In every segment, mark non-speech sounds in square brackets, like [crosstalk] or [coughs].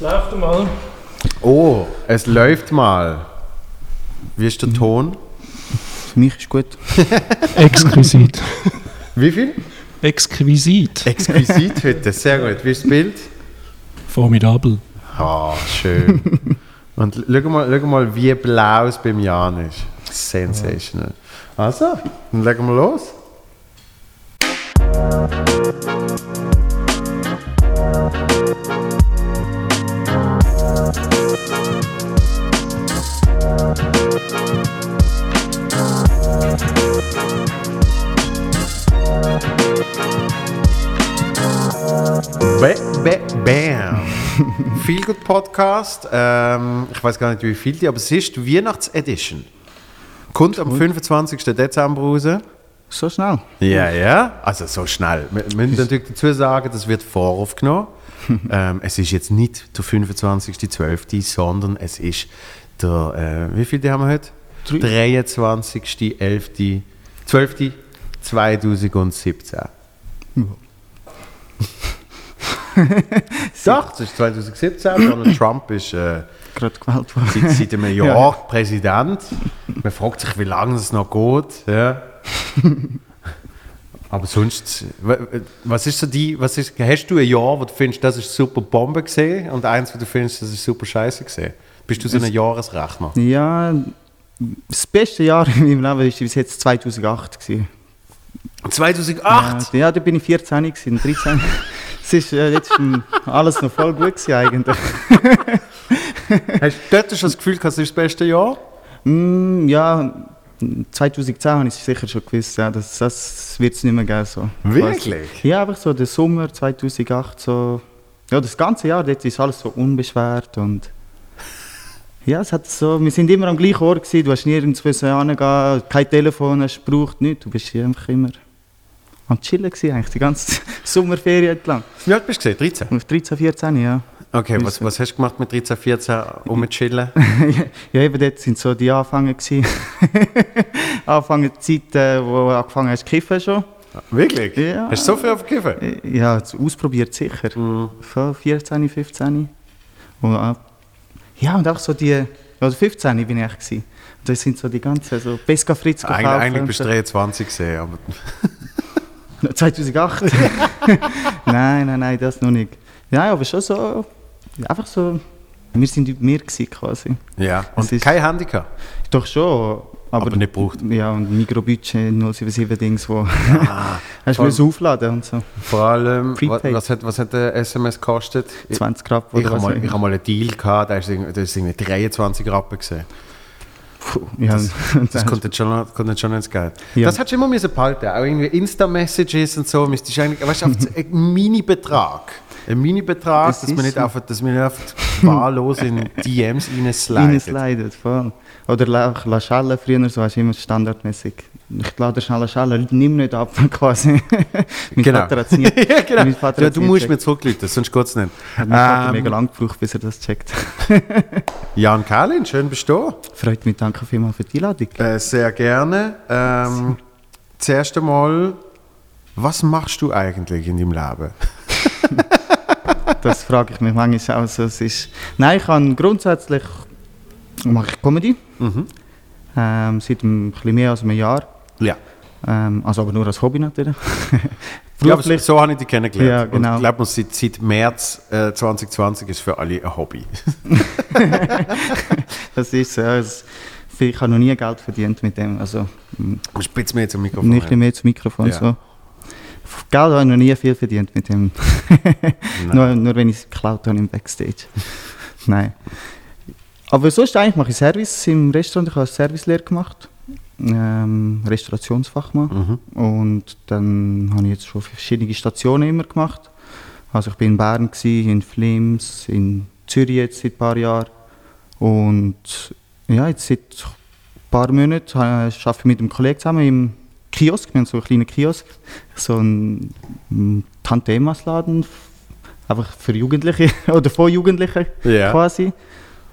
Es läuft mal. Oh, es läuft mal. Wie ist der Ton? Für mich ist gut. [laughs] Exquisit. Wie viel? Exquisit. Exquisit heute, sehr gut. Wie ist das Bild? Formidabel. Ah, schön. Und schau mal, schau mal, wie blau es beim Jan ist. Sensational. Also, dann legen wir los. Ba ba bam. [laughs] Viel gut Podcast. Ähm, ich weiß gar nicht, wie viel die, aber es ist die Weihnachtsedition. Kommt am 25. Dezember raus. So schnell. Ja, ja. Also so schnell. Wir müssen natürlich dazu sagen, das wird voraufgenommen. [laughs] ähm, es ist jetzt nicht der 25.12., sondern es ist der, äh, wie viel die haben wir heute? 23.11. 12. 2017. [laughs] Doch, das ist 2017. Donald Trump ist äh, [laughs] Gerade gewählt worden. seit, seit einem [laughs] Jahr Präsident. Man fragt sich, wie lange es noch geht. Ja. Aber sonst, wa- was ist so die, was ist, hast du ein Jahr, wo du findest, das ist super Bombe gesehen und eins, wo du findest, das ist super Scheiße gesehen? Bist du so ein Jahresrechner? Ja, das beste Jahr in meinem Leben war bis jetzt 2008. Gewesen. 2008? Ja, ja, da bin ich 14 gewesen, 13. Es ist äh, jetzt schon alles noch voll gut gewesen eigentlich. [laughs] Hast du dort schon das Gefühl, das ist das beste Jahr? Mm, ja, 2010 habe ich sicher schon gewusst, ja, das, das wird es nicht mehr geben. So. Wirklich? Ja, einfach so der Sommer 2008, so, ja, das ganze Jahr, dort ist alles so unbeschwert und ja, es hat so, wir sind immer am gleichen Ort gewesen, du hast nirgends hingehen, kein Telefon hast du gebraucht, nichts, du bist hier einfach immer am Chillen gewesen, eigentlich die ganze [laughs] Sommerferien entlang. Wie alt bist du? gesehen? 13? Auf 13, 14, ja. Okay, was, was hast du gemacht mit 13, 14, um mit chillen? [laughs] ja, eben dort sind so die Anfänge gewesen. [laughs] Anfänge Zeiten, wo du angefangen hast zu kiffen schon. Wirklich? Ja. Hast du so viel aufgegeben? Ja, jetzt ausprobiert sicher. Von 14, 15. Und, äh, ja, und auch so die, also 15 bin ich echt gewesen. Das sind so die ganzen, so Pesca Fritz gekauft eigentlich und bist du so. 23 gesehen, aber [laughs] 2008? [laughs] nein, nein, nein, das noch nicht. Ja, aber schon so, einfach so, wir sind mir gewesen quasi. ja. Und ist- kein Handy gehabt? Doch schon, aber, Aber nicht gebraucht. Ja, und Mikrobudget 077 Dings, wo Ah, [laughs] hast du aufladen und so. Vor allem, Prepaid. was hat, was hat der SMS gekostet? 20 Grad Ich oder habe mal, ich hab mal einen Deal gehabt, da ist irgendwie 23 Rappen gesehen. Puh, ja, Das, [laughs] das kommt schon, kommt schon ins Geld. Ja. Das hättest du immer müssen behalten. Auch irgendwie Insta-Messages und so. Müsstest du eigentlich, weißt du, [laughs] einen Mini-Betrag. Ein Mini-Betrag, Das dass man nicht so. einfach, dass man nicht einfach [laughs] wahllos in DMs reinslidet. Reinslidet, voll. Oder La, La Schelle früher, so hast du immer standardmäßig. Ich lade schnell Schelle, nimm nicht ab, [laughs] quasi. mein Genau. Vater hat nie. [laughs] ja, genau. Mein Vater Ja, du musst mir zurückrufen, sonst geht es nicht. Hat mein Vater Ähm, mega lang gebraucht, bis er das checkt. [laughs] Jan Kalin, schön bist du da. Freut mich, danke vielmals für die Einladung. Äh, sehr gerne. Ähm, zuerst einmal, was machst du eigentlich in deinem Leben? Das frage ich mich manchmal auch. So, es ist, nein, ich kann grundsätzlich mache ich Comedy. Mhm. Ähm, seit ein bisschen mehr als einem Jahr. Ja. Ähm, also aber nur als Hobby natürlich. [laughs] Ja, aber so habe ich dich kennengelernt. Ja, genau. Und ich glaube, seit, seit März äh, 2020 ist für alle ein Hobby. [laughs] das ist so. ja, es- Ich habe noch nie Geld verdient mit dem. Also spitzt mir jetzt am Mikrofon. nicht mehr zum Mikrofon. Ja. So. Geld habe ich noch nie viel verdient mit dem. [laughs] Nur, nur wenn ich es geklaut habe im Backstage. Nein. Aber sonst eigentlich mache ich Service im Restaurant. Ich habe Servicelehre gemacht. Ähm, Restaurationsfachmann. Mhm. Und dann habe ich jetzt schon verschiedene Stationen immer gemacht. Also ich bin in Bern, gewesen, in Flims, in Zürich jetzt seit ein paar Jahren. Und ja, jetzt seit ein paar Monaten äh, arbeite ich mit einem Kollegen zusammen im Kiosk. Wir haben so einen kleinen Kiosk, so einen einen Tante-Emmas-Laden, einfach für Jugendliche [laughs] oder von Jugendlichen Ja. quasi.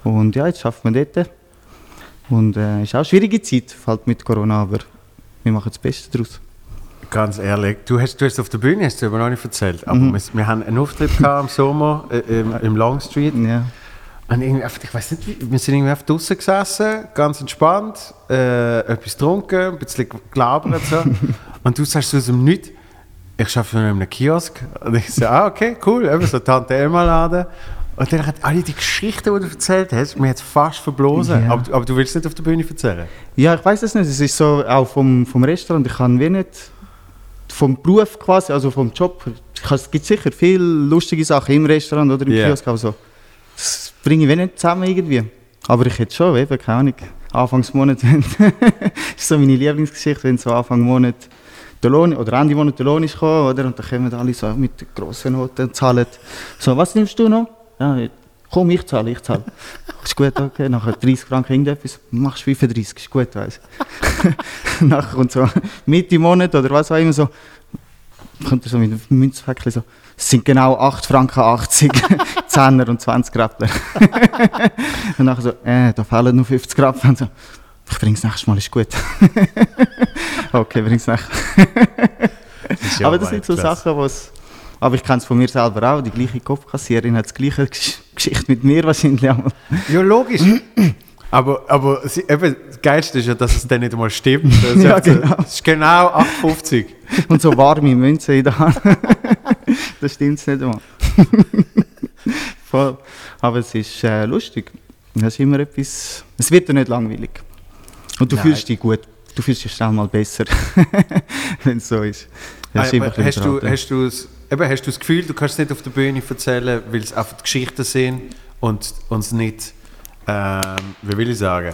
Und ja, jetzt arbeiten wir dort. Und es äh, ist auch eine schwierige Zeit, fällt mit Corona, aber wir machen das Beste daraus. ganz ehrlich, du hast, du hast auf der Bühne, hast du aber noch nicht erzählt, aber wir, wir haben einen Auftritt gehabt im Sommer äh, im, im Long Street. Ja. Und irgendwie, ich weiß nicht, wir sind irgendwie einfach draußen gesessen, ganz entspannt, äh, etwas getrunken, ein bisschen gelabert so. [laughs] und du sagst so aus dem Nichts, ich arbeite in einem Kiosk. Und ich so, ah, okay, cool, eben so Tante Emma-Laden. Und dann hat alle die Geschichten, die du erzählt hast, mir jetzt fast verblosen. Ja. Aber, du- aber du willst es nicht auf der Bühne erzählen? Ja, ich weiß es nicht. Es ist so auch vom, vom Restaurant. Ich kann wie nicht vom Beruf quasi, also vom Job. Es gibt sicher viele lustige Sachen im Restaurant oder im Ja. Kiosk. Aber so, das bringe ich nicht zusammen irgendwie. Aber ich hätte schon, eben, keine Ahnung. Anfangsmonat, [laughs] wenn- das ist so meine Lieblingsgeschichte, wenn so Anfang Monat der Lohn, oder Ende Monat der Lohn ist gekommen, oder? Und dann kommen alle so mit grossen Noten und zahlen. So, was nimmst du noch? Ja, komm, ich zahle, ich zahle. [laughs] ist gut, okay. Nachher 30 Franken irgendetwas, machst 35, ist gut, weiss. [laughs] Nachher kommt so Mitte Monat oder was auch immer so, kommt er so mit einem Münzpäckchen so, es sind genau 8 Franken 80, 10er [laughs] und 20 Grappler. und nachher so, äh, da fehlen nur 50 Grappler. Und so, ich bring's nächstes Mal, ist gut. okay, bring's nächstes ja aber das sind so. Sachen, was. Aber ich kenne es von mir selber auch. Die gleiche Kopfkassiererin hat die gleiche Gesch Geschichte mit mir wahrscheinlich auch. Ja, logisch. [clears throat] aber aber sie, eben, das Geilste ist ja, dass es dann nicht einmal stimmt. [laughs] Das ist, Ja, so- genau. das ist genau 8,50. [laughs] Und so warme Münzen in der Hand. [laughs] das stimmt nicht einmal. Voll. Aber es ist äh, lustig. Es ist immer etwas. Es wird dir nicht langweilig. Und du Nein. fühlst dich gut. Du fühlst dich schnell mal besser, wenn es so ist. Das immer Aber ein hast, du, hast, du das, eben, hast du das Gefühl, du kannst es nicht auf der Bühne erzählen, weil es einfach Geschichten sind und uns nicht, ähm, wie will ich sagen,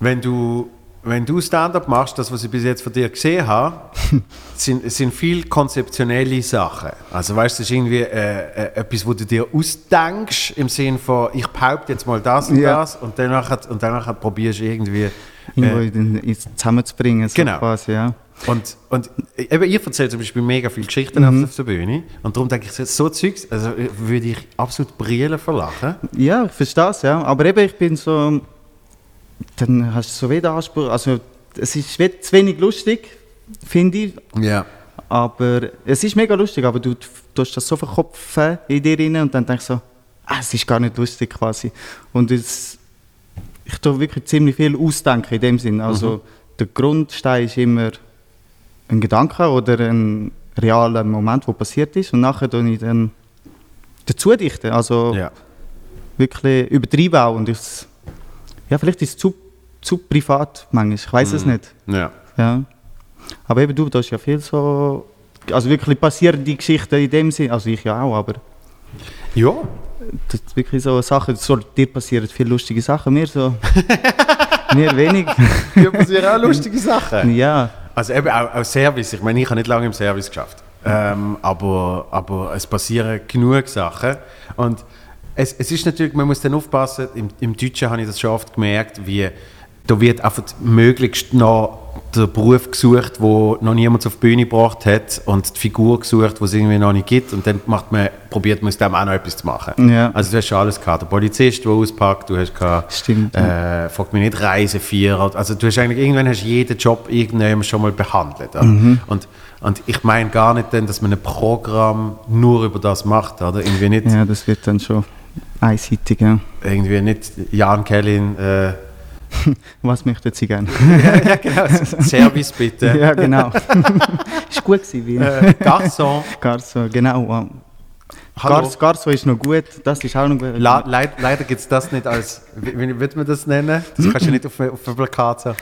wenn du, wenn du Stand-up machst, das, was ich bis jetzt von dir gesehen habe, [laughs] sind, sind viel konzeptionelle Sachen. Also weißt du, es ist irgendwie äh, äh, etwas, wo du dir ausdenkst, im Sinne von, ich behaupte jetzt mal das und Ja. das und danach, und danach probierst du irgendwie... Äh, ins zusammenzubringen. So Genau. Quasi, ja. Und, und eben, ihr erzählt zum Beispiel mega viele Geschichten Mhm. auf der Bühne. Und darum denke ich, so- Zeugs, also äh, würde ich absolut brillen verlachen. Ja, ich verstehe es, ja. Aber eben, ich bin so. Dann hast du so wieder Anspruch. Also, es ist zu wenig lustig, finde ich. Ja. Aber es ist mega lustig, aber du tust das so verkopfen in dir rein und dann denkst du so, ah, es ist gar nicht lustig quasi. Und es, ich tue wirklich ziemlich viel ausdenken in dem Sinn. Also, der Grundstein ist immer ein Gedanke oder ein realer Moment, der passiert ist. Und nachher tue ich dann dazu dichten. Also, ja. wirklich übertrieben auch. Und ich, ja, vielleicht ist es zu, zu privat manchmal, ich weiß es nicht. Ja. Ja. Aber eben du, da ist ja viel so, also wirklich passierende Geschichten in dem Sinn, also ich ja auch, aber Ja. das ist wirklich so Sachen, so, dir passieren viele lustige Sachen, mir so, [laughs] mir wenig. Hier passieren auch lustige [laughs] Sachen. ja, Also eben auch, auch Service. Ich meine, ich habe nicht lange im Service geschafft. Ähm, aber, aber es passieren genug Sachen. Und es, es ist natürlich, man muss dann aufpassen, im, im Deutschen habe ich das schon oft gemerkt, wie da wird einfach möglichst noch der Beruf gesucht, wo noch niemand auf die Bühne gebracht hat und die Figur gesucht, die es irgendwie noch nicht gibt und dann macht man, probiert man aus dem auch noch etwas zu machen. Ja. Also du hast schon alles gehabt. Der Polizist, der auspackt, du hast gehabt, Stimmt, äh, frag mich nicht, Reisevierer. Also du hast eigentlich, irgendwann hast jeden Job irgendwann schon mal behandelt. Mhm. Und, und ich meine gar nicht, dann, dass man ein Programm nur über das macht. Oder? Irgendwie nicht, ja, das wird dann schon einseitig, ja. irgendwie nicht Jan Kellin, äh, [laughs] Was möchten Sie gerne? [laughs] ja, ja, genau, Service bitte. ja, genau. [laughs] ist gut gewesen, wie Äh, Garçon, Garso, genau. hallo. Garso, ist noch gut, das ist auch noch gut. Leid, leider gibt es das nicht als, wie, wie würde man das nennen? Das kannst du nicht auf, auf einem Plakat sagen.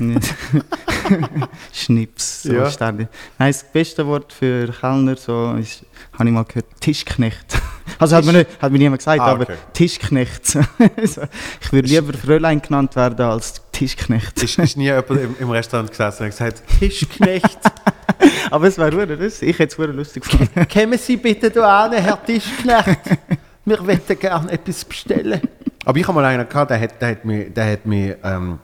[laughs] Schnips, so Ja. Sterne. Nein, das beste Wort für Kellner so ist, habe ich mal gehört, Tischknecht. [laughs] Also hat mir, nicht, hat mir niemand gesagt, Ah, aber okay. Tischknecht. [laughs] So, ich würde lieber Fräulein genannt werden als Tischknecht. Ist, ist nie jemand im, im Restaurant gesessen und gesagt, Tischknecht, Aber es wäre lustig. Ich hätte es lustig gefunden. kommen Sie bitte da an, Herr Tischknecht. Wir möchten gerne etwas bestellen. Aber ich habe mal einen gehabt, der hat, der hat mir, der hat mir ähm,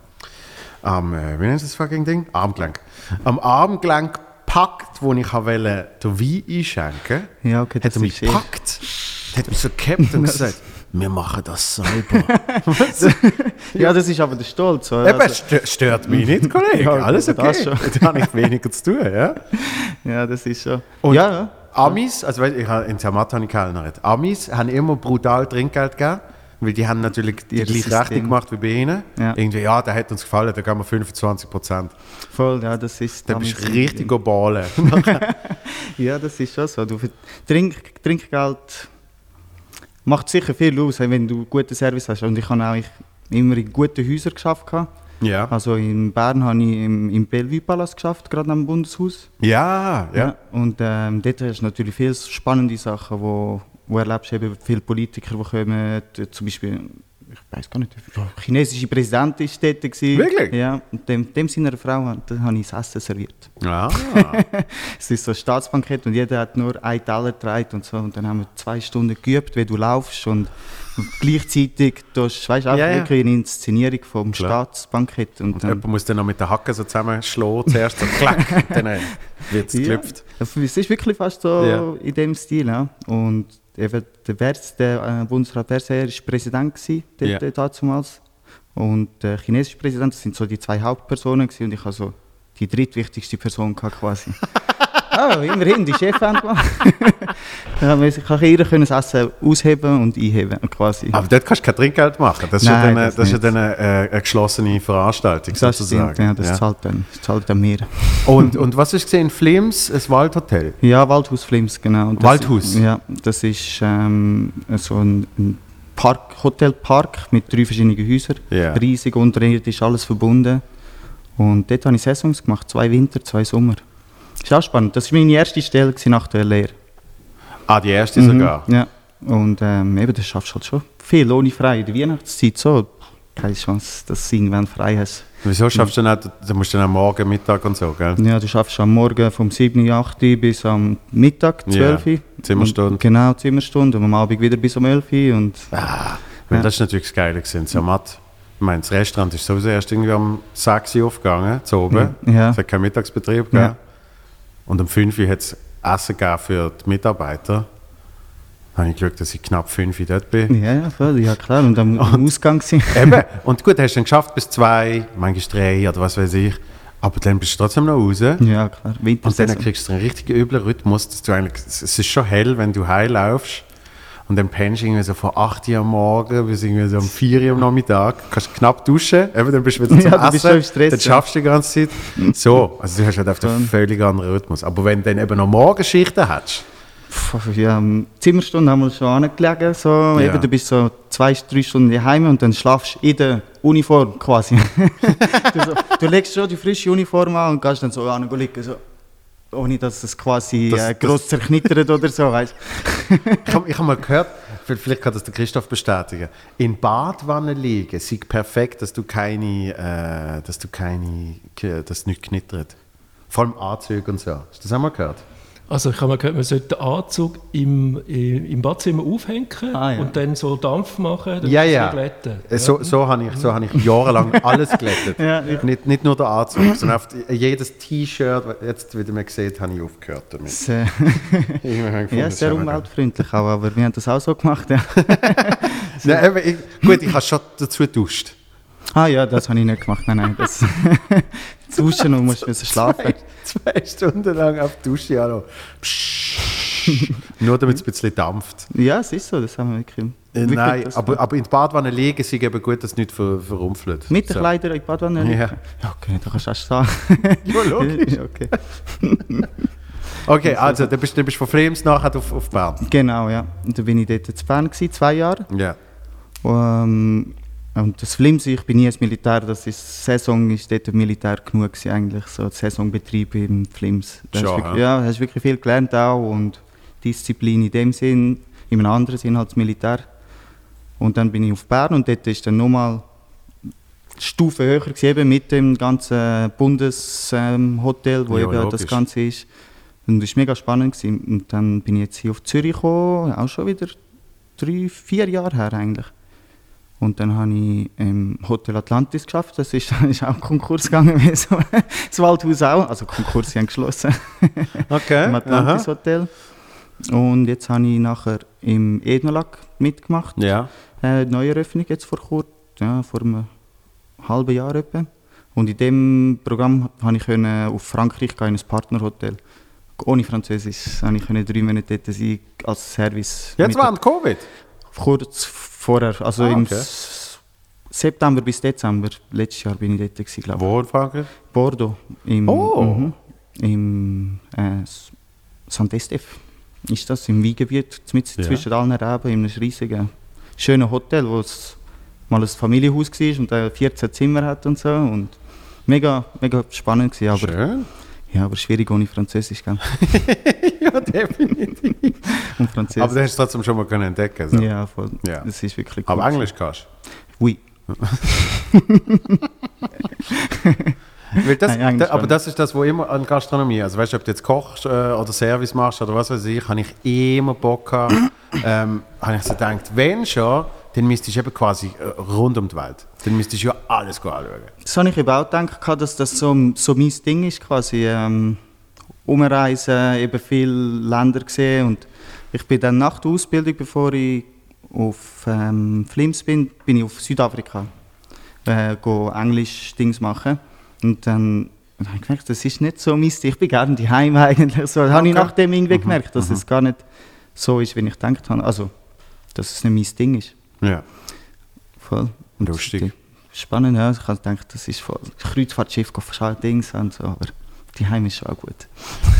am, äh, wie nennt das fucking Ding? Armgelenk. Am Armgelenk gepackt, wo ich wollte, den Wein einschenken Ja, okay, hat er mich gepackt. Hat mich so gehabt und [laughs] gesagt, wir machen das selber. [laughs] [laughs] Ja, das ist aber der Stolz. oder? Eben, Also, stö- stört mich nicht, Kollege. Ja, Alles okay. das schon. Da habe ich weniger zu tun, ja. ja, das ist schon. Und- ja, ja. Amis, also ich habe in Zermatt habe ich gekellnert. Amis haben immer brutal Trinkgeld gegeben, weil die haben natürlich die gleiche. Rechnung gemacht wie bei ihnen. Ja. Irgendwie, ja, der hat uns gefallen, da geben wir 25 Prozent. Voll, ja, das ist. Da damals- bist du richtig go ballen. [laughs] [laughs] Ja, das ist schon so. Du, Trink, Trinkgeld macht sicher viel aus, wenn du guten Service hast. Und ich habe auch immer in guten Häusern geschafft. ja. Also in Bern habe ich im, im Bellevue Palace geschafft, gerade am Bundeshaus. Ja, ja. Und ähm, dort hast du natürlich viele spannende Sachen, wo, wo erlebst du eben viele Politiker, die kommen, zum Beispiel, ich weiß gar nicht, der chinesische Präsident war dort. Gewesen. Wirklich? Ja, und dem, dem seiner Frau da habe ich das Essen serviert. Ah. [laughs] Es ist so ein Staatsbankett und jeder hat nur einen Teller getragen und so. Und dann haben wir zwei Stunden geübt, wie du laufst und gleichzeitig, du hast, weißt, Ja, ja. wirklich eine Inszenierung vom Klar. Staatsbankett. Und dann, Jemand muss dann noch mit der Hacke so zusammenschlagen, zuerst so klack, und dann [laughs] wird es Ja. geklüpft. Es ist wirklich fast so Ja. in dem Stil. Ja. Und eben der, Vers, der äh, Bundesrat Versailles war Präsident gewesen, dort, Ja. ja. damals. Und der chinesische Präsident, das sind so die zwei Hauptpersonen gewesen, und ich habe so die drittwichtigste Person gehabt, quasi. [laughs] Ah, immerhin, die Chefin gemacht. [laughs] ja, ich kann ihr können das Essen ausheben und einheben, quasi. Aber dort kannst du kein Trinkgeld machen. Das ist ja Nein, dann, eine- das das ist dann eine, äh, eine geschlossene Veranstaltung, das sozusagen. stimmt, ja, das Ja. zahlt dann, das zahlt dann mehr. Und, und was ist gesehen? Flims, ein Waldhotel. Ja, Waldhaus Flims, genau. Das- Waldhaus? Ja, das ist ähm, so ein, ein Park, Hotelpark mit drei verschiedenen Häusern. Ja. Riesig, unterirdisch, alles verbunden. Und dort habe ich Saisons gemacht, zwei Winter, zwei Sommer. Ist auch spannend. Das war meine erste Stelle nach der Lehre. Ah, die erste Mhm, sogar. Ja. Und ähm, eben, das schaffst du halt schon viel, ohne frei. In der Weihnachtszeit so, keine Chance, dass du irgendwann frei hast. Wieso schaffst du dann auch, du musst dann am Morgen, Mittag und so, gell? Ja, du schaffst am Morgen vom 7, 8 bis am Mittag, 12 Ja, Zimmerstunde. Und, genau, Zimmerstunde. Und am Abend wieder bis um 11 Uhr. Und Ah, Ja. das ist natürlich das Geile gewesen. Zermatt. Ich meine, das Restaurant ist sowieso erst irgendwie um 6 Uhr aufgegangen, zu oben. Ja. Es hat keinen Mittagsbetrieb gegeben. Ja. Und um 5 Uhr hat es Essen gegeben für die Mitarbeiter. Da habe ich Glück, dass ich knapp 5 Uhr dort bin. ja, ja, voll, ja klar. Und am, am Ausgang sind. [laughs] Eben. Und gut, hast du dann geschafft bis 2, manchmal 3 oder was weiß ich. Aber dann bist du trotzdem noch raus. Ja, klar. Und dann kriegst du einen richtig üblen Rhythmus. Dass du eigentlich, es es ist schon hell, wenn du heimlaufst. Und dann pennst du irgendwie so von 8 Uhr am Morgen bis irgendwie so um 4 Uhr am Nachmittag. Kannst knapp duschen, eben, dann bist du wieder [laughs] zum Ja, du Essen. im Stress, dann schaffst du die ganze Zeit. [laughs] So, also du hast halt auf einen völlig anderen Rhythmus. Aber wenn du dann eben noch Morgenschichten hast, Ja, um Zimmerstunde haben wir schon angelegen. So. Ja. Eben, du bist so zwei, drei Stunden daheim und dann schlafst du in der Uniform quasi. [laughs] du, so, du legst schon die frische Uniform an und gehst dann so an und liegen. So. Ohne dass es quasi Das- äh, gross zerknittert oder so. Weißt. ich habe hab mal gehört, vielleicht kann das der Christoph bestätigen, in Badwanne liegen sei perfekt, dass du keine, äh, dass du keine, dass es nicht knittert. Vor allem Anzüge und so. Hast du das auch mal gehört? Also ich habe mal gehört, man sollte den Anzug im, im im Badzimmer aufhängen Ah, ja. und dann so Dampf machen, dann Ja, ja. glätten. Äh, So, so habe ich, so hab ich jahrelang [laughs] alles glättet. Ja, ich- nicht, nicht nur der Anzug, sondern jedes T-Shirt, jetzt wieder mal sieht, habe ich aufgehört damit. Ich gefunden, [laughs] ja, sehr umweltfreundlich auch, aber wir haben das auch so gemacht. Ja. [laughs] Nein, eben, ich, gut, ich habe schon dazu geduscht. Ah ja, das habe ich nicht gemacht. Nein, nein. Das Duschen und musst müssen schlafen. Zwei, [laughs] zwei Stunden lang auf die Dusche, hallo. Nur damit es ein bisschen dampft. Ja, es ist so, das haben wir wirklich. Äh, Nein, aber, aber in die Badwanne liegen ist eben gut, dass es nicht ver, verrumpelt. Mit den So. Kleidern in die Badwanne liegen? Ja. Ja, okay, da kannst du erst sagen. Ja, logisch. [laughs] Okay. [laughs] Okay, also dann bist du bist von Flems nachher auf, auf Bern. Genau, ja. Und dann bin ich dort zu Bern, gewesen, zwei Jahre. Ja. Ähm, und das Flimsi, ich bin nie ins Militär, das ist, Saison ist dort Militär genug gewesen, eigentlich, so Saisonbetrieb im Flims. Da Schon, hast du wirklich, ja. ja, hast wirklich viel gelernt auch und Disziplin in dem Sinn, in einem anderen Sinn als Militär. Und dann bin ich auf Bern und dort ist dann nochmal Stufe höher gewesen, mit dem ganzen Bundeshotel, ähm, wo Ja, eben logisch. das Ganze ist. Und das war mega spannend. Gewesen. Und dann bin ich jetzt hier auf Zürich gekommen, auch schon wieder drei, vier Jahre her eigentlich. Und dann habe ich im Hotel Atlantis geschafft. Das ist, [laughs] ist auch Konkurs gegangen, [laughs] das Waldhaus auch. Also Konkurs, sie haben geschlossen. [laughs] Okay. Im aha. Atlantis Hotel. Und jetzt habe ich nachher im Ednolac mitgemacht. Ja. Äh, Neueröffnung jetzt vor kurzem, ja, vor einem halben Jahr etwa. Und in dem Programm konnte ich auf Frankreich gehen, in ein Partnerhotel. Ohne Französisch konnte ich drei Monate dort sein als Service. Jetzt während Covid? Kurz vorher, also Ah, im okay. S- September bis Dezember. Letztes Jahr bin ich dort, gewesen, glaube ich. Wo Frankreich? Bordeaux. Im, Oh. mhm, im äh, S- Saint-Estèphe ist das, im Weingebiet, mit Ja. zwischen allen Reben, in einem riesigen, schönen Hotel, wo es mal ein Familienhaus war und äh, 14 Zimmer hat und so. Und mega, mega spannend gewesen, aber, Schön. Ja, aber schwierig ohne Französisch, gell? [laughs] ja, definitiv. Und Französisch. Aber du hast es trotzdem schon mal können entdecken so. ja, voll. Ja. Das ist wirklich Aber cool. Englisch kannst Oui. du. [laughs] Weil das, Nein, da, aber das ist das, wo immer an Gastronomie, also weißt du, ob du jetzt kochst äh, oder Service machst oder was weiß ich, habe ich immer Bock gehabt, [clears throat] ähm, habe ich so gedacht, wenn schon, dann müsstest du eben quasi äh, rund um die Welt. Dann müsstest du ja alles anschauen. Das habe ich eben auch gedacht, dass das so, so mein Ding ist, quasi ähm, umreisen, eben viele Länder gesehen und ich bin dann nach der Ausbildung, bevor ich auf ähm, Flims bin, bin ich auf Südafrika äh, go Englisch Dings machen und dann habe ich gemerkt, das ist nicht so mein Ding. Ich bin gerne daheim eigentlich. So, habe ich Okay. nachdem irgendwie gemerkt, dass es gar nicht so ist, wie ich gedacht habe. Also, dass es nicht mein Ding ist. Ja. Voll. Lustig. die- Spannend, ja. Ich habe gedacht, das ist voll. Kreuzfahrtschiff, Dings und so, aber die Heim ist auch gut.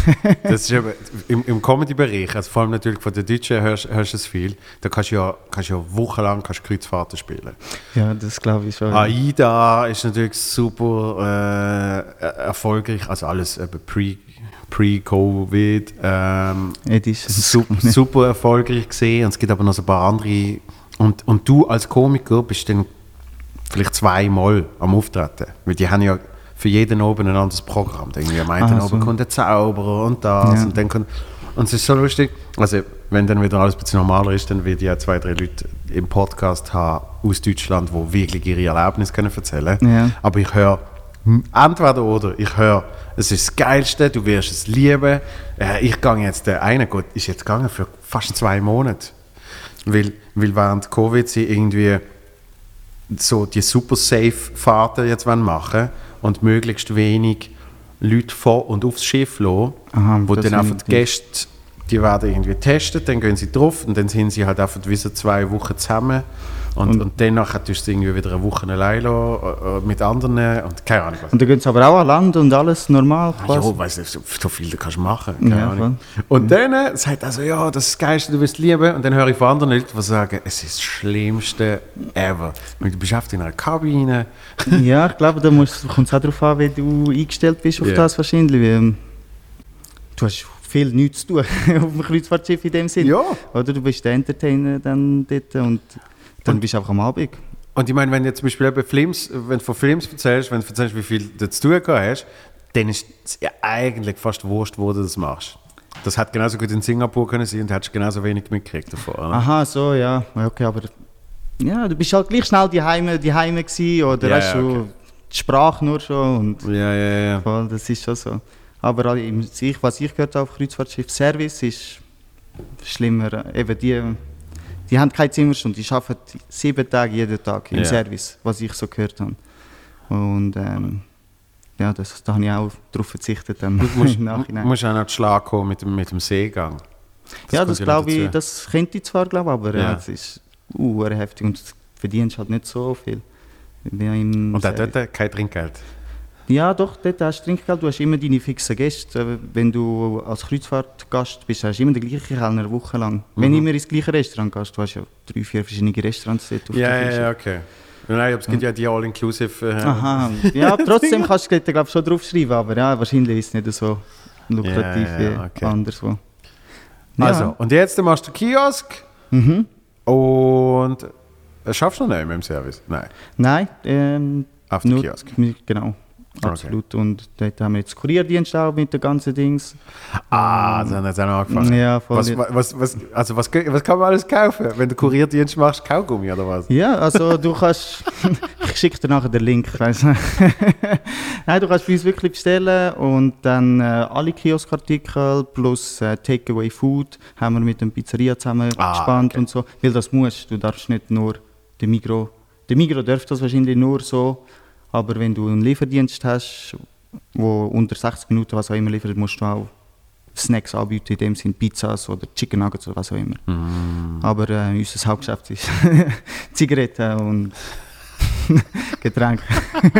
[laughs] Das ist eben, im, im Comedy-Bereich, also vor allem natürlich von den Deutschen hörst, hörst du es viel, da kannst du ja, kannst ja wochenlang kannst Kreuzfahrten spielen. Ja, das glaube ich schon. AIDA ist natürlich super äh, erfolgreich, also alles eben pre- pre-Covid. ähm, super, super erfolgreich gesehen und es gibt aber noch so ein paar andere. Und, und du als Komiker bist dann vielleicht zweimal am Auftreten, weil die haben ja für jeden oben ein anderes Programm. Irgendwie am einen Ah, oben so. kommt der Zauberer und das Ja. und dann kommt, und es ist so lustig, also wenn dann wieder alles ein bisschen normaler ist, dann wird ja zwei, drei Leute im Podcast haben aus Deutschland, die wirklich ihre Erlebnisse können erzählen Ja. Aber ich höre entweder oder, ich höre, es ist das Geilste, du wirst es lieben. Äh, ich gehe jetzt, der eine Gott ist jetzt gegangen für fast zwei Monate. Weil, weil während Covid sie irgendwie so die super safe Fahrten jetzt wollen machen und möglichst wenig Leute vor und aufs Schiff lassen, Aha, wo dann einfach die Gäste, die werden irgendwie getestet, dann gehen sie drauf und dann sind sie halt einfach wie so zwei Wochen zusammen und, und, Und- danach tust du irgendwie wieder eine Woche allein lassen, äh, äh, mit anderen und keine Ahnung was. Und da gehen sie aber auch an Land und alles normal. Ah, quasi. Ja, weißt du, so, viel du kannst machen. Keine Ja, Ahnung. Und dann äh, sagt er so, ja, das ist das Geilste, du wirst lieben. Und dann höre ich von anderen Leuten, die sagen, es ist das Schlimmste ever. Weil du bist oft in einer Kabine. [laughs] Ja, ich glaube, da musst- kommt es auch darauf an, wie du eingestellt bist auf Ja. das wahrscheinlich. Weil, ähm, du hast viel nichts zu tun [laughs] auf dem Kreuzfahrtschiff in dem Sinne. Ja. Oder du bist der Entertainer dann dort und dann bist du einfach am Abend. Und ich meine, wenn du zum Beispiel Films, wenn du von Films erzählst, wenn du erzählst, wie viel du zu tun hast, dann ist es ja eigentlich fast wurscht, wo du das machst. Das hat genauso gut in Singapur können sein und hättest genauso wenig mitgekriegt davon. oder? Aha, so, ja. Okay, aber ja, du bist halt gleich schnell die Heime, die Heime gewesen, oder weißt ja, du, okay. die Sprache nur schon und Ja, ja, ja. das ist schon so. Aber was ich gehört habe auf Kreuzfahrtschiff Service ist schlimmer. Eben die, die haben keine Zimmerstunde, die arbeiten sieben Tage jeden Tag im Ja. Service, was ich so gehört habe. Und ähm, ja, das, da habe ich auch darauf verzichtet dann Du [laughs] musst, musst auch noch Schlag kommen mit dem, mit dem Seegang. ja, kommt das glaube ich, das könnte ich zwar glauben, aber Ja. ja. es ist uh, heftig und du verdienst halt nicht so viel. Und auch dort kein Trinkgeld. Ja, doch, dort hast du Trinkgeld, du hast immer deine fixen Gäste. Wenn du als Kreuzfahrtgast bist, hast du immer den gleichen Kellner eine Woche lang. Wenn du immer ins gleiche Restaurant gehst, du hast ja drei, vier verschiedene Restaurants dort auf Ja, ja, ja, okay. Nein, aber es gibt ja die All-Inclusive. Äh, Aha, [laughs] ja, trotzdem kannst du glaub, schon draufschreiben, aber ja, wahrscheinlich ist es nicht so lukrativ Ja, ja, ja, okay. wie anderswo. Also, und jetzt machst du Kiosk Mhm. und äh, schaffst du noch nicht mit dem Service? Nein, Nein, ähm, auf dem Kiosk. genau, absolut. Und dort haben wir jetzt Kurierdienst auch mit den ganzen Dings. Ah, dann hat es auch noch angefangen. Ja, voll. Was, was, was, also was, was kann man alles kaufen? Wenn du Kurierdienst machst, Kaugummi oder was? Ja, also du kannst, [laughs] ich schicke dir nachher den Link. Ich weiss nicht. [laughs] Nein, du kannst bei uns wirklich bestellen und dann äh, alle Kioskartikel plus äh, Takeaway Food haben wir mit dem Pizzeria zusammen Ah, gespannt okay. und so. Weil das musst du darfst nicht nur den Migro. Der Migro dürfte das wahrscheinlich nur so, aber wenn du einen Lieferdienst hast, wo unter 60 Minuten was auch immer liefert, musst du auch Snacks anbieten, in dem sind Pizzas oder Chicken Nuggets oder was auch immer. Mm. Aber äh, unser Hauptgeschäft ist [laughs] Zigaretten und [laughs] Getränke. [laughs]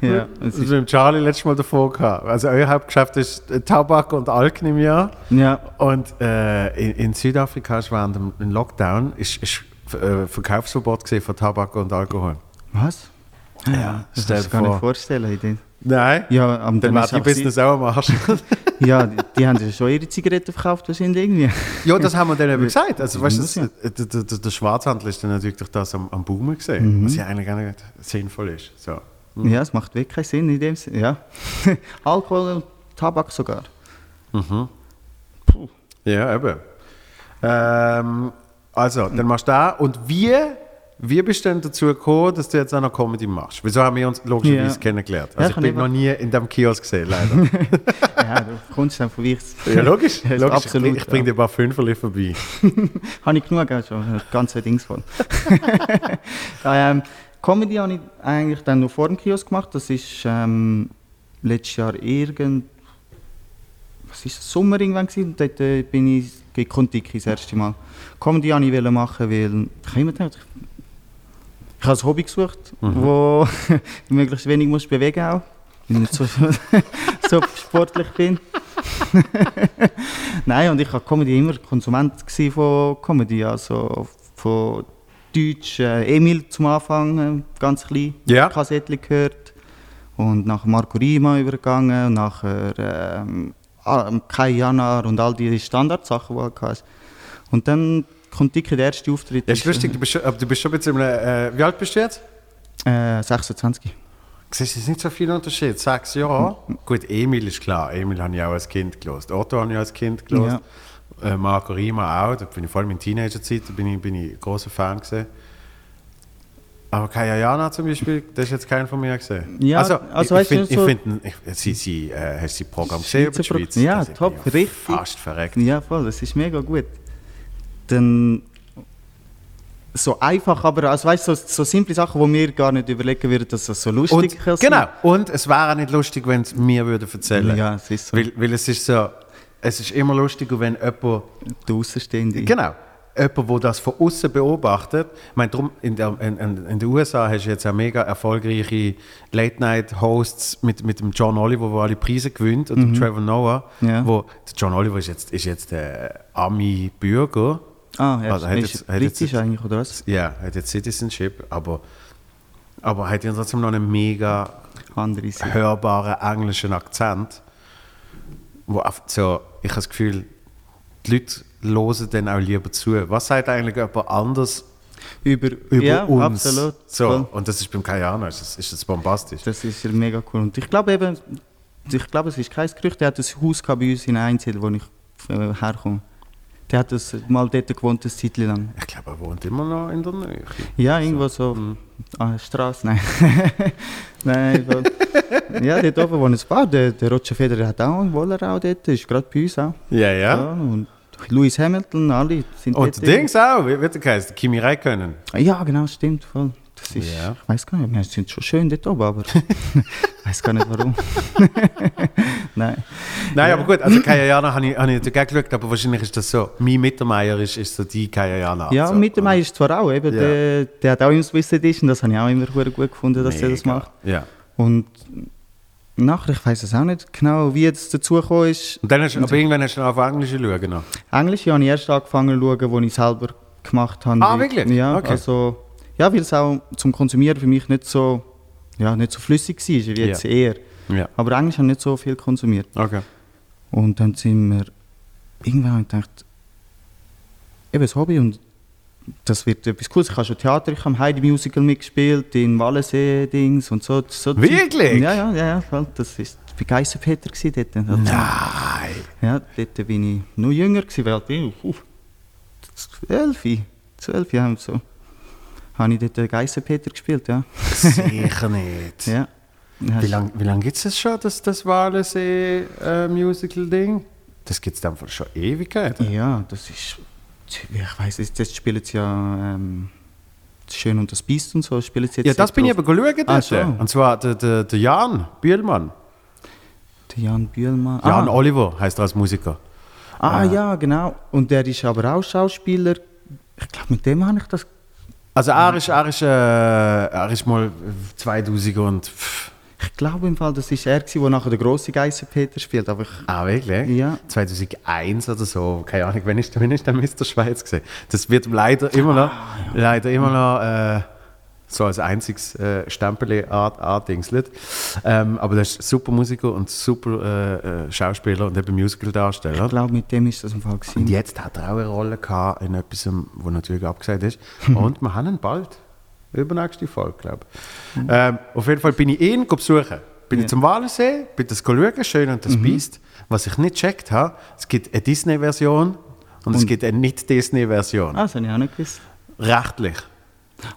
ja, Das ist, mit Charlie letztes Mal davor gehabt. Also euer Hauptgeschäft ist Tabak und Alk im Jahr. ja, Und äh, in, in Südafrika ist während dem Lockdown ist, ist äh, Verkaufsverbot gesehen von Tabak und Alkohol. was? Ja, Das stell kannst dir du gar nicht vor. vorstellen. Nein, Ja, am dann wäre die Business auch am Arsch. [laughs] Ja, die, die haben ja schon ihre Zigaretten verkauft, wahrscheinlich irgendwie. ja, das haben wir dann eben gesagt. Also, weißt du, das- ja. der, der, der, Schwarzhandel ist dann natürlich durch das am, am Boomen gesehen, Mhm. was ja eigentlich gar nicht sinnvoll ist. So. Ja, es macht wirklich keinen Sinn in dem Sinne. Ja. [laughs] Alkohol und Tabak sogar. Ja, eben. Ähm, also, dann machst du da. Und wie, wie bist du denn dazu gekommen, dass du jetzt auch noch Comedy machst? Wieso haben wir uns logischerweise Ja. kennengelernt? Ja, Also, ich kann bin ich noch nie in dem Kiosk gesehen, leider. [laughs] Ja, du kommst dann vorbei. ja, logisch. Ja, logisch. absolut, ich, ich bringe dir ein paar Fünferli vorbei. [laughs] Habe ich genug, auch schon. Das ganze Dings voll. ja, [laughs] ähm, Comedy habe ich eigentlich dann noch vor dem Kiosk gemacht. Das ist ähm, letztes Jahr irgend... Was ist das? Sommer irgendwann gewesen. Und dort äh, bin ich gegen Kontiki das erste Mal. Comedy wollte ich machen, weil... Ich habe immer gedacht, ich, ich habe ein Hobby gesucht, wo du [laughs] möglichst wenig musst bewegen auch. Weil ich nicht so, [laughs] so sportlich bin. [laughs] Nein, und ich war Comedy immer Konsument von Comedy, also von Deutsch, äh, Emil zum Anfang, äh, ganz klein, Ja. Kassettchen gehört und nachher Marco Rima übergegangen und nachher ähm, ah, Kai Janar und all die Standardsachen, die du hast. Und dann kommt Dicke der erste Auftritt. Ja, ist lustig, du bist, schon- aber du bist schon ein bisschen. Äh, wie alt bist du jetzt? Äh, 26. Siehst du, es ist nicht so viel Unterschied. Sechs Jahre. Gut, Emil ist klar. Emil habe ich auch als Kind gelost. Otto habe ich als Kind gelost. Äh, Marco Rima auch. Da bin ich vor allem in Teenagerzeit, da bin ich, bin ich großer Fan gewesen. Aber Kaya Jana zum Beispiel, das ist jetzt keiner von mir gesehen. Ja, also, also ich, ich finde, so- find, sie, sie, äh, hast sie Programm gesehen über die Schweiz? Ja, top, ja richtig. Fast verreckt. Ja, voll, das ist mega gut. Dann so einfach, aber also, weißt, so, so simple Sachen, die mir gar nicht überlegen würden, dass das so lustig Und, kann genau. Und es wäre auch nicht lustig, wenn es mir würde erzählen Ja, es ist so. Weil, weil es ist so, es ist immer lustiger, wenn jemand, Der Außenstehende. genau, jemand, der das von außen beobachtet, ich meine, drum, in, der, in, in, den USA hast du jetzt auch mega erfolgreiche Late-Night-Hosts mit, mit dem John Oliver, der alle Preise gewinnt, und dem Trevor Noah, Ja. wo, der John Oliver ist jetzt, ist jetzt der Ami-Bürger, Ah, ja, Also, hat ist jetzt- hat jetzt- eigentlich, oder was? ja, hat jetzt Citizenship, aber, aber hat ja trotzdem noch einen mega Andere Seite. hörbaren englischen Akzent, wo oft so, ich habe das Gefühl, die Leute hören dann auch lieber zu. Was sagt eigentlich jemand anders Über, über ja, uns? absolut. So, Voll. und das ist beim Kajano, ist das, ist das bombastisch. Das ist ja mega cool. Und ich glaube eben, ich glaube, es ist kein Gerücht, der hat ein Haus bei uns in Einzel, wo ich äh, herkomme. Der hat das mal dort gewohnt, eine Zeit lang. Ich glaube, er wohnt immer noch in der Nähe. Ja, irgendwo so. Mhm. Ah, Straße, nein. [laughs] nein. Ja, dort oben wohnt ein paar. Der, der Roger Federer hat auch einen Wollerau dort, ist gerade bei uns auch. Ja, ja. Ja, und Lewis Hamilton, alle sind Und dort. der Dings auch, wie wird der geheißen? Kimi Räikkönen. Ja, genau, stimmt, voll. Das ist, Ja. Ich weiß gar nicht, wir sind schon schön dort oben, aber [laughs] [laughs] ich weiß gar nicht warum. [laughs] nein. Nein, aber gut, also Kajana habe ich, habe ich natürlich auch geschaut, aber wahrscheinlich ist das so, mein Mittermeier ist, ist so die Kajana. Ja, so. und mit dem Mai ist zwar auch, eben, Ja. der, der hat auch immer Swiss Edition, das habe ich auch immer gut gefunden, dass er das Mega. macht. Ja. Und nachher, ich weiß es auch nicht genau, wie es dazu gekommen ist. Und dann hast, aber irgendwann hast du auf Englisch schauen noch. Englisch habe ich erst angefangen zu schauen, als ich selber gemacht habe. Ah, wirklich? Ja, Okay. also, ja, weil es auch zum Konsumieren für mich nicht so, ja, nicht so flüssig war, wie jetzt Ja. eher. Ja. Aber Englisch habe ich nicht so viel konsumiert. Okay. Und dann sind wir, irgendwann habe ich gedacht, eben das Hobby und das wird etwas Cooles. Ich habe schon Theater, ich habe Heidi Musical mitgespielt, in Wallensee-Dings und so. so Wirklich? Ja, ja, ja, ja. Das war bei Geissenpeter gewesen dort. Also, Nein. Ja, dort bin ich noch jünger gewesen, weil ich zwölf, zwölf Jahre so. Habe ich dort den Geissenpeter gespielt, ja. Sicher nicht. [laughs] ja. Wie lange wie lang gibt es das schon, das, das Walensee-Musical-Ding? das gibt es dann schon Ewigkeiten. Ja, das ist. Ich weiß nicht, jetzt spielen sie ja ähm, Schön und das Biest und so. Spielen sie jetzt Ja, das bin ich drauf. aber geschaut. Ah, schon. Und zwar der, der, der Jan Bühlmann. Der Jan Bühlmann. Jan ah, Oliver heißt er als Musiker. ah, ja, genau. Und der ist aber auch Schauspieler. Ich glaube, mit dem habe ich das. Also er ist, er ist, äh, er ist mal 2000 und... pff, Ich glaube im Fall, das ist er, der nachher der grosse Geissenpeter spielt. Aber ich, Ah, wirklich? Ja. 2001 oder so, keine Ahnung, wann ist, wann ist der Mr. Schweiz gesehen? Das wird leider immer noch, leider immer noch äh, so als einziges äh, Stempel andingselt. Ähm, aber das ist super Musiker und super äh, äh, Schauspieler und eben Musical-Darsteller. ich glaube, mit dem ist das im Fall. Und Gewesen. jetzt hat er auch eine Rolle gehabt in etwas, was natürlich abgesagt ist. [laughs] Und wir haben ihn bald. Übernächste Folge, glaube ich. Ähm, auf jeden Fall bin ich ihn besuchen. Bin Ja. ich zum Walensee, bin das schauen, schön und das Biest. Was ich nicht gecheckt habe, es gibt eine Disney-Version und, es Und- gibt eine Nicht-Disney-Version. Ah, das habe ich auch nicht gewusst. Rechtlich.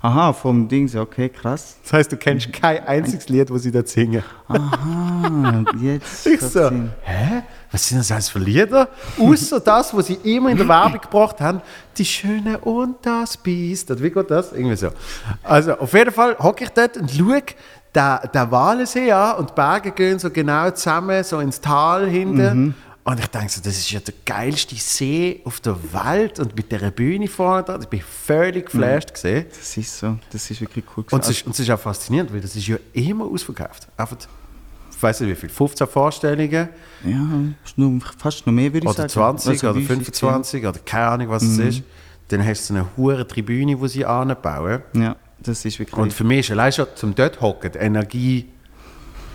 Aha, vom Ding, okay, krass. Das heißt, du kennst kein einziges Lied, das sie da singen. Ah, jetzt. [laughs] Ich so, hä? Was sind das alles für Lieder? Außer das, was sie immer in der Werbung gebracht haben. Die Schöne und das Biest. Wie geht das? Irgendwie so. Also, auf jeden Fall hocke ich dort und schaue den, den Walensee an und die Berge gehen so genau zusammen, so ins Tal hinten. Und ich denke so, das ist ja der geilste See auf der Welt. Und mit dieser Bühne vorne da, ich bin völlig geflasht gesehen. Das ist so, das ist wirklich cool. Und es, ist, und es ist auch faszinierend, weil das ist ja immer ausverkauft. Einfach, ich weiß nicht wie viel, 15 Vorstellungen ja, fast noch mehr, würde ich oder sagen. 20 Also, oder wie viel 25 oder keine Ahnung, was es ist. Dann hast du so eine hohe Tribüne, die sie anbauen. Ja, das ist wirklich. Und für mich ist allein schon zum dort hocken die Energie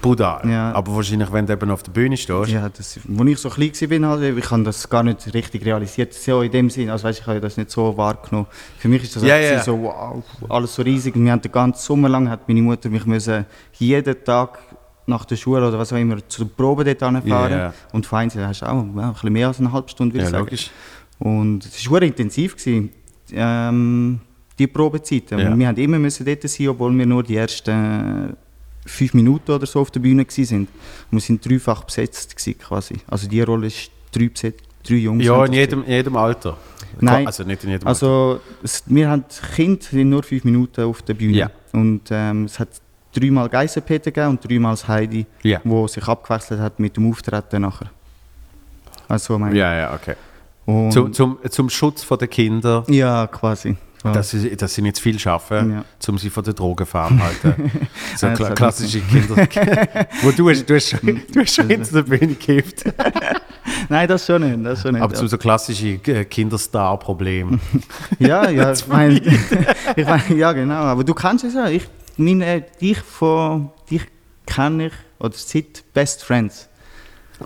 brutal. Ja. Aber wahrscheinlich, wenn du eben auf der Bühne stehst, ja, das, als ich so klein war, halt, ich habe das gar nicht richtig realisiert. So in dem Sinn, also weißt, ich habe das nicht so wahrgenommen. Für mich ist das Ja, ja. so, wow, alles so riesig. Und wir haben den ganzen Sommer lang hat meine Mutter mich müssen jeden Tag nach der Schule oder was auch immer zur Probe dort anfahren. Ja. Und fein, da hast du auch ja, ein bisschen mehr als eine halbe Stunde, würde ja, ich sagen. logisch. Und es war intensiv, gewesen, ähm, die Probezeiten. Ja. Wir haben immer müssen dort sein, obwohl wir nur die ersten fünf Minuten oder so auf der Bühne waren. Und wir sind dreifach besetzt gewesen, quasi. Also die Rolle ist drei, besetzt, drei Jungs. Ja, in jedem, in jedem Alter. Nein. Also nicht in jedem also es, wir haben Kinder sind nur fünf Minuten auf der Bühne. Ja. Und ähm, es hat dreimal Geissenpeter gegeben und dreimal das Heidi, Ja. wo sich abgewechselt hat mit dem Auftreten nachher. Also mein Ja, ja, okay. Zum, zum, zum Schutz der Kinder, Ja, quasi. Ja. dass, sie, dass sie nicht viel schaffen, Ja. um sie von der Droge fernhalten. [laughs] so Ja, kla klassische Kinder. [laughs] Wo du hast, du hast schon, du hast schon hinter der Bühne gekippt. Nein, das schon nicht. Das schon nicht Aber zum so klassische äh, Kinderstar-Problem. [laughs] ja, ja, ich meine, ich mein, ja genau. Aber du kennst es ja. Ich, meine, dich von dich kenne ich oder seit Best Friends.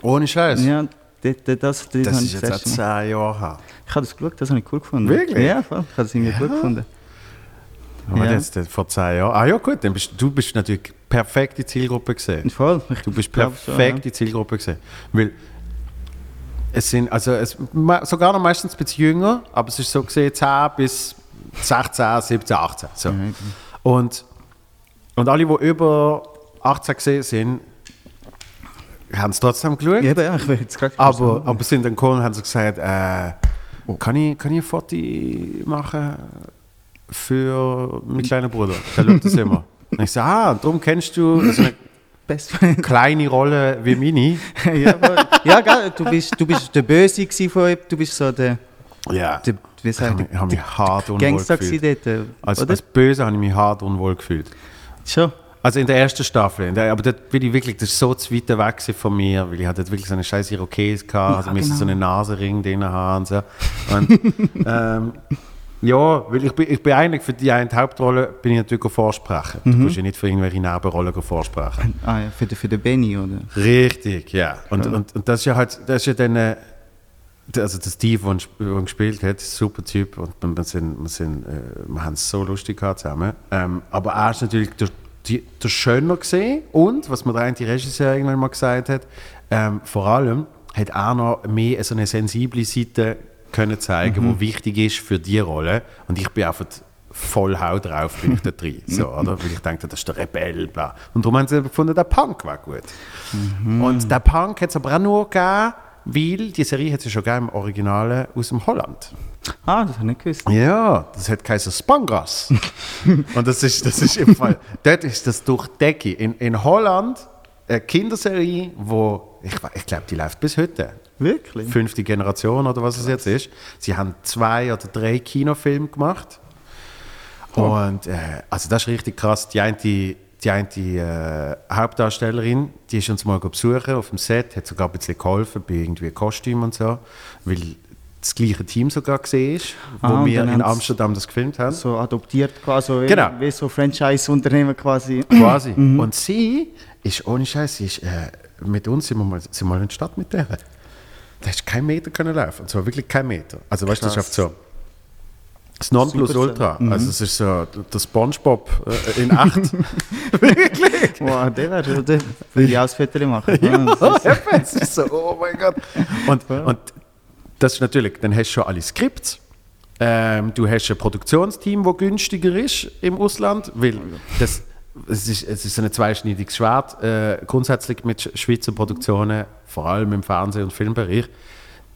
Ohne Scheiß. Ja, das, das, das, das ist jetzt Mal- zehn Jahre her. Ich habe das geschaut, das habe ich cool gefunden. Wirklich? Ja, voll. Ich habe das irgendwie gut gefunden. Aber Ja. jetzt, äh, vor zehn Jahren. Ah ja gut, dann bist, du bist natürlich perfekte Zielgruppe gesehen. Voll. Ich Du bist glaub schon, perfekte Zielgruppe gesehen. Weil es sind, also es, sogar noch meistens ein bisschen jünger, aber es ist so gesehen 10 bis 16, 17, 18. So. Ja. Ja, Und, und alle, die über 18 gesehen sind, haben es trotzdem geschaut. ja, ja, ich will jetzt gerade Aber, aber sind dann gekommen und haben so gesagt, äh, kann, ich, kann ich ein Foto machen für meinen kleinen Bruder? Der schaut das immer. [laughs] Und ich sage, ah, darum kennst du so eine [laughs] kleine Rolle wie meine. [laughs] ja, voll. ja, gell, du bist, du bist der Böse von ihm. Du bist so der, Ja. der wie Ich sagt habe mich, ich habe mich hart unwohl gefühlt. dort. äh, Als, als Böse habe ich mich hart unwohl gefühlt. Schon. Also in der ersten Staffel, der, aber dort bin ich wirklich, das ist so zu weit weg von mir, weil ich hatte wirklich so eine scheiß Irokese gehabt, also Ja, müssen genau. so einen Nasenring drin haben und so. Und, [laughs] ähm, ja, weil ich bin, ich bin eigentlich für die eine Hauptrolle bin ich natürlich vorsprechen. Mhm. Du kannst ja nicht für irgendwelche Nebenrollen vorsprechen. Ah ja, für den, für den Benny, oder? Richtig, ja. Und, Ja. und, und das ist ja halt, das ist ja dann, äh, also der Steve, der gespielt hat, ist ein super Typ und wir, sind, wir, sind, äh, wir haben es so lustig gehabt zusammen. Ähm, aber er ist natürlich der, die, der Schöner gesehen und, was mir der eine Regisseur irgendwann mal gesagt hat, ähm, vor allem hat er noch mehr so eine sensible Seite können zeigen, Mhm. die wichtig ist für die Rolle. Und ich bin einfach voll Hau drauf bin ich da drin. [laughs] So, oder? Weil ich dachte, das ist der Rebell. Bla. Und darum haben sie gefunden, der Punk war gut. Und der Punk hat es aber auch nur gegeben, weil die Serie hat es ja schon gegeben im Originalen aus dem Holland. Ah, das habe ich nicht gewusst. Ja, das hat geheißen Spangas. [laughs] Und das ist, das ist im Fall, dort ist das durch Decke. In, in Holland eine Kinderserie, wo, ich, ich glaube, die läuft bis heute. Wirklich? Fünfte Generation oder was es jetzt ist. Sie haben zwei oder drei Kinofilme gemacht. Und äh, also das ist richtig krass. Die eine, die eine äh, Hauptdarstellerin, die ist uns mal besuchen auf dem Set, hat sogar ein bisschen geholfen bei irgendwie Kostüm und so, weil das gleiche Team sogar gesehen ist, wo Ah, und wir in Amsterdam das gefilmt haben. So adoptiert quasi, Genau. wie so Franchise-Unternehmen quasi. Quasi. [clears throat] Mhm. Und sie ist ohne Scheiß, sie ist äh, mit uns sind wir mal, sind wir mal in die Stadt mit der. Da hast du keinen Meter können laufen. Und zwar wirklich keinen Meter. Also weißt du, das oft so. Das Nonplusultra. Mhm. Also es ist so der Spongebob äh, in acht. [laughs] wirklich? Wow, der wäre, der würde ich auch das Foto machen. [laughs] Ja, das ist- eben, es ist so, oh mein Gott. Und, und das ist natürlich, dann hast du schon alle Skripts. Ähm, du hast ein Produktionsteam, das günstiger ist im Ausland, weil das, es, ist, es ist ein zweischneidiges Schwert. Äh, grundsätzlich mit Sch- Schweizer Produktionen, vor allem im Fernseh- und Filmbereich.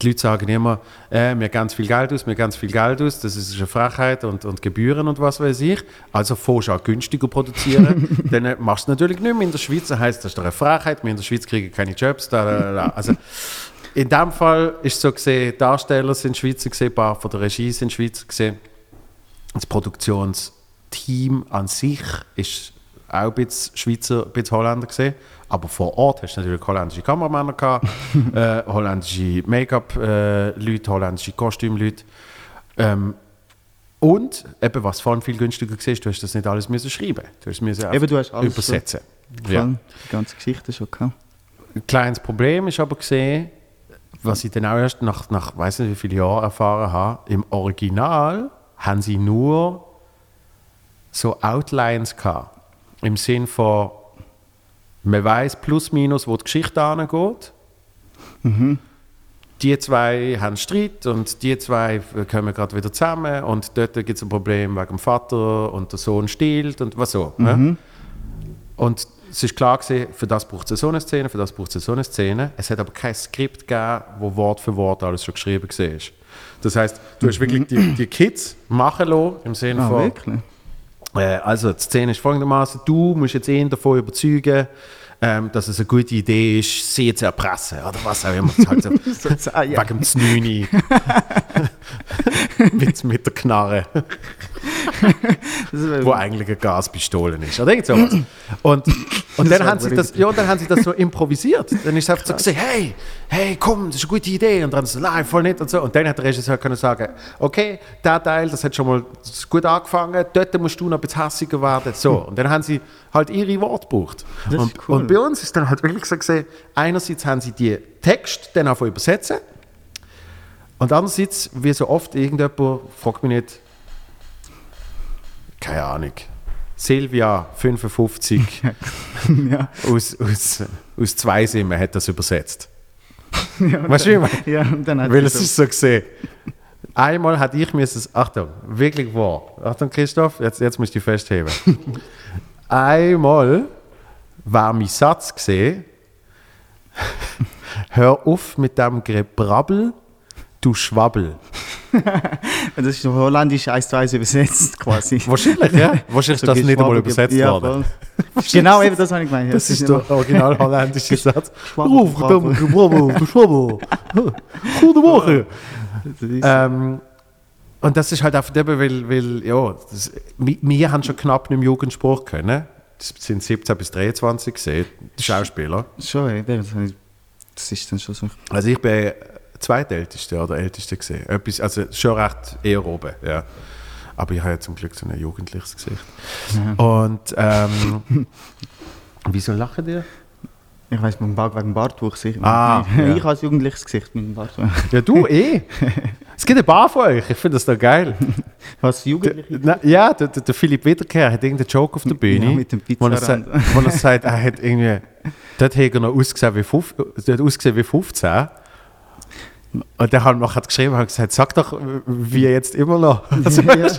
Die Leute sagen immer, äh, wir ganz viel Geld aus, wir ganz viel Geld aus, das ist eine Frechheit und, und Gebühren und was weiß ich. Also fährst du günstiger produzieren, [laughs] dann äh, machst du es natürlich nicht mehr in der Schweiz, das heisst, das ist doch eine Frechheit, wir in der Schweiz kriegen keine Jobs. Da, da, da. Also, in dem Fall ist es so gesehen, Darsteller sind Schweizer gesehen, ein paar von der Regie sind Schweizer gesehen. Das Produktionsteam an sich ist auch ein bisschen Schweizer, ein bisschen Holländer gesehen. Aber vor Ort hast du natürlich holländische Kameramänner gehabt, [laughs] äh, holländische Make-up-Leute, holländische Kostümleute. Ähm, und eben, was vorhin viel günstiger war, du hast das nicht alles müssen schreiben. Du hast müssen Eben, du hast alles übersetzen. Ja. Ja. Die ganze Geschichte schon gehabt. Ein kleines Problem ist aber gesehen, was ich dann auch erst nach, nach weiß nicht wie vielen Jahren erfahren habe. Im Original haben sie nur so Outlines gehabt. Im Sinn von, man weiß plus minus, wo die Geschichte angeht. Die zwei haben Streit und die zwei kommen gerade wieder zusammen und dort gibt es ein Problem wegen dem Vater und der Sohn stiehlt und was so. Ne? Und es ist klar gewesen, für das braucht es so eine Szene, für das braucht es so eine Szene. Es hat aber kein Skript gegeben, wo Wort für Wort alles schon geschrieben war. Das heißt, du hast wirklich die, die Kids machen lassen, im Sinne Ah, von, wirklich? äh, also die Szene ist folgendermaßen: Du musst jetzt ihn davon überzeugen, ähm, dass es eine gute Idee ist, sie zu erpressen oder was auch immer. [laughs] Halt so, ja. Wegen dem. [laughs] mit, mit der Knarre, wo eigentlich eine Gaspistole ist. Oder irgend sowas. Und, und dann, haben sie das, ja, dann haben sie das so improvisiert. Dann ist es einfach so gesagt, hey, hey, komm, das ist eine gute Idee. Und dann so, nein, voll nicht und so. Und dann hat der Regisseur können sagen, okay, der Teil, das hat schon mal gut angefangen, dort musst du noch ein bisschen hässiger werden. So. Und dann haben sie halt ihre Worte gebraucht. Und, cool. und bei uns ist dann halt wirklich so gesehen, einerseits haben sie die Text dann auch übersetzen und andererseits, wie so oft, irgendjemand fragt mich nicht, keine Ahnung, Silvia, 55, [laughs] ja. aus, aus, aus zwei Simmen hat das übersetzt. [laughs] Ja, Weißt du, wie ja, Weil es ist so gesehen. Einmal hatte ich mir es, Achtung, wirklich wahr. Achtung, Christoph, jetzt, jetzt musst du dich festheben. [laughs] Einmal war mein Satz gesehen, hör auf mit dem Gebrabbel, du Schwabbel. [laughs] Das ist auf Holländisch eins zu eins übersetzt quasi. [laughs] Wahrscheinlich, ja? [laughs] Wahrscheinlich ist das nicht einmal übersetzt ja, worden. Genau, eben das habe ich gemeint. Das ist der original holländische Satz. Schwabbel, Ruf dem Gebrabbel, du Schwabbel. Gute Woche. Das Ähm, und das ist halt einfach eben, weil, weil ja, das, wir, wir haben schon knapp nicht im Jugendspruch können. Das sind 17 bis 23 gesehen, die Schauspieler. Schon, eben, das, das ist dann schon so. Also ich bin zweitälteste oder älteste gesehen. Etwas, also schon recht eher oben, ja. Aber ich habe ja zum Glück so ein jugendliches Gesicht. Und ähm, [laughs] wieso lachen die? Ich weiß, beim Bart wegen dem Bartwuchs. sicher. Ah, ich ja. ich als jugendliches Gesicht mit dem Bartwuchs. Ja, du eh. [laughs] Es gibt ein paar von euch, ich finde das doch geil. Was Jugendliche? Na, ja, der, der, der Philipp Wiederkehr hat irgendeinen Joke auf der Bühne. Ja, mit dem wo er, sagt, Pizzarand. wo er sagt, er hat irgendwie. Dort hat er noch ausgesehen wie, fünf, der hat ausgesehen wie 15. Und der hat noch hat geschrieben und gesagt, sag doch, wie jetzt immer noch. [laughs] Also, Ja, ja.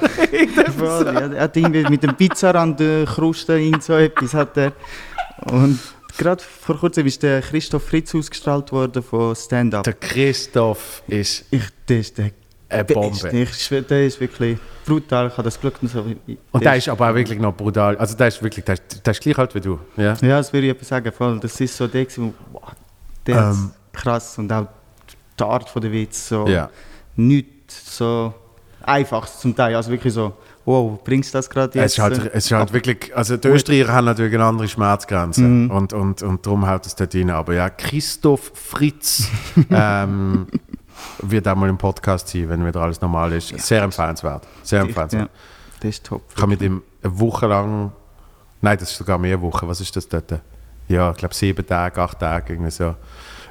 Voll, ja, er hat irgendwie mit dem Pizzarand der Kruste in so etwas hat er. Und gerade vor kurzem ist der Christoph Fritz ausgestrahlt worden von Stand Up. Der Christoph ist Ich, der ist der eine. Bombe. Ich schwöre, der ist wirklich brutal. Ich habe das Glück, so. Und der ist aber auch wirklich noch brutal. Also der ist wirklich, der ist, der ist gleich alt wie du. Ja? Ja, das würde ich sagen. Voll. Das ist so der, wo- wow, der Ähm. ist krass und auch die Art von der Witz so Ja. nichts so einfaches zum Teil. Also wirklich so, wow, bringst du das gerade Es jetzt? ist, halt, es ist halt wirklich, also die Österreicher haben natürlich eine andere Schmerzgrenze Mhm. und, und, und darum haut es dort rein. Aber ja, Christoph Fritz [laughs] ähm, wird auch mal im Podcast sein, wenn wieder alles normal ist. Sehr empfehlenswert. Sehr ja, empfehlenswert. der ist top. Ich habe mit ihm eine Woche lang, nein, das ist sogar mehr Wochen, was ist das dort? Ja, ich glaube sieben Tage, acht Tage, irgendwie so.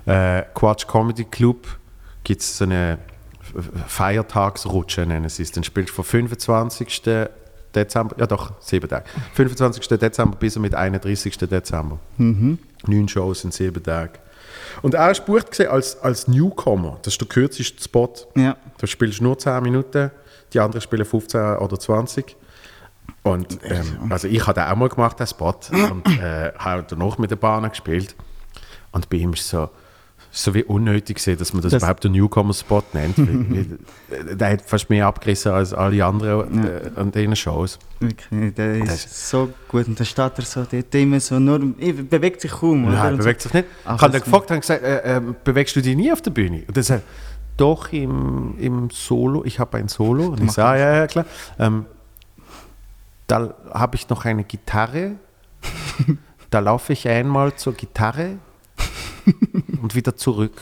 Äh, Quatsch Comedy Club gibt es so eine Feiertagsrutsche, nennen sie es. Dann spielst du vom 25. Dezember, ja doch, sieben Tage. 25. Dezember bis mit 31. Dezember. Mhm. Neun Shows in sieben Tagen. Und er ist bucht als, als Newcomer. Das ist der kürzeste Spot. Ja. Du spielst nur 10 Minuten, die anderen spielen 15 oder 20. Und ähm, also ich habe auch mal gemacht, den Spot, und äh, habe danach mit der Bahn gespielt. Und bei ihm ist so, so wie unnötig gesehen, dass man das, Das- überhaupt einen Newcomer-Spot nennt. [laughs] Der hat fast mehr abgerissen als alle anderen äh, an diesen Shows. Wirklich, der ist Das- so gut. Und dann steht er so, der hat immer so, nur, er bewegt sich kaum. oder? Nein, Und bewegt sich nicht. Ach, ich habe ihn gefragt und gesagt, äh, äh, bewegst du dich nie auf der Bühne? Und er sagt, doch im, im Solo, ich habe ein Solo. Und ich sage, ja, ja, klar. Ähm, da habe ich noch eine Gitarre. [laughs] da laufe ich einmal zur Gitarre und wieder zurück.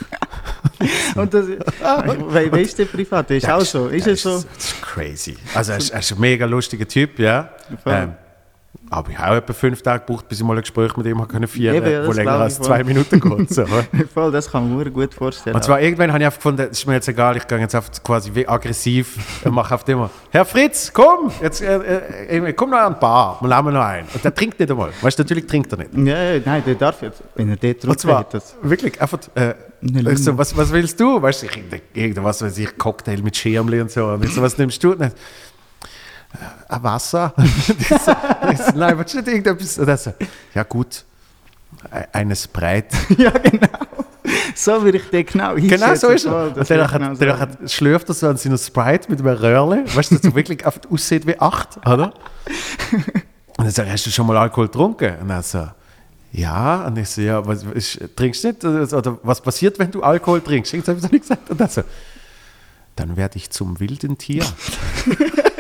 [laughs] Und das, weil, wer ist der privat? Ist auch so. Ist er so? Das ist crazy. Also er ist, er ist ein mega lustiger Typ, ja. Ähm, aber ich habe auch etwa fünf Tage gebraucht, bis ich mal ein Gespräch mit ihm habe können führen Eben, ja, wo länger als voll. zwei Minuten geht. So. [laughs] Voll, das kann man mir gut vorstellen. Und zwar irgendwann habe ich einfach gefunden, es ist mir jetzt egal, ich gehe jetzt einfach quasi wie aggressiv und mache auf immer, Herr Fritz, komm, jetzt, äh, äh, komm noch an die Bar, wir laden noch ein. Und der trinkt nicht einmal. Weißt du, natürlich trinkt er nicht. ja, nein, der darf jetzt, wenn er dort Und zwar das. wirklich einfach, äh, so, was, was willst du? Weißt du, ich, irgendwas, weiß ich, Cocktail mit Schirmli und so. Und ich so, was nimmst du? Äh, ein Wasser? so, ich so, nein, du nicht irgendetwas? Und er so, ja gut, e- eine Sprite. [laughs] ja, genau. So würde ich den genau Genau einschätzen. so ist er. Voll, Und dann genau dann hat, schlürft er so an seiner Sprite mit einem Röhrle. Weißt du, dass er wirklich aussieht wie acht, oder? [laughs] Und dann sage ich, hast du schon mal Alkohol getrunken? Und er so, ja. Und ich so, ja, was, ist, trinkst du nicht? Oder was passiert, wenn du Alkohol trinkst? Irgendwas habe ich nicht gesagt. Und er so, dann werde ich zum wilden Tier. [laughs]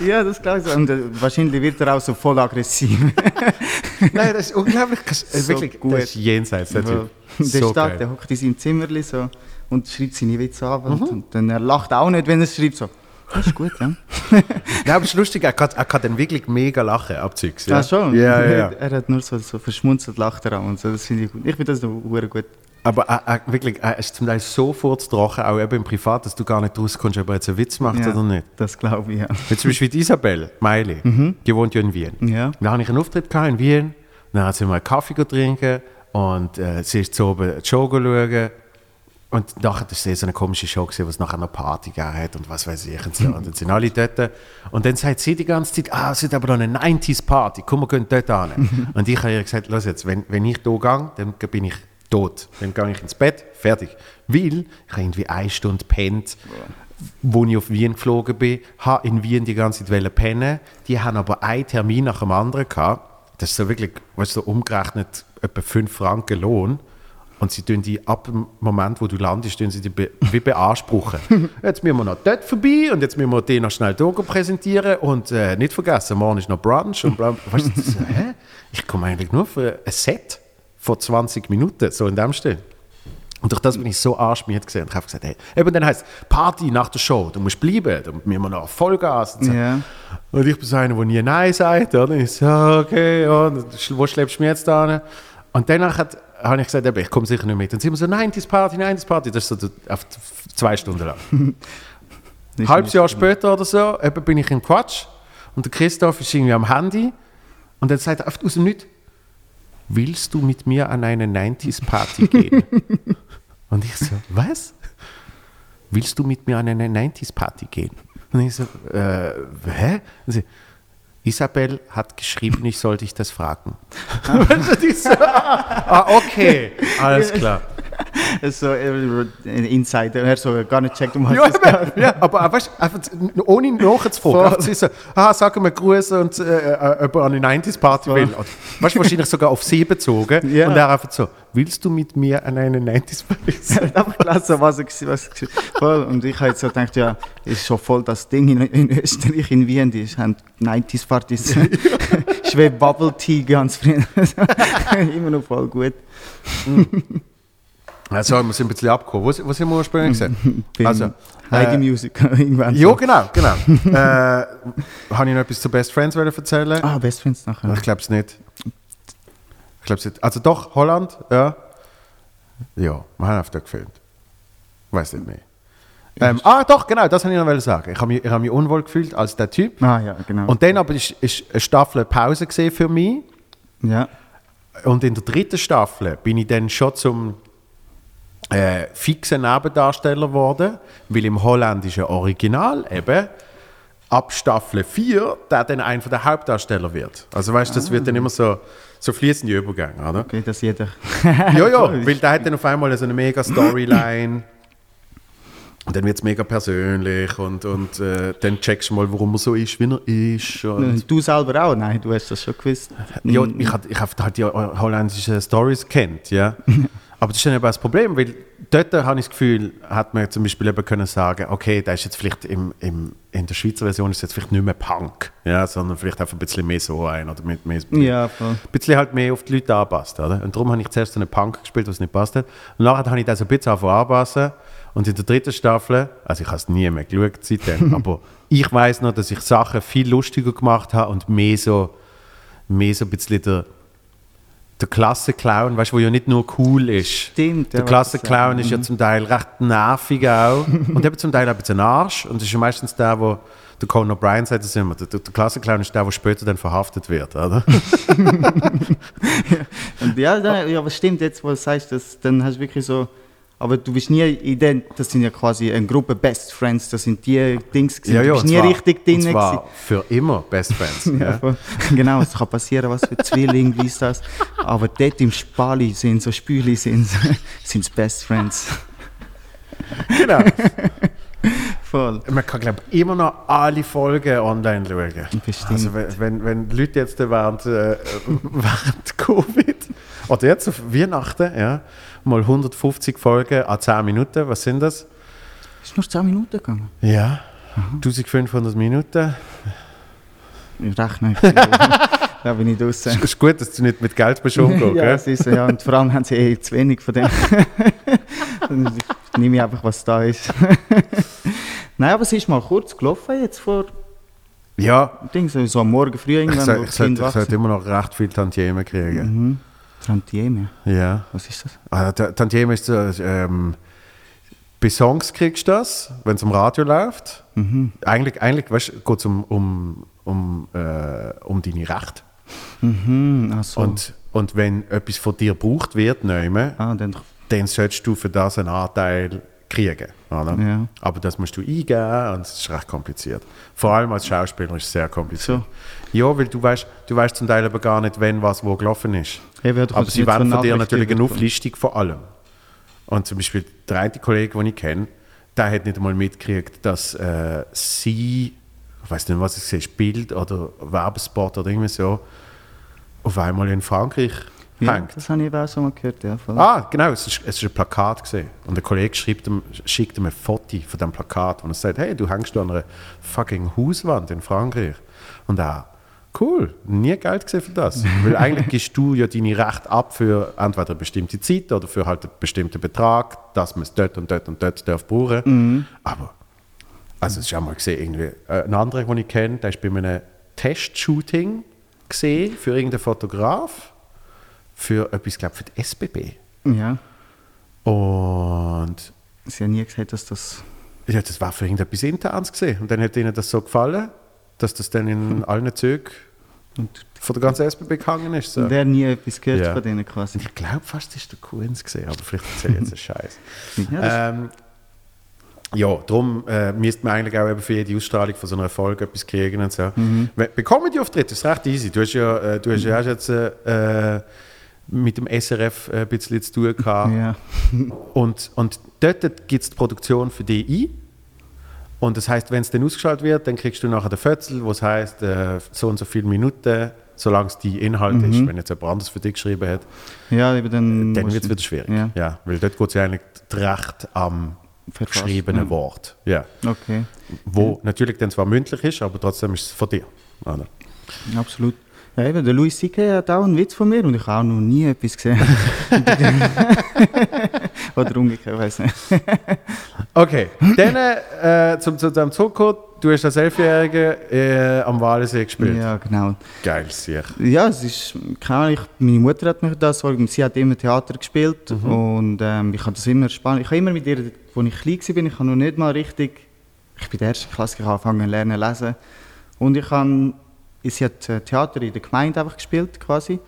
Ja, das glaube ich so. Und äh, wahrscheinlich wird er auch so voll aggressiv. [laughs] Nein, das ist unglaublich. krass. Äh, So wirklich, gut. das ist jenseits, der Typ. der So steht, der hockt in seinem Zimmerli so und schreibt seine Witze ab. Mhm. Und, dann er lacht auch nicht, wenn er es schreibt. So. Das ist gut, ja. [laughs] Ja, aber es ist lustig, er kann, er kann dann wirklich mega lachen, abzüglich. Ja. Ah, schon? Ja, ja, ja. Er hat nur so, so verschmunzelt, lacht er auch. Und so. Das finde ich gut. Ich finde das noch gut. Aber äh, äh, wirklich, er ist zum Teil so furztrocken, auch eben im Privat, dass du gar nicht rauskommst, ob er jetzt einen Witz macht Ja, oder nicht. Das glaube ich, ja. Jetzt zum Beispiel die Isabel Meili, die wohnt ja in Wien. Ja. Dann habe ich einen Auftritt gehabt in Wien, dann hat sie mal einen Kaffee trinken und äh, sie ist so oben die Show schauen. Und nachher war so eine komische Show, gewesen, wo es nachher noch Party gegeben hat und was weiß ich. Und, so. und dann sind alle dort. Und dann sagt sie die ganze Zeit, ah, es ist aber noch eine 90s-Party, komm, wir gehen dort hin. [laughs] und ich habe ihr gesagt, los jetzt, wenn, wenn ich hier gehe, dann bin ich tot. Dann gehe ich ins Bett, fertig. Weil ich habe irgendwie eine Stunde pennt, wo ich auf Wien geflogen bin, habe in Wien die ganze Zeit pennen. Die haben aber einen Termin nach dem anderen gehabt. Das ist so wirklich, weißt du, so umgerechnet etwa 5 Franken Lohn. Und sie tun die ab dem Moment, wo du landest, tun sie die be wie beanspruchen. [laughs] jetzt müssen wir noch dort vorbei und jetzt müssen wir den noch schnell hier präsentieren und äh, nicht vergessen, morgen ist noch Brunch und bla, weißt du, das, hä? Ich komme eigentlich nur für ein Set von 20 Minuten, so in dem Stil. Und durch das bin ich so arschmiert gesehen. Und ich habe gesagt, hey, eben dann heißt Party nach der Show, du musst bleiben, da müssen wir noch Vollgas. Und, so. Ja. und ich bin so einer, der nie Nein sagt. Oder? Ich so, okay, ja, wo schleppst du mich jetzt da hin? Und danach hat, habe ich gesagt, eben, ich komme sicher nicht mit. Und sie immer so, 90s Party, 90s Party. Das ist so auf zwei Stunden lang. [laughs] Das Halbes Jahr später oder so, eben bin ich im Quatsch und der Christoph ist irgendwie am Handy und dann sagt er aus dem Nichts, willst du mit mir an eine 90s Party gehen? [laughs] Und ich so, was? Willst du mit mir an eine 90s-Party gehen? Und ich so, äh, hä? Und sie, Isabel hat geschrieben, ich sollte dich das fragen. [laughs] [laughs] Und ich so, ah, okay, alles klar. So ein Insider, er so gar nicht checkt, um was Ja, es ja, aber äh, weißt, einfach ohne nachzufragen. Sie so, ah, sag mir Grüße und äh, ob er an eine 90s-Party will. Weißt du, wahrscheinlich sogar auf sie bezogen. Ja. Und er einfach so, willst du mit mir an eine 90s-Party? [laughs] Er hat einfach gelesen, was gsi- was gsi- voll. Und ich habe jetzt so gedacht, ja, ist schon voll das Ding in, in Österreich, in Wien, die haben 90s-Partys. [laughs] Schweb Bubble Tea ganz früh. [laughs] Immer noch voll gut. Also, wir sind ein bisschen abgekommen. Wo, wo sind wir ursprünglich gesehen? [laughs] Beim Also, Heidi äh, Music [laughs] irgendwann. Ja, genau, genau. [laughs] äh, Habe ich noch etwas zu Best Friends erzählen? Ah, Best Friends nachher. Ich glaube es nicht. Ich glaube nicht. Also doch, Holland, ja. Ja, wir haben auf der gefilmt. Weiß nicht mehr. Ähm, ah, doch, genau, das wollte ich noch sagen. Ich habe mich, ich hab mich unwohl gefühlt als der Typ. Ah ja, genau. Und dann aber ist, ist eine Staffel Pause gesehen für mich. ja. Und in der dritten Staffel bin ich dann schon zum äh, fixen Nebendarsteller geworden, weil im holländischen Original eben ab Staffel 4 der dann einer der Hauptdarsteller wird. Also weißt du, das wird dann immer so, so fließende Übergänge, oder? Okay, dass jeder. [laughs] Ja, ja, [laughs] weil der hat dann auf einmal so eine mega Storyline. [laughs] Und dann wird es mega persönlich und, und äh, dann checkst du mal, warum er so ist, wie er ist. Und, Du selber auch? Nein, du hast das schon gewusst. ja, ich habe ich hab halt die holländischen Stories kennt, ja. Aber das ist dann eben das Problem, weil dort habe ich das Gefühl, hat man zum Beispiel eben können sagen, okay, da ist jetzt vielleicht im, im, in der Schweizer Version ist jetzt vielleicht nicht mehr Punk, ja, sondern vielleicht einfach ein bisschen mehr so ein oder mit mehr, Ja, voll. ein bisschen halt mehr auf die Leute anpasst, oder? Und darum habe ich zuerst so einen Punk gespielt, was nicht passt hat. Und nachher habe ich das so ein bisschen anpassen. Und in der dritten Staffel, also ich habe es nie mehr geschaut seitdem, [laughs] aber ich weiß noch, dass ich Sachen viel lustiger gemacht habe und mehr so, mehr so ein bisschen der, der Klassenclown, weißt du, wo ja nicht nur cool ist. Stimmt, Der ja, Klassenclown ist ja zum Teil recht nervig auch [laughs] und eben zum Teil ein bisschen Arsch. Und das ist ja meistens der, wo der Conan O'Brien sagt das immer, der, der Klassenclown ist der, der später dann verhaftet wird, oder? [laughs] [laughs] Ja, dann, ja, aber stimmt jetzt, wo du sagst, dass, dann hast du wirklich so. Aber du bist nie in den, das sind ja quasi eine Gruppe Best Friends, das sind die Dings gewesen. du bist nie zwar- richtig drin. Und zwar gewesen. für immer Best Friends. [laughs] Ja, ja. genau, es kann passieren, was für Zwillinge, wie ist das. Aber dort im Spali sind so Spüli sind [laughs] sind's Best Friends. Genau. [laughs] Voll. Man kann, glaube ich, immer noch alle Folgen online schauen. Bestimmt. Also, wenn, wenn, Leute jetzt während, äh, während Covid oder jetzt auf Weihnachten ja, mal 150 Folgen an 10 Minuten, was sind das? Ist nur 10 Minuten gegangen. Ja, 1500 Minuten. Ich rechne nicht. [laughs] da bin ich draußen. Es ist gut, dass du nicht mit Geld bist umgehen, [laughs] ja, es ist ja, und vor allem haben sie eh zu wenig von dem. [laughs] Dann nehme ich einfach, was da ist. Nein, aber es ist mal kurz gelaufen jetzt vor Ja, Ding, so, so am Morgen früh ich, irgendwann. soll, ich, sollte, Kinder ich sollte wach immer noch recht viel Tantiemen kriegen. Mhm. Tantieme, Ja. was ist das? Ah, Ta- Tantieme ist so, ähm, bei Songs kriegst du das, wenn es am Radio läuft. Mhm. Eigentlich, eigentlich weißt, geht es um, um, um, äh, um deine Rechte. Mhm, ach so. Und, und wenn etwas von dir gebraucht wird, nehmen, ah, dann, dann solltest du für das einen Anteil kriegen. Oder? Ja. Aber das musst du eingeben und es ist recht kompliziert. Vor allem als Schauspieler ist es sehr kompliziert. So. Ja, weil du weißt, du weißt zum Teil aber gar nicht, wenn was wo gelaufen ist. Hat aber sie werden so von dir natürlich eine Auflistung von allem. Und zum Beispiel der eine Kollege, den ich kenne, der hat nicht einmal mitgekriegt, dass äh, sie, ich weiß nicht, was es ist, Bild oder Werbespot oder irgendwie so, auf einmal in Frankreich ja, hängt. das habe ich auch schon mal gehört, ja. Voll. Ah, genau, es ist, es ist ein Plakat gesehen. Und der Kollege schreibt ihm, schickt ihm ein Foto von dem Plakat und er sagt, hey, du hängst an einer fucking Hauswand in Frankreich. Und er, cool, nie Geld gesehen für das. [laughs] Weil eigentlich gibst du ja deine Rechte ab für entweder eine bestimmte Zeit oder für halt einen bestimmten Betrag, dass man es dort und dort und dort darf brauchen. Aber, also ist auch mal gesehen, irgendwie, äh, ein anderer, den ich kenne, der ist bei einem Testshooting gesehen für irgendeinen Fotograf für etwas, glaube für die SBB. Ja, Und sie haben nie gesagt, dass das... ja, das war für irgendetwas Internes gesehen. Und dann hat ihnen das so gefallen, dass das dann in [laughs] allen Zügen Und von der ganzen SBB gehangen ist. So. wer nie etwas gehört Ja. von denen quasi. Ich glaube fast, das war der Kuhns gesehen, aber vielleicht erzähle ich jetzt einen Scheiß. [laughs] Ja, Ähm, ja, darum äh, müsste man eigentlich auch eben für jede Ausstrahlung von so einer Folge etwas kriegen und so. Mhm. Bei Comedy-Auftritt ist es recht easy. Du hast ja, äh, du hast ja auch jetzt äh, mit dem SRF ein bisschen zu tun gehabt. ja. Und, und dort gibt es die Produktion für dich ein. Und das heißt, wenn es dann ausgeschaltet wird, dann kriegst du nachher den Fötzel, wo es heißt, äh, so und so viele Minuten, solange es die Inhalt ist. Wenn jetzt jemand anderes für dich geschrieben hat, ja, eben dann. dann musst wird es wieder schwierig. Ja. Ja. weil dort geht es ja eigentlich recht am Verfasst, geschriebenen ja. Wort. Ja. Okay, Wo natürlich dann zwar mündlich ist, aber trotzdem ist es von dir. Oder? absolut. Ja, eben, der Louis C.K. hat auch einen Witz von mir und ich habe auch noch nie etwas gesehen. [laughs] [laughs] Oder umgekehrt, ich weiß nicht. [laughs] Okay, dann äh, zum, zu dem zurückkommen. Du hast als Elfjährige äh, am Walensee gespielt. Ja, genau. Geil, sicher. Ja, es ist, keine Ahnung, meine Mutter hat mich das, organisiert. sie hat immer Theater gespielt und ähm, ich habe das immer spannend. Ich habe immer mit ihr, als ich klein war, ich habe noch nicht mal richtig, ich bin der erste Klasse, angefangen zu lernen lesen und ich habe, sie hat äh, Theater in der Gemeinde einfach gespielt quasi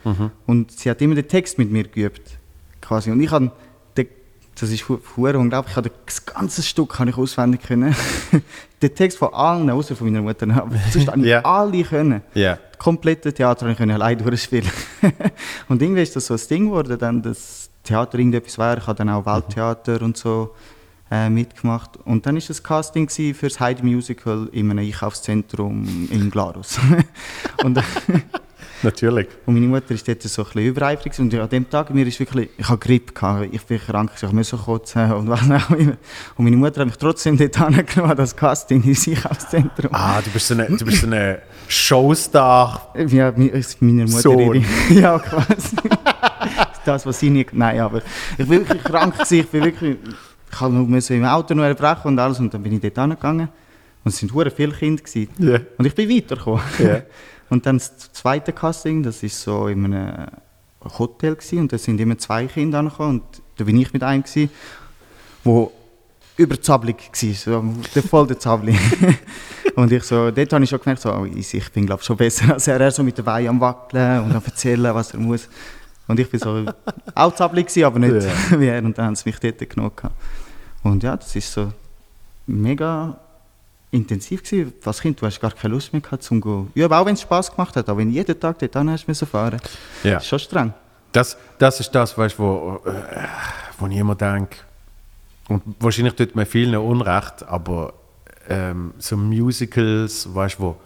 und sie hat immer den Text mit mir geübt quasi und ich habe das ist hu- hu- unglaublich. Ich habe das ganze Stück habe ich auswendig können. [laughs] den Text von allen, außer von meiner Mutter, aber sonst habe ich Ja. alle können Ja. komplette Theater ich konnte allein durchspielen. [laughs] und irgendwie ist das so ein Ding geworden, dann das Theater irgendetwas wäre. Ich habe dann auch Welttheater und so äh, mitgemacht. Und dann ist das Casting für das Heidi Musical in einem Einkaufszentrum in Glarus. [laughs] und, Natürlich. und meine Mutter ist dort so ein bisschen übereifrig und an dem Tag mir ist wirklich, ich habe Grippe gehabt, ich bin krank, ich musste kotzen und was auch immer. Und meine Mutter hat mich trotzdem dort angenommen, an das Casting ins Einkaufszentrum. Ah, du bist so eine, du bist so eine Showstar. Ja, meiner Mutter Sohn. [laughs] Ja, quasi. das, was sie nie... Nein, aber ich war wirklich krank. Gewesen. Ich bin wirklich... Ich müssen im Auto noch erbrechen und alles und dann bin ich dort angegangen. Und es waren viele Kinder. Gewesen. Ja. Und ich bin weitergekommen. Ja. [laughs] Und dann das zweite Casting, das ist so in einem Hotel gewesen, und da sind immer zwei Kinder angekommen und da bin ich mit einem gewesen, wo überzablig war, so, der voll der Zabli. [laughs] und ich so, dort habe ich schon gemerkt, so, oh, ich bin glaube schon besser als er, er so mit der Weih am wackeln und am erzählen, was er muss. Und ich bin so [laughs] auch gewesen, aber nicht [laughs] wie er und dann haben sie mich dort genommen. Und ja, das ist so mega intensiv gewesen. Als Kind, du hast gar keine Lust mehr gehabt zum gehen. Ja, aber auch wenn es Spaß gemacht hat, aber wenn jeden Tag dort hin hast müssen fahren, Ja. das ist schon streng. Das, das ist das, weißt, wo, äh, wo ich immer denke, und wahrscheinlich tut mir vielen Unrecht, aber ähm, so Musicals, weißt, wo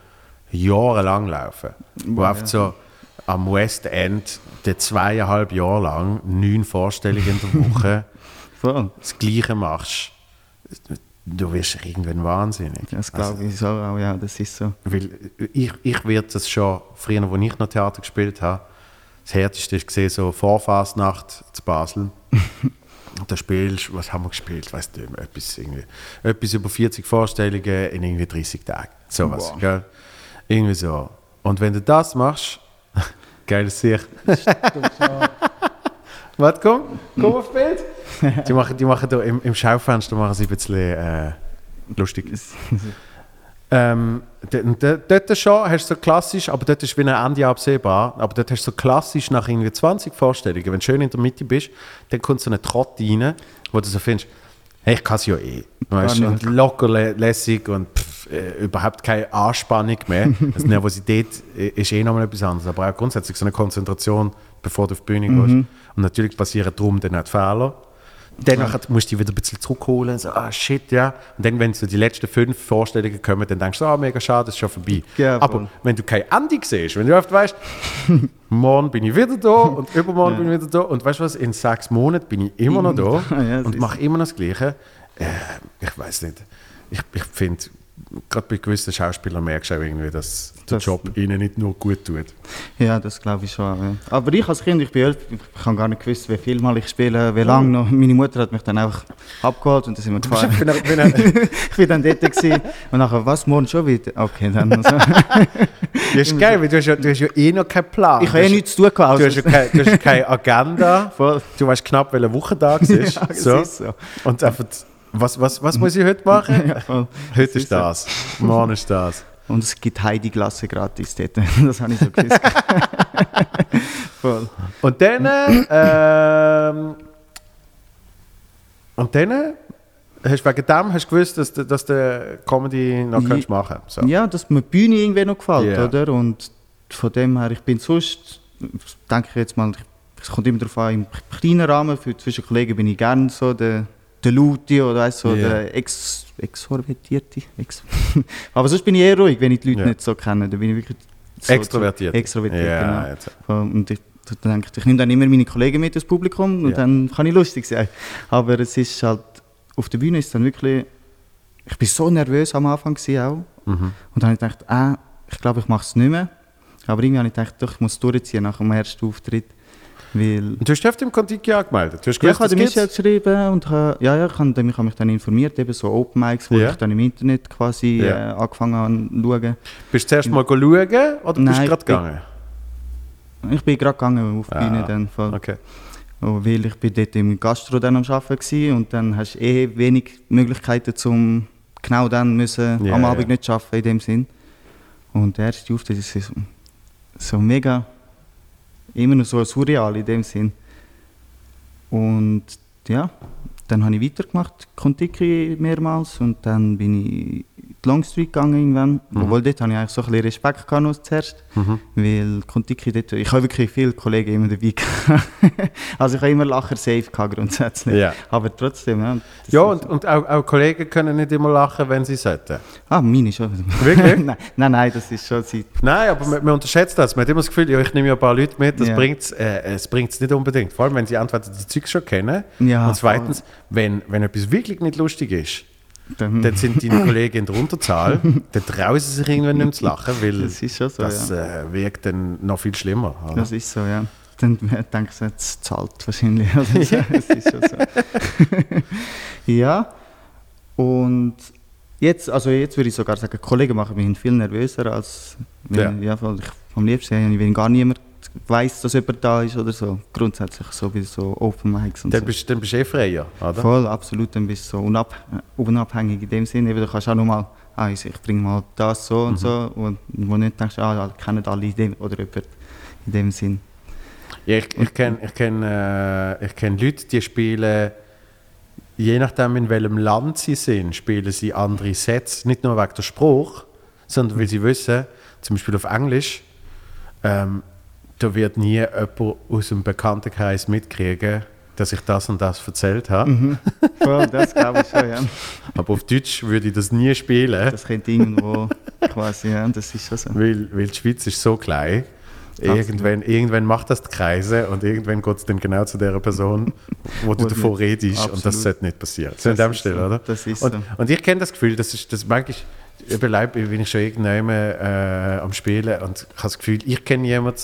jahrelang laufen, wo Ja, oft so am West End die zweieinhalb Jahre lang neun Vorstellungen in der Woche [laughs] das Gleiche machst, du wirst irgendwann wahnsinnig. Das Also, glaube ich so auch, ja, das ist so. weil ich, ich werde das schon, früher, als ich noch Theater gespielt habe, das Härteste ist gesehen, so Vorfasnacht zu Basel. Und [laughs] da spielst du, was haben wir gespielt? Weißt du, etwas, irgendwie, etwas über 40 Vorstellungen in irgendwie 30 Tagen. Sowas, Wow. gell? Irgendwie so. Und wenn du das machst, [laughs] geil Sicht. Was, [laughs] komm, komm auf Bild. Die machen, die machen da im, im Schaufenster machen sie ein bisschen äh, lustig. [laughs] Ähm, dort schon hast du so klassisch, aber dort ist wie ein Ende absehbar, aber dort hast du so klassisch nach irgendwie 20 Vorstellungen, wenn du schön in der Mitte bist, dann kommt so ein Trott rein, wo du so findest, hey, ich kann es ja eh. Weißt, und locker lä- lässig und pff, äh, überhaupt keine Anspannung mehr. [laughs] Also Nervosität ist eh nochmal etwas anderes, aber auch grundsätzlich so eine Konzentration, bevor du auf die Bühne gehst. Und natürlich passieren darum dann auch die Fehler. Dann nachher musst du dich wieder ein bisschen zurückholen, so, ah shit, ja. Und dann, wenn so die letzten fünf Vorstellungen kommen, dann denkst du, ah, mega schade, das ist schon vorbei. Ja. Aber wenn du kein Ende siehst, wenn du oft weißt, [laughs] morgen bin ich wieder da und übermorgen bin ich wieder da und weißt du was, in sechs Monaten bin ich immer noch da [laughs] Ja, und mache immer noch das Gleiche, äh, ich weiß nicht. Ich, ich finde, gerade bei gewissen Schauspielern merkst du auch irgendwie, dass der Das- Job ihnen nicht nur gut tut. Ja, das glaube ich schon. Ja. Aber ich als Kind, ich bin elf, ich habe gar nicht gewusst, wie viel Mal ich spiele, wie lange noch. Meine Mutter hat mich dann einfach abgeholt und dann sind wir gefahren. Wenn er- wenn er- ich bin dann dort gewesen. und nachher, was, morgen schon wieder? Okay, dann. So. [laughs] Das ist geil, weil du hast ja, du hast ja eh noch keinen Plan. Ich habe eh nichts zu tun gehabt. Du hast, ja keine, du hast keine Agenda. Voll. Du weißt knapp, welcher Wochentag es [laughs] ist. Ja, so. ist so. Und einfach, was, was, was muss ich heute machen? [laughs] Ja, heute ist das. Morgen ist das. Und es gibt Heidi-Glasse gratis dort. [laughs] Das habe ich so gewusst. [laughs] Voll. Und dann, ähm, und dann hast du wegen dem hast du gewusst, dass, du- dass du Comedy noch kannst machen so. Ja, dass mir die Bühne irgendwie noch gefällt, Ja. oder? Und von dem her, ich bin sonst, denke ich jetzt mal, ich- es kommt immer darauf an, im kleinen Rahmen, für zwischen Kollegen bin ich gerne so der, der Laute oder weißt, so Ja. der Ex, Exorbierte. Ex [laughs] Aber sonst bin ich eher ruhig, wenn ich die Leute Ja. nicht so kenne. Da bin ich wirklich so, Extrovertiert. Extrovertiert, ja, genau. Und ich, da denke ich, ich nehme dann immer meine Kollegen mit ins Publikum und dann kann ich lustig sein. Aber es ist halt, auf der Bühne ist dann wirklich, ich bin so nervös am Anfang auch. Mhm. Und dann habe ich gedacht, ah, ich glaube, ich mache es nicht mehr. Aber irgendwie habe ich gedacht, doch, ich muss durchziehen nach dem ersten Auftritt. Weil Und du hast öfter im Kontiki angemeldet. Du hast ja, gewusst, ich habe mich geschrieben und habe, ja, ja, ich habe, ich habe mich dann informiert, eben so Open Mics, wo Ja. ich dann im Internet quasi Ja. äh, angefangen habe zu schauen. Bist du zuerst mal schauen oder bist Nein, du gerade gegangen? Ich bin gerade gegangen auf die Ah, Bühne dann. Voll. Okay. Oh, weil ich bin dort im Gastro dann am Arbeiten war und dann hast du eh wenig Möglichkeiten, zum genau dann müssen Ja, am ja. Abend nicht arbeiten in dem Sinn. Und der erste Auftritt ist so, so mega, immer noch so surreal in dem Sinn. Und ja, dann habe ich weitergemacht, Kontiki mehrmals und dann bin ich die Longstreet gegangen irgendwann. Obwohl dort hatte ich eigentlich so ein bisschen Respekt gehabt noch zuerst. Mhm. Weil Kontiki dort, ich habe wirklich viele Kollegen immer dabei gehabt. [laughs] also ich habe immer Lacher safe gehabt grundsätzlich. Ja. Aber trotzdem, ja. Ja, und, und auch, auch Kollegen können nicht immer lachen, wenn sie sollten. Ah, meine schon. Wirklich? [laughs] nein, nein, nein, das ist schon seit... Nein, aber man, man unterschätzt das. Man hat immer das Gefühl, ja, ich nehme ja ein paar Leute mit, das Ja. bringt's, äh, es bringt es nicht unbedingt. Vor allem, wenn sie entweder die Züge schon kennen Ja, und zweitens, wenn, wenn etwas wirklich nicht lustig ist, Dann, dann sind deine [laughs] Kollegen in der Unterzahl, dann trauen sie sich irgendwann nicht mehr zu lachen, weil das so, das ja. äh, wirkt dann noch viel schlimmer. oder? Das ist so, ja. Dann denke ich, es zahlt wahrscheinlich. Also, [laughs] das ist schon so. [laughs] ja, und jetzt, also jetzt würde ich sogar sagen, Kollegen machen mich viel nervöser als wenn, ja. ich am liebsten, wenn gar niemand weiß, dass jemand da ist oder so. Grundsätzlich so wie so Open Mics und Dann so. bist, dann bist du eh freier, oder? Voll, absolut. Dann bist du so unab unabhängig in dem Sinne. Eben, Du kannst auch nochmal, ah, ich, ich bringe mal das so Mhm. und so. Und wo nicht denkst, ah, kennen alle in dem, oder jemand in dem Sinn. Ja, ich ich kenne ich kenn, äh, ich kenn Leute, die spielen, je nachdem in welchem Land sie sind, spielen sie andere Sets. Nicht nur wegen der Spruch, sondern weil sie wissen, zum Beispiel auf Englisch, ähm, da wird nie jemand aus dem Bekanntenkreis mitkriegen, dass ich das und das erzählt habe. Mhm. Voll, das glaube ich schon, ja. [laughs] Aber auf Deutsch würde ich das nie spielen, Das könnte irgendwo quasi, ja, das ist schon so. weil, weil die Schweiz ist so klein. Irgendwann, irgendwann macht das die Kreise und irgendwann geht es dann genau zu der Person, wo du nicht- redest und absolut. das sollte nicht passieren. Das dem ist Stil, so. oder? Das ist und, so. und ich kenne das Gefühl, das ist das manchmal, eben leid, bin ich schon irgendwann äh, am Spielen und ich habe das Gefühl, ich kenne niemanden,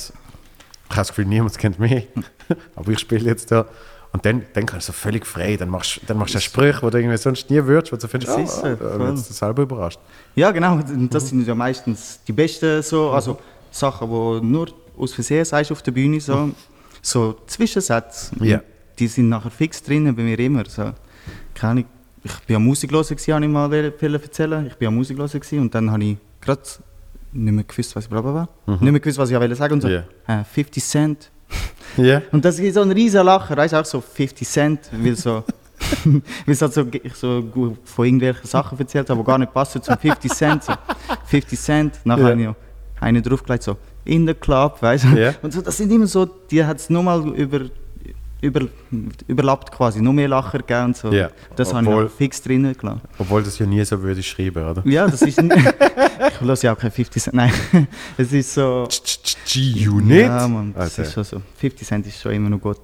ich habe das Gefühl, niemand kennt mich, [laughs] aber ich spiele jetzt da. Und dann, dann kannst du so völlig frei, dann machst du dann machst du einen Spruch, wo du irgendwie sonst nie würdest, wo du findest, Das oh, oh, wenn du selber überrascht. Ja, genau. Das sind ja meistens die besten so, also Sachen, die nur aus Versehen sagst auf der Bühne, so, so Zwischensätze. Ja. Die sind nachher fix drin bei mir immer. So. Keine ich war ja gewesen, habe ich mal erzählen. Ich war ja gewesen und dann habe ich gerade nicht mehr gewusst, was ich bla bla bla. Nicht mehr gewusst, was ich wollte sagen und so. Ja. äh, 50 Cent. [laughs] Ja. Und das ist so ein riesen Lacher, weißt du, auch so 50 Cent, weil so, [laughs] weil es halt so, ich so von irgendwelchen Sachen erzählt habe, die gar nicht passen zum 50 Cent. So. 50 Cent, nachher Ja. habe ich noch einen draufgelegt, so in the club, weißt du. Ja. Und so, das sind immer so, die hat es nochmal über, über, überlappt quasi, noch mehr Lacher gegeben und so. Ja, Das habe ich fix drinnen gelassen. Obwohl das ja nie so würde ich schreiben, oder? Ja, das ist, [laughs] ich lasse ja auch kein 50 Cent, nein, [laughs] es ist so... G-Unit? Ja, Mann, das Also, ist schon so. 50 Cent ist schon immer noch gut.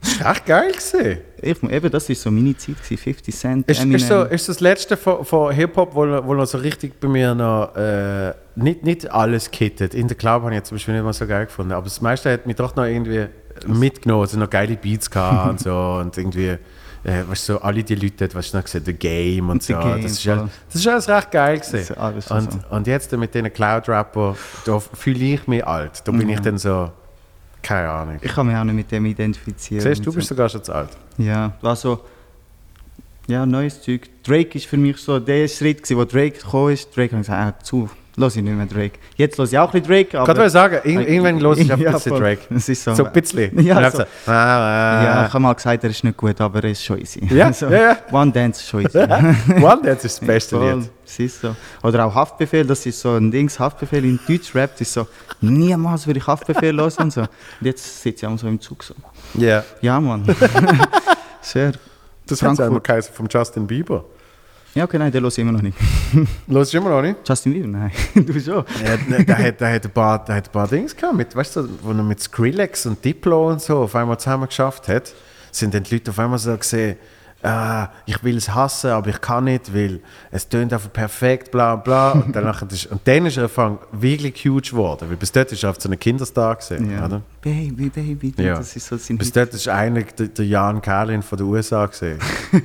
Das ist echt geil gewesen. Ich, eben, das war so meine Zeit, gewesen, 50 Cent. Ist, Eminem. ist, so, ist das letzte von, von Hip-Hop, wo, wo noch so richtig bei mir noch äh, nicht, nicht alles kittet. In der Club habe ich jetzt zum Beispiel nicht mal so geil gefunden, aber das meiste hat mich doch noch irgendwie mitgenommen. Also noch geile Beats gehabt und so [laughs] und irgendwie, äh, weißt du, so alle die Leute, was ich noch gesehen The Game und so. Game, das, ist alles, das ist alles recht geil gewesen. Und, so. und jetzt mit diesen Cloud-Rapper, da fühle ich mich alt. Da bin ich dann so, keine Ahnung. Ich kann mich auch nicht mit dem identifizieren. Siehst du, bist so. sogar schon zu alt. Ja, also Ja, neues Zeug. Drake ist für mich so der Schritt, gewesen, wo Drake gekommen ist. Drake ich gesagt, ah, zu, los ich nicht mehr Drake. Jetzt los ich auch ein bisschen Drake, aber... Wollte ich sagen, ir- irgendwann los ich ein Ja, bisschen. Drake. Es ist so. So ein bisschen. [laughs] Ja, so. so, ah, ah, Ja, ich habe mal gesagt, er ist nicht gut, aber er ist schon easy. Ja, Also, [laughs] ja, ja. One Dance ist schon easy. [laughs] One Dance ist das beste Lied. Es ist so. Oder auch Haftbefehl, das ist so ein Dings, Haftbefehl in Deutsch Rap, das ist so, niemals würde ich Haftbefehl hören und so. Und jetzt sitze ich auch so im Zug so. Ja. Ja, Mann. Sehr. Das hat Frankfurt. einmal geheißen vom Justin Bieber. Ja, okay, nein, den höre ich immer noch nicht. [laughs] Los immer noch nicht? Justin Bieber? Nein, [laughs] du schon. Ja, ne, der, hat, der, hat ein paar, der hat ein paar Dings gehabt, mit, weißt du, wo er mit Skrillex und Diplo und so auf einmal zusammen geschafft hat, sind dann die Leute auf einmal so gesehen, ah, ich will es hassen, aber ich kann nicht, weil es tönt einfach perfekt, bla bla. [laughs] Und, danach ist, und dann ist er angefangen wirklich huge geworden, weil bis dort ist er auf so einen Kinderstar gesehen, Ja. oder? Baby, Baby, Ja. das ist so sein Bis dort ist eigentlich der, der Jan Carlin von den USA gesehen. [laughs]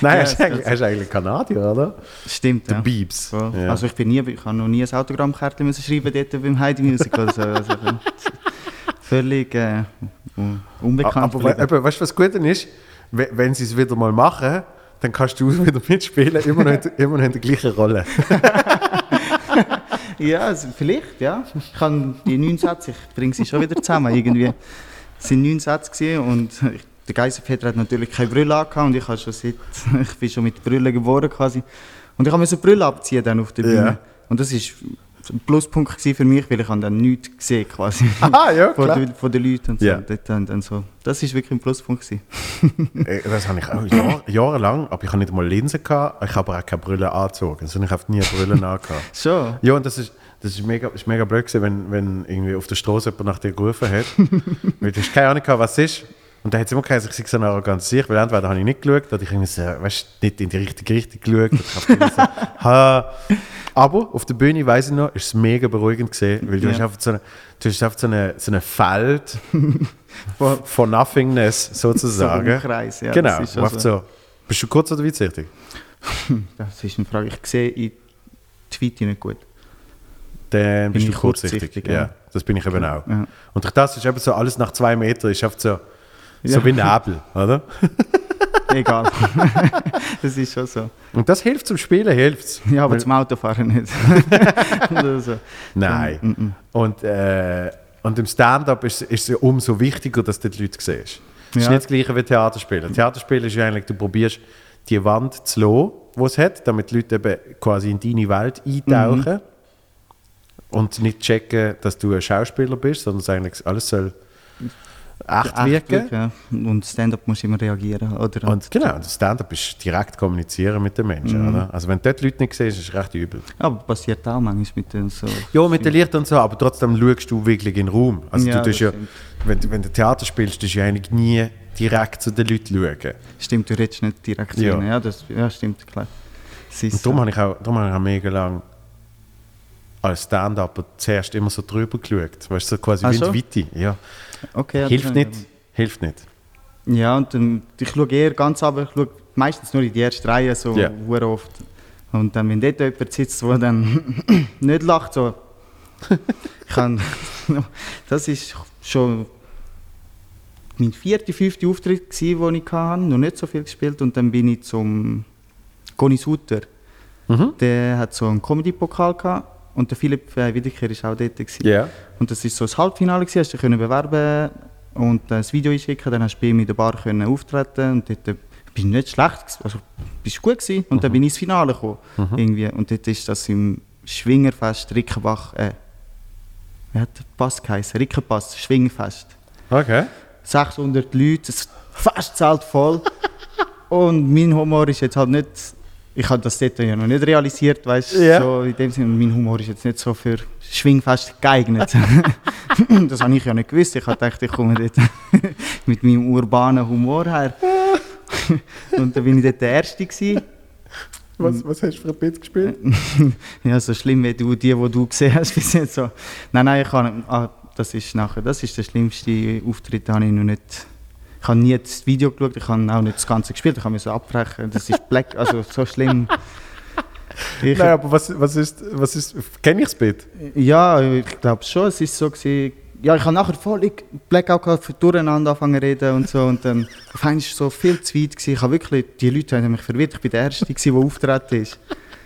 Nein, er ist, Ja, eigentlich, er ist eigentlich Kanadier, oder? Stimmt, Der ja. Biebs. Ja. Also ich bin nie, ich habe noch nie ein Autogrammkärtchen müssen schreiben dort beim Heidi Music oder so. Also, [laughs] völlig äh, un- unbekannt. Aber eben, weißt du, was gut ist? We- Wenn sie es wieder mal machen, dann kannst du [laughs] wieder mitspielen, immer noch in, der- immer noch in der gleichen Rolle. [laughs] Ja, also vielleicht, ja. Ich kann die neun Sätze, ich bringe sie schon wieder zusammen. Irgendwie es sind neun Sätze und ich, [laughs] der Geiselpeter hat natürlich keine Brille angehabt und ich, habe schon seit, ich bin schon mit Brille geboren quasi. Und ich musste Brille abziehen dann auf der Bühne. Ja. Und das war ein Pluspunkt für mich, weil ich habe dann nichts gesehen quasi. [laughs] Ah, ja, von, klar. den, von den Leuten und so. Ja. Dann, dann so. Das war wirklich ein Pluspunkt. [laughs] Äh, Das habe ich auch Jahr, jahrelang, aber ich habe nicht mal Linsen gehabt, ich habe aber auch keine Brille angezogen, sondern ich habe nie Brille [laughs] angehabt. Schon? Ja, und das ist, das ist mega, ist mega blöd gewesen, wenn, wenn irgendwie auf der Straße jemand nach dir gerufen hat. weil du hast keine Ahnung gehabt, was es ist. Und dann hat es immer geheißen, ich sei so arrogant sicher, weil entweder habe ich nicht geschaut oder ich irgendwie so, weißt, nicht in die richtige Richtung geschaut. Oder ich habe [laughs] ha. Aber auf der Bühne, weiss ich noch, ist es mega beruhigend gesehen, weil du Ja. hast einfach so eine, du hast einfach so eine, so eine Feld [laughs] von, von Nothingness sozusagen. So Kreis, ja, genau. das einfach so. Bist du kurz oder weitsichtig? [laughs] Das ist eine Frage. Ich sehe in die Weite nicht gut. Dann bist Bin du ich kurzsichtig. kurzsichtig, ja. ja. das bin ich eben auch. Ja. Und durch das ist eben so alles nach zwei Metern ist einfach so, so Ja. wie Nebel, oder? [laughs] Egal. [laughs] das ist schon so. Und das hilft zum Spielen, hilft's. Ja, aber Weil- zum Autofahren nicht. [laughs] So. Nein. Mm, mm. Und, äh, und im Stand-up ist, ist es ja umso wichtiger, dass du die Leute siehst. Das ist Ja. nicht das gleiche wie Theaterspielen. Theaterspielen ist ja eigentlich, du probierst die Wand zu lassen, die es hat, damit die Leute eben quasi in deine Welt eintauchen und nicht checken, dass du ein Schauspieler bist, sondern es eigentlich alles soll echt, Echt wirken. ja. Und Stand-up muss immer reagieren. Oder? Und genau, Stand-up ist direkt kommunizieren mit den Menschen. Oder? Also wenn du dort Leute nicht siehst, ist es recht übel. aber passiert auch manchmal mit den so. Ja, mit den Lichtern und so, aber trotzdem schaust du wirklich in den Raum. Also Ja, du tust ja, stimmt. wenn, du- wenn du Theater spielst, tust du ja eigentlich nie direkt zu den Leuten schauen. Stimmt, du redest nicht direkt Ja. zu ihnen. Ja, das, ja, stimmt, klar. Und darum so. habe ich auch, darum habe ich auch mega lang als Stand-Upper zuerst immer so drüber geschaut. Weißt du, so quasi Ach wie in die Weite. Ja. Okay, Hilft nicht. Hilft nicht. Ja, und dann, ich schaue eher ganz aber ich schaue meistens nur in die erste Reihe, so yeah. oft. Und dann, wenn dort jemand sitzt, der dann [coughs] nicht lacht, so. kann, [laughs] das ist schon mein vierter, fünfter Auftritt, gewesen, den ich hatte, noch nicht so viel gespielt. Und dann bin ich zum Conny Suter. Mhm. Der hat so einen Comedy-Pokal gehabt. Und der Philipp äh, Wiederkehr war auch dort. Gewesen. Ja. Und das war so das Halbfinale, gewesen, hast du dich können bewerben und äh, das Video einschicken, dann hast du bei ihm in der Bar können auftreten und dort äh, bin ich nicht schlecht, gewesen, also bist gut gewesen. und dann bin ich ins Finale gekommen, irgendwie. und dort ist das im Schwingerfest Rickenbach, äh, wie hat der Pass geheißen? Rickenpass, Schwingerfest. Okay. 600 Leute, das Festzelt voll [laughs] und mein Humor ist jetzt halt nicht, ich habe das dort ja noch nicht realisiert, weißt Ja. so in dem Sinne, mein Humor ist jetzt nicht so für Schwingfest geeignet. [laughs] [laughs] das habe ich ja nicht gewusst. Ich habe gedacht, ich komme dort [laughs] mit meinem urbanen Humor her. Und dann bin ich dort der Erste gewesen. Was, was hast du für ein Bit gespielt? Ja, so schlimm wie du, die, die du gesehen hast bis jetzt. So. Nein, nein, ich kann, ah, das ist nachher, das ist der schlimmste Auftritt, den habe ich noch nicht. Ich habe nie das Video geschaut, ich habe auch nicht das Ganze gespielt, ich habe so abbrechen. Das ist black, also so schlimm. [laughs] Ich, Nein, aber was, was ist, was ist, kenne ich das Bit? Ja, ich glaube schon. Es ist so gewesen, ja, ich habe nachher voll ich- Blackout gehabt, für durcheinander anfangen zu reden und so. Und dann auf einmal war es so viel zu weit. Gewesen. Ich habe wirklich, die Leute haben mich verwirrt. Ich bin der Erste, der auftreten ist.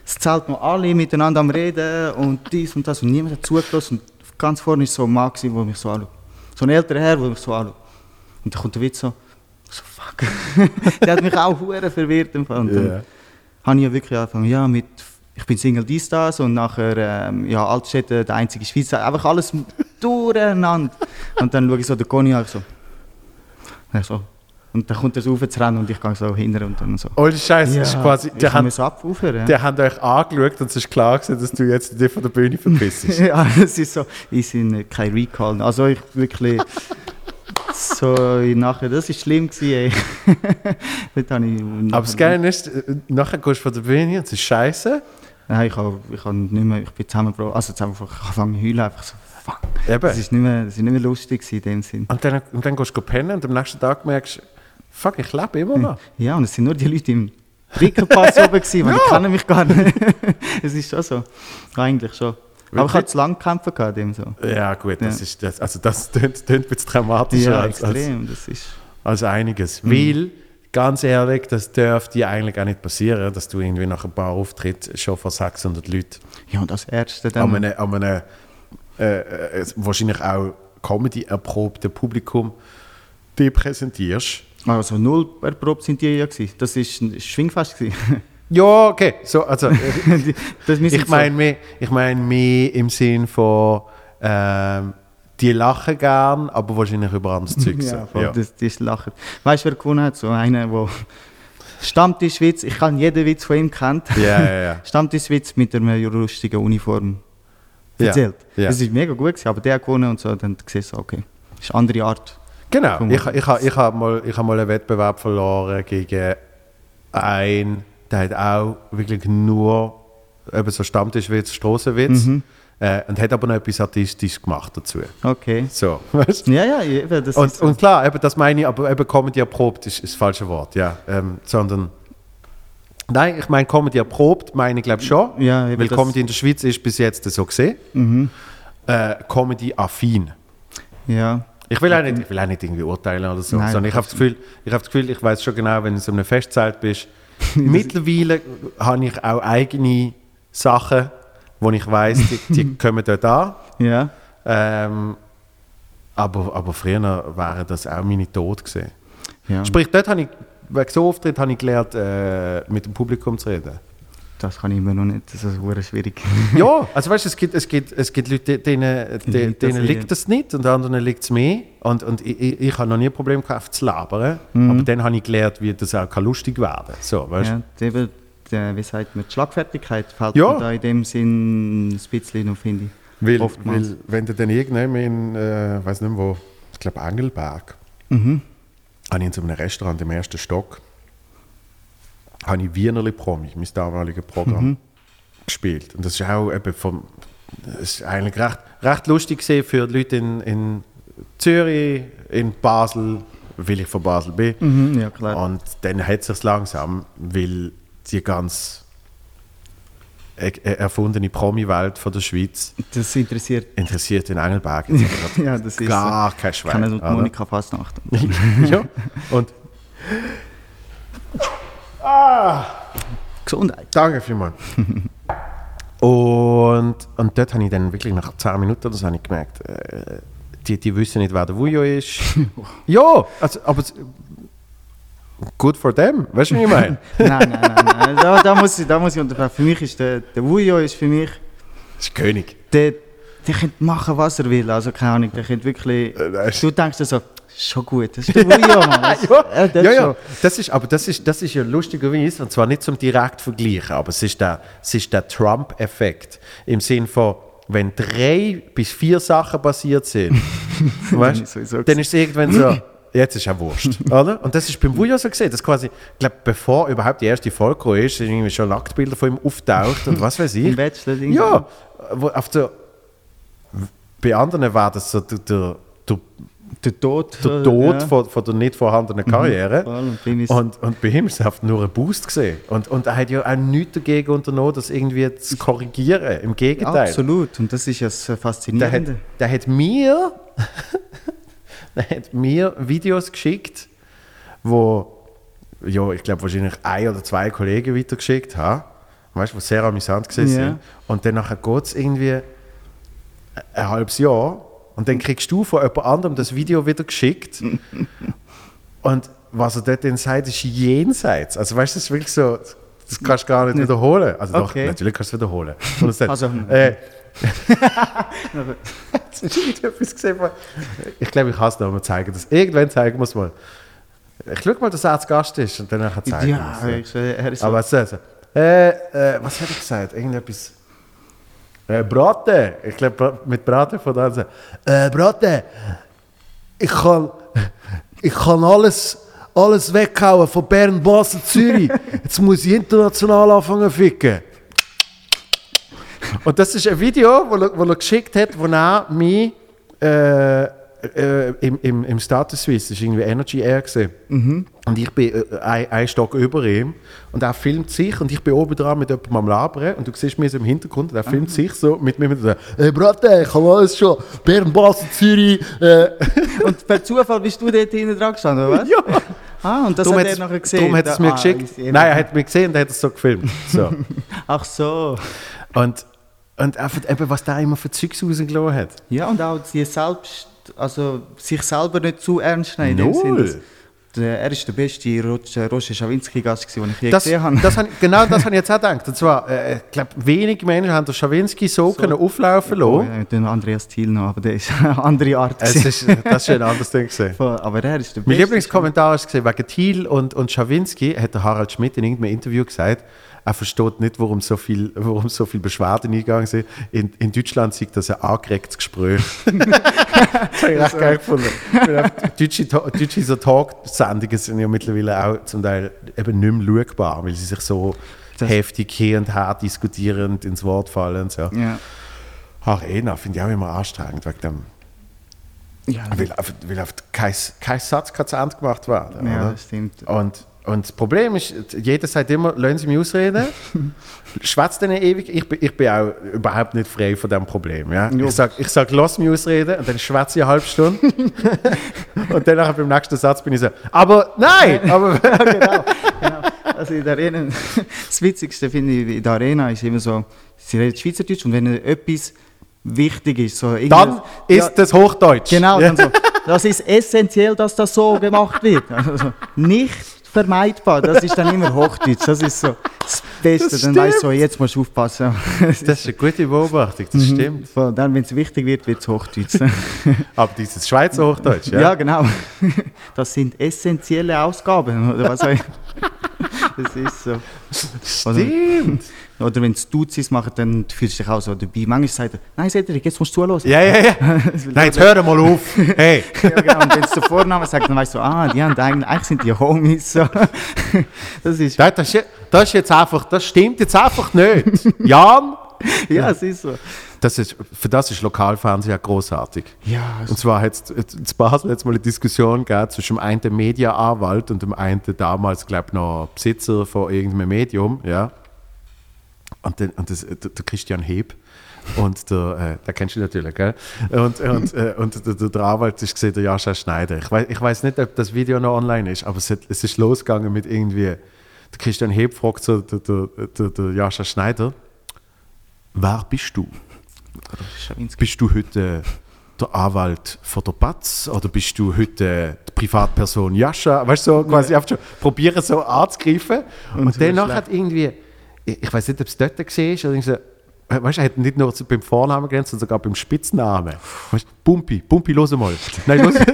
Es zählt noch alle miteinander am Reden und dies und das und niemand hat zugelassen. Und ganz vorne war so ein Mann, der mich so anschaut. So ein älterer Herr, der mich so anschaut. Und dann kommt der Witz so, so fuck. [laughs] der hat mich auch hure verwirrt. im Fall. Und dann Ja. habe ich ja wirklich angefangen, ja, mit, ich bin Single dies, das und nachher, ähm, ja, Altstädte, der einzige Schweizer, einfach alles durcheinander. Und dann schaue ich so den Conny an, ich so, ja, so. Und dann kommt er so rauf zu rennen und ich gehe so hinter und dann so. Ohne Scheiß, Ja, ist quasi, mir so abrufen, ja. die haben euch angeschaut und es ist klar gewesen, dass du jetzt dich von der Bühne verpissst. [laughs] ja, es ist so, ich bin kein Recall. Also ich wirklich so nachher, das ist schlimm gewesen, ey. [laughs] Ich Aber das Geile ist, äh, nachher gehst du von der Bühne und es ist scheiße. Nein, ich habe ich hab nicht mehr, ich bin zusammengebrochen, also zusammengebrochen, ich habe angefangen zu heulen, einfach so, fuck. Eben. Das ist nicht mehr, das ist nicht mehr lustig in dem Sinn. Und dann, und dann gehst du pennen und am nächsten Tag merkst du, fuck, ich lebe immer noch. [laughs] Ja, und es sind nur die Leute im Rickenpass [laughs] oben gewesen, weil die kennen mich gar nicht. es ist schon so, eigentlich schon. Aber ich Wirklich? hatte zu lange gekämpft gehabt, dem so. Ja gut, das Ja. ist das, also das [laughs] tönt, tönt ein bisschen dramatischer Ja, als, als, extrem, das ist... als einiges. Weil, ganz ehrlich, das dürfte dir eigentlich auch nicht passieren, dass du irgendwie nach ein paar Auftritten schon vor 600 Leuten Ja, und als Ärzte an dann... einem, an einem äh, äh, wahrscheinlich auch Comedy-erprobten Publikum die präsentierst. Also null erprobt sind die ja gewesen. Das ist ein Schwingfest gewesen. [laughs] Ja, okay. So, also, [laughs] ich meine mehr, ich mein mehr im Sinn von, ähm, die lachen gern, aber wahrscheinlich über anderes so, [laughs] Zeug. ja, so. voll, Ja. Das, das ist lachen. Weißt du, wer gewonnen hat? So einer, der Stammtischwitz, ich kann jeden Witz von ihm kennt. Ja, ja, ja. [laughs] Stammtischwitz mit einer lustigen Uniform Ja, erzählt. ja. Das ist mega gut gewesen, aber der hat gewonnen und so, dann gesehen so, okay, das ist eine andere Art. Genau. Ich, ich, ich, ich habe mal, ich hab mal einen Wettbewerb verloren gegen einen, der hat auch wirklich nur eben so Stammtischwitz, Strassenwitz Mhm. äh, und hat aber noch etwas Artistisches gemacht dazu. Okay. So, [laughs] weißt du? Ja, ja, eben, das Und, und klar, eben, das meine ich, aber eben Comedy erprobt ist, ist das falsche Wort, ja. Ähm, sondern, nein, ich meine Comedy erprobt, meine ich glaube schon, Ja, weil Comedy in der Schweiz ist bis jetzt so gesehen. Mhm. Äh, Comedy affin. Ja. Ich will, auch nicht, ich will auch nicht irgendwie urteilen oder so, Nein, sondern ich habe das Gefühl, ich, habe das Gefühl, ich weiß schon genau, wenn du so einem Festzelt bist. [laughs] Mittlerweile habe ich auch eigene Sachen, wo ich weiß, die, die [laughs] kommen dort an. Ja. Ähm, aber, aber früher wären das auch meine Tod gesehen. ja. Sprich, dort habe ich, wegen so Auftritt habe ich gelernt, äh, mit dem Publikum zu reden. Das kann ich immer noch nicht, das ist sehr schwierig. ja, also weißt du, es gibt, es gibt, es gibt Leute, denen, liegt denen, das denen liegt das nicht und anderen liegt es mehr. Und, und ich, ich, ich habe noch nie ein Problem gehabt, zu labern. Mhm. Aber dann habe ich gelernt, wie das auch lustig werden kann. So, weißt? Ja, eben, wie sagt man, die Schlagfertigkeit fällt Ja. mir da in dem Sinn ein bisschen noch, finde ich. Weil, weil, wenn du dann irgendwann in, äh, weiß nicht mehr wo, ich glaube Engelberg, Mhm. habe ich in so einem Restaurant im ersten Stock, habe ich Wienerli Promi, mein damaliges Programm, Mhm. gespielt. Und das ist auch eben vom, das ist eigentlich recht, recht lustig gesehen für die Leute in, in Zürich, in Basel, weil ich von Basel bin. Mhm, ja, klar. Und dann hat es sich langsam, weil die ganz er er- erfundene Promi-Welt von der Schweiz Das interessiert. interessiert in Engelberg [laughs] Ja, das ist gar kein so. Schwein. Kennen und oder? Monika Fastnacht. [laughs] ja, und [laughs] Gesundheit. danke vielmals. [laughs] und, und dort habe ich dann wirklich nach 10 Minuten oder so habe ich gemerkt, äh, die, die wissen nicht, wer der Vujo ist. [laughs] ja, also, aber good for them, weißt du, wie ich meine? [laughs] nein, nein, nein, nein. Da, da, muss ich, da muss ich unterbrechen. Für mich ist der, der Wujo ist für mich, Das ist König. der, der könnte machen, was er will. Also keine Ahnung, der könnte wirklich. Äh, Du denkst dir so, schon gut, das ist der Wujo, [laughs] Mann. Das, ja, äh, das ja, ja. schon. Das ist, aber das ist, das ist ja lustigerweise, und zwar nicht zum direkt vergleichen, aber es ist der, es ist der Trump-Effekt. Im Sinn von, wenn drei bis vier Sachen passiert sind, [laughs] weißt, dann ist es irgendwann so, jetzt ist ja Wurscht. [laughs] oder? Und das ist beim Wujo so gesehen, dass quasi, ich glaube, bevor überhaupt die erste Folge gekommen ist, sind irgendwie schon Nacktbilder von ihm auftaucht und was weiß ich. Im. Ja, wo auf der, bei anderen war das so der, der, der Der Tod. der äh, Tod ja. von, von der nicht vorhandenen Karriere. voll. Und und, bei ihm ist es einfach nur ein Boost gesehen. Und, und er hat ja auch nichts dagegen unternommen, das irgendwie zu korrigieren. Im Gegenteil. Absolut. Und das ist ja das Der hat, Faszinierende. der hat mir [laughs] der hat mir Videos geschickt, wo ja, ich glaube wahrscheinlich ein oder zwei Kollegen weitergeschickt haben, weißt du, die sehr amüsant gewesen Ja. sind. Und dann nachher geht es irgendwie ein halbes Jahr und dann kriegst du von jemand anderem das Video wieder geschickt [laughs] und was er dort dann sagt, ist jenseits. Also weißt du, das ist wirklich so, das kannst du gar nicht wiederholen. Also doch, Okay. natürlich kannst du es wiederholen. Und er Also- äh, Jetzt [laughs] irgendetwas gesehen. Ich glaube, ich kann es noch mal zeigen. Das. Irgendwann zeigen wir es mal. Ich schau mal, dass er zu Gast ist und dann nachher zeigen Ja, ich, er ist so, Aber was ist das? Äh, äh, was hat er gesagt? Irgendetwas. Äh, Braten. Ich glaube, mit Braten von da. Äh, Braten. Ich kann, ich kann alles, alles weghauen von Bern, Basel, Zürich. Jetzt muss ich international anfangen ficken. Und das ist ein Video, wo er geschickt hat, wo er mich äh, äh, im, im, im Status Suisse, das war irgendwie Energy Air. Gewesen. Und ich bin äh, ein, ein Stock über ihm und er filmt sich und ich bin oben dran mit jemandem am Labern und du siehst mich so im Hintergrund und er filmt sich so mit mir mit so, «Hey Bratte, ich habe alles schon, Bern, Basel, Zürich.» äh, [laughs] Und per Zufall bist du dort hinten dran gestanden, oder was? Ja, Ah, und das darum hat er es- nachher gesehen. darum hat er es mir Ah, geschickt. Nein, er hat mich gesehen und er hat es so gefilmt. So. [laughs] Ach so. und, und einfach eben, was der immer für Zeugs rausgelassen hat. Ja, und auch die selbst, also sich selber nicht zu ernst nehmen. dem Null. Der, er ist der beste Roger, Roger Schawinski-Gast, den ich je Das, gesehen habe. das genau das habe ich jetzt auch gedacht. Und zwar, äh, ich glaube, wenige Menschen haben den Schawinski so, können auflaufen lassen. ja, den Andreas Thiel noch, aber der ist eine andere Art. Es ist, das ist ein anderes Ding. Gewesen. aber er ist der Mein Beste. Lieblingskommentar war wegen Thiel und, und Schawinski, hat der Harald Schmidt in irgendeinem Interview gesagt, er versteht nicht, warum so viel, warum so viel Beschwerden eingegangen sind. In, in Deutschland sieht das ein angeregtes Gespräch. [laughs] das habe ich recht geil gefunden. Deutsche, deutsche so Talksendungen sind ja mittlerweile auch zum Teil eben nicht mehr schaubar, weil sie sich so Das- heftig hier und her diskutierend ins Wort fallen. und So. Ja. Ach, Ena, finde ich auch immer anstrengend, wegen dem, Ja, weil, weil auf kein, kein Satz kann zu Ende gemacht werden. ja, oder? das stimmt. Und, und das Problem ist, jeder sagt immer, lassen Sie mich ausreden. [laughs] Schwätzt denen ewig. Ich bin, ich bin auch überhaupt nicht frei von diesem Problem. Ja? Jo. Ich sage, ich sag, lass mich ausreden und dann schwätze ich eine halbe Stunde. [laughs] und dann nachher beim nächsten Satz bin ich so, aber nein! Aber, [laughs] genau, genau. Also in der Arena, das Witzigste finde ich in der Arena ist immer so, sie redet Schweizerdeutsch und wenn etwas wichtig ist, so dann ist Ja, das Hochdeutsch. Genau, Ja. dann so, das ist essentiell, dass das so gemacht wird. Also, nicht vermeidbar, das ist dann immer Hochdeutsch, das ist so das Beste. Das dann weißt du, so, stimmt. jetzt musst du aufpassen. Das ist eine gute Beobachtung, das stimmt. So, dann, wenn es wichtig wird, wird es Hochdeutsch. [laughs] Aber dieses Schweizer Hochdeutsch, ja? ja. genau. [laughs] Das sind essentielle Ausgaben, oder was. [laughs] Das ist so. Stimmt. Oder wenn es Duzis machen, dann fühlst du dich auch so dabei. Manchmal sagt er, nein Cedric, jetzt musst du zuhören. Ja, ja, ja. [laughs] Nein, jetzt hör mal auf. Hey. [laughs] Ja, genau. Und wenn es den Vornamen sagt, dann weißt du, ah, die haben eigentlich, eigentlich sind die Homies. So. [laughs] Das ist, Das, das, ist- das ist jetzt einfach, das stimmt jetzt einfach nicht. Jan? ja, es ist so. Das ist, für das ist Lokalfernsehen ja großartig. Ja, Und zwar hat es in Basel jetzt mal eine Diskussion gegeben zwischen dem einen Mediaanwalt und dem einen damals, glaube ich, noch Besitzer von irgendeinem Medium. Ja. Und, den, und das, der, der Christian Heb. Und der, äh, der kennst du natürlich, gell? Und, und, äh, und der, der, der Anwalt ist gesehen, der Jascha Schneider. Ich weiß, ich weiß nicht, ob das Video noch online ist, aber es, hat, es ist losgegangen mit irgendwie, der Christian Heb fragt so der, der, der, Jascha Schneider, wer bist du? Bist du heute der Anwalt von der Batz oder bist du heute die Privatperson Jascha? Weißt du, so quasi einfach schon probieren so anzugreifen. Und, Und danach hat irgendwie, ich, weiß nicht, ob es dort war oder so, Weißt du, er hat nicht nur beim Vornamen gelernt, sondern sogar beim Spitznamen. Weißt Pumpi, Pumpi, los mal. Nein, los. [laughs]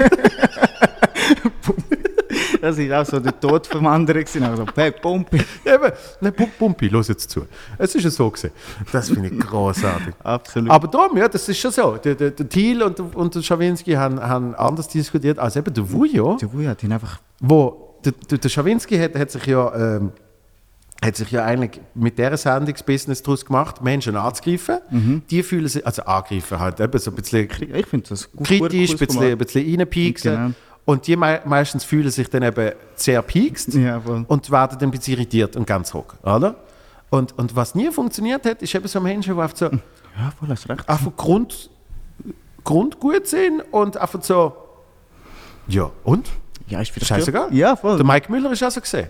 Das ist auch so der Tod vom anderen. Also, hey, Pumpi. Eben, nein, Pum- Pumpi, los jetzt zu. Es ist ja so gewesen. Das finde ich großartig. Absolut. Aber darum, ja, das ist schon so. Der, der, der Thiel und, der- und der Schawinski haben, haben anders diskutiert als eben der Vujo, Der Wuja hat ihn einfach. wo der, der, der Schawinski hat, hat sich ja ähm, hat sich ja eigentlich mit dieser Sendungsbusiness daraus gemacht, Menschen anzugreifen. Mhm. Die fühlen sich, also angreifen halt, eben so ein bisschen Ich das gut. kritisch, ein bisschen, ein bisschen reinpieksen. Genau. Und die mei meistens fühlen sich dann eben sehr piekst Ja, und werden dann ein bisschen irritiert und ganz hoch, oder? Und, und was nie funktioniert hat, ist eben so Menschen, die einfach so Ja, voll hast recht. einfach Grund, grundgut sind und einfach so, ja, und? Ja, ist wieder Scheißegal. Ja, voll. Der Mike Müller ist also gesehen.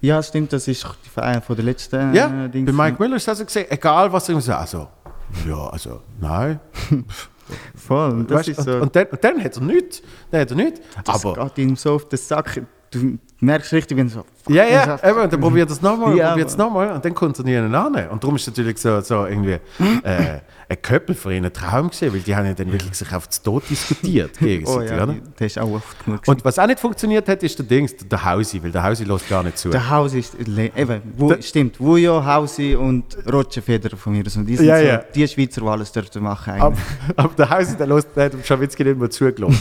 Ja, stimmt, das ist einer von der letzten Ja, äh, bei Dings. Mike Müller ist also gesehen, egal was er so, also, ja, also, nein. [laughs] Voll, und das Weißt, ist so. und, und, dann, und dann hat er nichts, dann hat er nichts. das Aber, geht ihm so auf den Sack. Du merkst richtig, wenn so. ja, ja, Das- eben, und dann [laughs] probiert er es nochmal, Ja, probiert es nochmal und dann kommt er nie an. Und darum ist es natürlich so, so irgendwie äh, ein Köppel für ihn ein Traum gewesen, weil die haben ja dann wirklich sich auf das Tod diskutiert [laughs] Oh gegenseitig, ja, oder? der ist auch oft genug. Und was auch nicht funktioniert hat, ist der Dings, der- Hausi, weil der Hausi lässt gar nicht zu. der Haus ist. Eben, wo, Der- stimmt, Wujo, Hausi und Roger Federer von mir. Also die sind Ja, so, ja. die Schweizer, die alles dürfen machen. Aber, Eigentlich. aber [laughs] der Hausi, der, lässt, der hat dem Schawitzki nicht mehr zugelassen.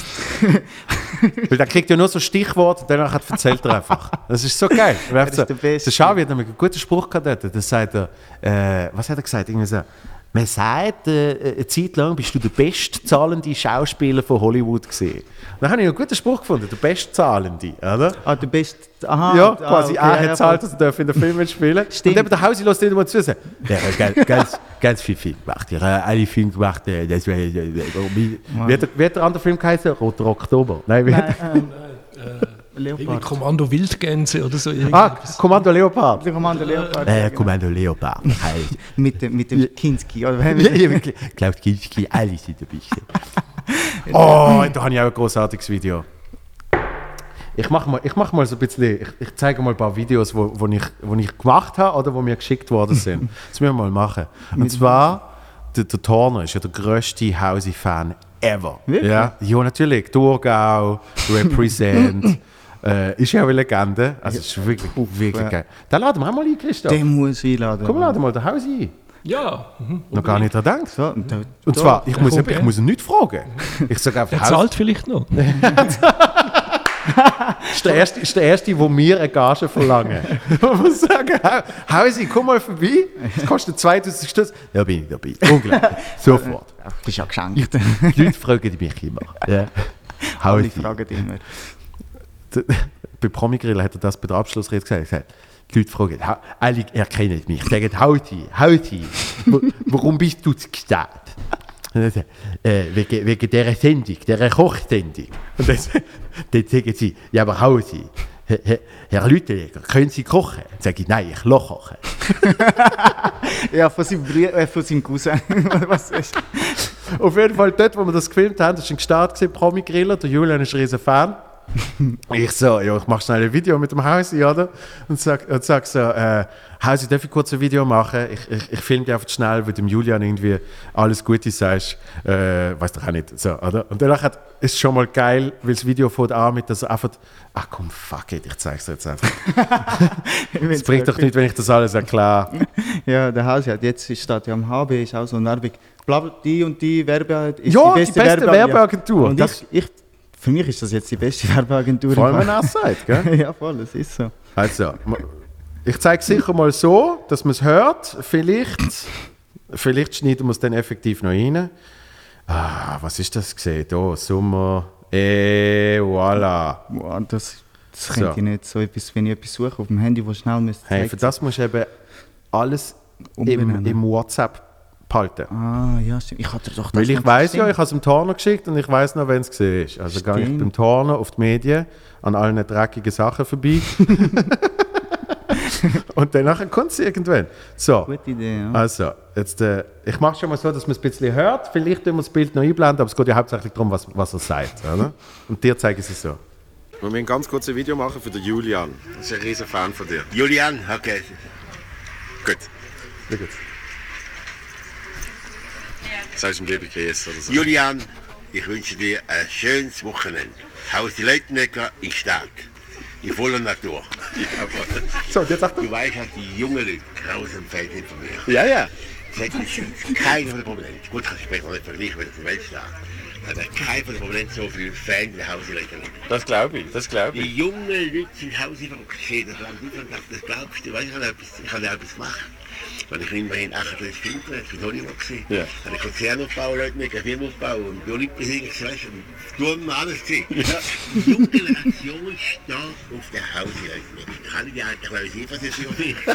Weil der kriegt ja nur so Stichworte und danach erzählt er einfach. Das ist so geil. [laughs] Er ist so, der Beste. der Schawi hat nämlich einen guten Spruch gehabt dort. Da sagt er, äh, was hat er gesagt? Irgendwie so, man sagt, äh, eine Zeit lang bist du der bestzahlende Schauspieler von Hollywood gesehen. Dann habe ich einen guten Spruch gefunden, der bestzahlende, oder? Ah, der beste. Aha. ja, ah, quasi, okay, er hat voll. dass er darf in den Film mitspielen Stimmt. Und eben der Hausi lässt nicht immer zu. sagen, Ja, ganz, ganz, ganz viel Film gemacht. Ja, alle Filme gemacht. äh, Das, wär- äh, wie, hat der, hat der andere Film geheißen? Roter Oktober. Nein, wie hat, Nein, ähm, Irgendwie Leopard. Kommando Wildgänse oder so. ah. Kommando Leopard. Der Kommando Leopard. Äh, ja, genau. Kommando Leopard. Halt. [laughs] Mit dem, mit dem Kinski. Oder? Klaus Kinski, alle sind dabei. gewesen. [laughs] oh, da habe ich auch ein großartiges Video. Ich mache mal, ich mach mal so ein bisschen, ich, ich zeige mal ein paar Videos, wo, wo, ich, wo ich gemacht habe oder wo mir geschickt worden sind. [laughs] Das müssen wir mal machen. Und zwar, der, der Turner ist ja der grösste Hausi-Fan ever. Wirklich? Ja, ja, natürlich. Thurgau, Represent. Äh, ist ja eine Legende. Also, es ist wirklich, wirklich ja. geil. Den laden wir auch mal ein, Christoph. Den muss ich einladen. Komm, laden mal den Hausi ein. Ja. Mhm. Noch gar nicht dran gedacht. So, und, da, Und zwar, ich muss, ich muss ihn nicht fragen. Ich sage einfach, Er Haus, zahlt vielleicht noch. [laughs] ist der erste, ist der erste, wo mir eine Gage verlangen. [laughs] Man muss sagen, Hau- Hausi, komm mal vorbei. Das kostet 2000 Stutz. Ja, bin ich dabei. Unglaublich. [laughs] Sofort. Ach, bist ja geschenkt. Die Leute fragen mich immer. Ja. Hausi. fragen immer. Bei Promigrill hat er das bei der Abschlussrede gesagt. Gesagt, Die Leute fragen, "Ha- alle erkennen mich. Sagen, Hauti, Hauti, warum bist du er, äh, wegen, wegen dieser Sendung, dieser Kochsendung. Und dann, dann sagen sie, ja, aber Hausi, Herr, Lüttenegger, können Sie kochen? Dann sage ich, nein, ich lasse kochen. [laughs] Ja, von seinem, Brü äh, von seinem Cousin. [laughs] Was ist? Auf jeden Fall dort, wo wir das gefilmt haben, das war ein gewesen, Promi-Griller. Der Julian ist ein riesen Fan. Ich so, ja, ich mache schnell ein Video mit dem Hausi, oder? Und sag, und sag so, äh, Hausi, darf ich kurz ein Video machen? Ich, ich, ich filme dich einfach schnell, weil dem Julian irgendwie alles Gute sagst. Äh, weiß doch auch nicht. So, oder? Und danach hat, ist schon mal geil, weil das Video fängt an mit, dass er einfach, ach komm, fuck it, ich zeig's dir jetzt einfach. [laughs] Es bringt doch nicht, wenn ich das alles erkläre. Ja, der Haus hat jetzt steht ja am HB, ist auch so Werbung. Bla, die und die Werbe ist Ja, die die beste, beste Werbe- Werbeagentur. Und Das- ich, ich, für mich ist das jetzt die beste [laughs] Werbeagentur. Vor allem, wenn er es sagt, gell? [laughs] Ja, voll, das ist so. Also, ich zeige sicher mal so, dass man es hört. Vielleicht, vielleicht schneiden wir es dann effektiv noch rein. Ah, was ist das gesehen? Da, Sommer. Eh, voilà. Boah, das das So. könnte ich nicht so etwas, wenn ich etwas suche auf dem Handy, wo schnell müsste. Hey, für das musst du eben alles im, im WhatsApp behalten. Ah, ja, stimmt. Ich hatte doch das Weil ich weiß ja, ich habe es dem Turner geschickt und ich weiß noch, wenn es gesehen ist. Also gehe ich beim Turner auf die Medien an allen dreckigen Sachen vorbei. [laughs] und dann kommt es irgendwann. So. Gute Idee, ja. Also, jetzt, äh, ich mache schon mal so, dass man es ein bisschen hört. Vielleicht tun wir das Bild noch einblenden, aber es geht ja hauptsächlich darum, was, was er sagt. Oder? Und dir zeige ich es so. Wir müssen ganz kurz ein Video machen für den Julian. Das ist ein riesen Fan von dir. Julian, okay. Gut. Schau jetzt. Sagst du ihm liebe Grüße oder so? Julian, ich wünsche dir ein schönes Wochenende. Haus die Leutnecker in Stark. In voller Natur. So, jetzt sagt. Du weißt halt, die jungen Leute, grausam Feld hinter mir. Ja, ja. Das hat keiner von den Problemen. Gut, ich später noch nicht vergleichen mit der Weltstadt. Aber keiner von den Problemen so viel Fan wie Haus die Leutnecker. Das glaube ich, das glaube Die jungen Leute sind. Das Land nicht gedacht, das glaubst du. Weißt, ich habe etwas, ich habe etwas gemacht. Weil ich immerhin 38 Filme für Hollywood gesehen. Ja. Habe ich Konzerne aufgebaut, Leute mit Film aufgebaut und die Olympiasiege, weißt du, Turnen, alles gesehen. Die junge Generation steht auf der Hausleute. Ich kann nicht realisieren, was das für mich ist.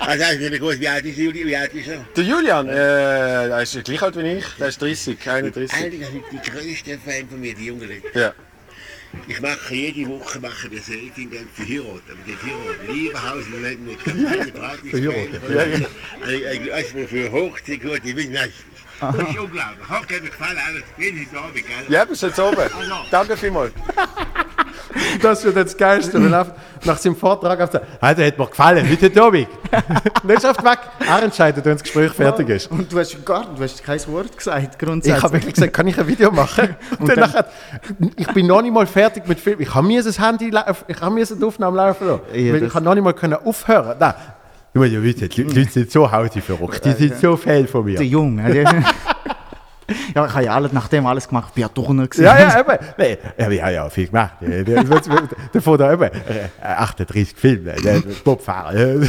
Also, das ist nicht gut. Wie alt ist Juli? Wie alt ist er? Der Julian, äh, er ist gleich alt wie ich. Der ist 30, 31. Eigentlich sind die größten Fan von mir, die Jungen. Ja. Ich mache jede Woche mache das Selfie, dann verheiraten. Aber die heiraten. Lieber Haus, wir werden nicht keine Party Verheiraten. Ja, ja. Also, also für Hochzeit, gut, ich bin nicht. Das ist unglaublich. Hat mir gefallen, alles. Jeden Abend, gell? Ja, bis jetzt oben. Danke vielmals. [laughs] Das wird jetzt Geilste. Er nach seinem Vortrag auf der der hat mir gefallen, heute Tobi. Nicht auf weg. Er entscheidet, wenn das Gespräch fertig ist. Und du hast gar du hast kein Wort gesagt, Ich grundsätzlich. habe wirklich gesagt, kann ich ein Video machen? [laughs] Und dann nachher, ich bin noch nicht mal fertig mit Film. Ich habe mir das Handy, ich habe mir die Aufnahme laufen lassen. Ja, ich habe noch nicht mal können aufhören. Nein. Du musst ja die Leute sind so Hausi verrückt. Die sind so Fan von mir. der Junge. [laughs] [laughs] ja, ich habe ja alles, nach dem alles gemacht. Ich bin ja Turner gewesen. Ja, ja, eben. Nee, ja, wir haben ja viel gemacht. Davon da eben äh, 38 Filme. Der Bobfahrer. [laughs]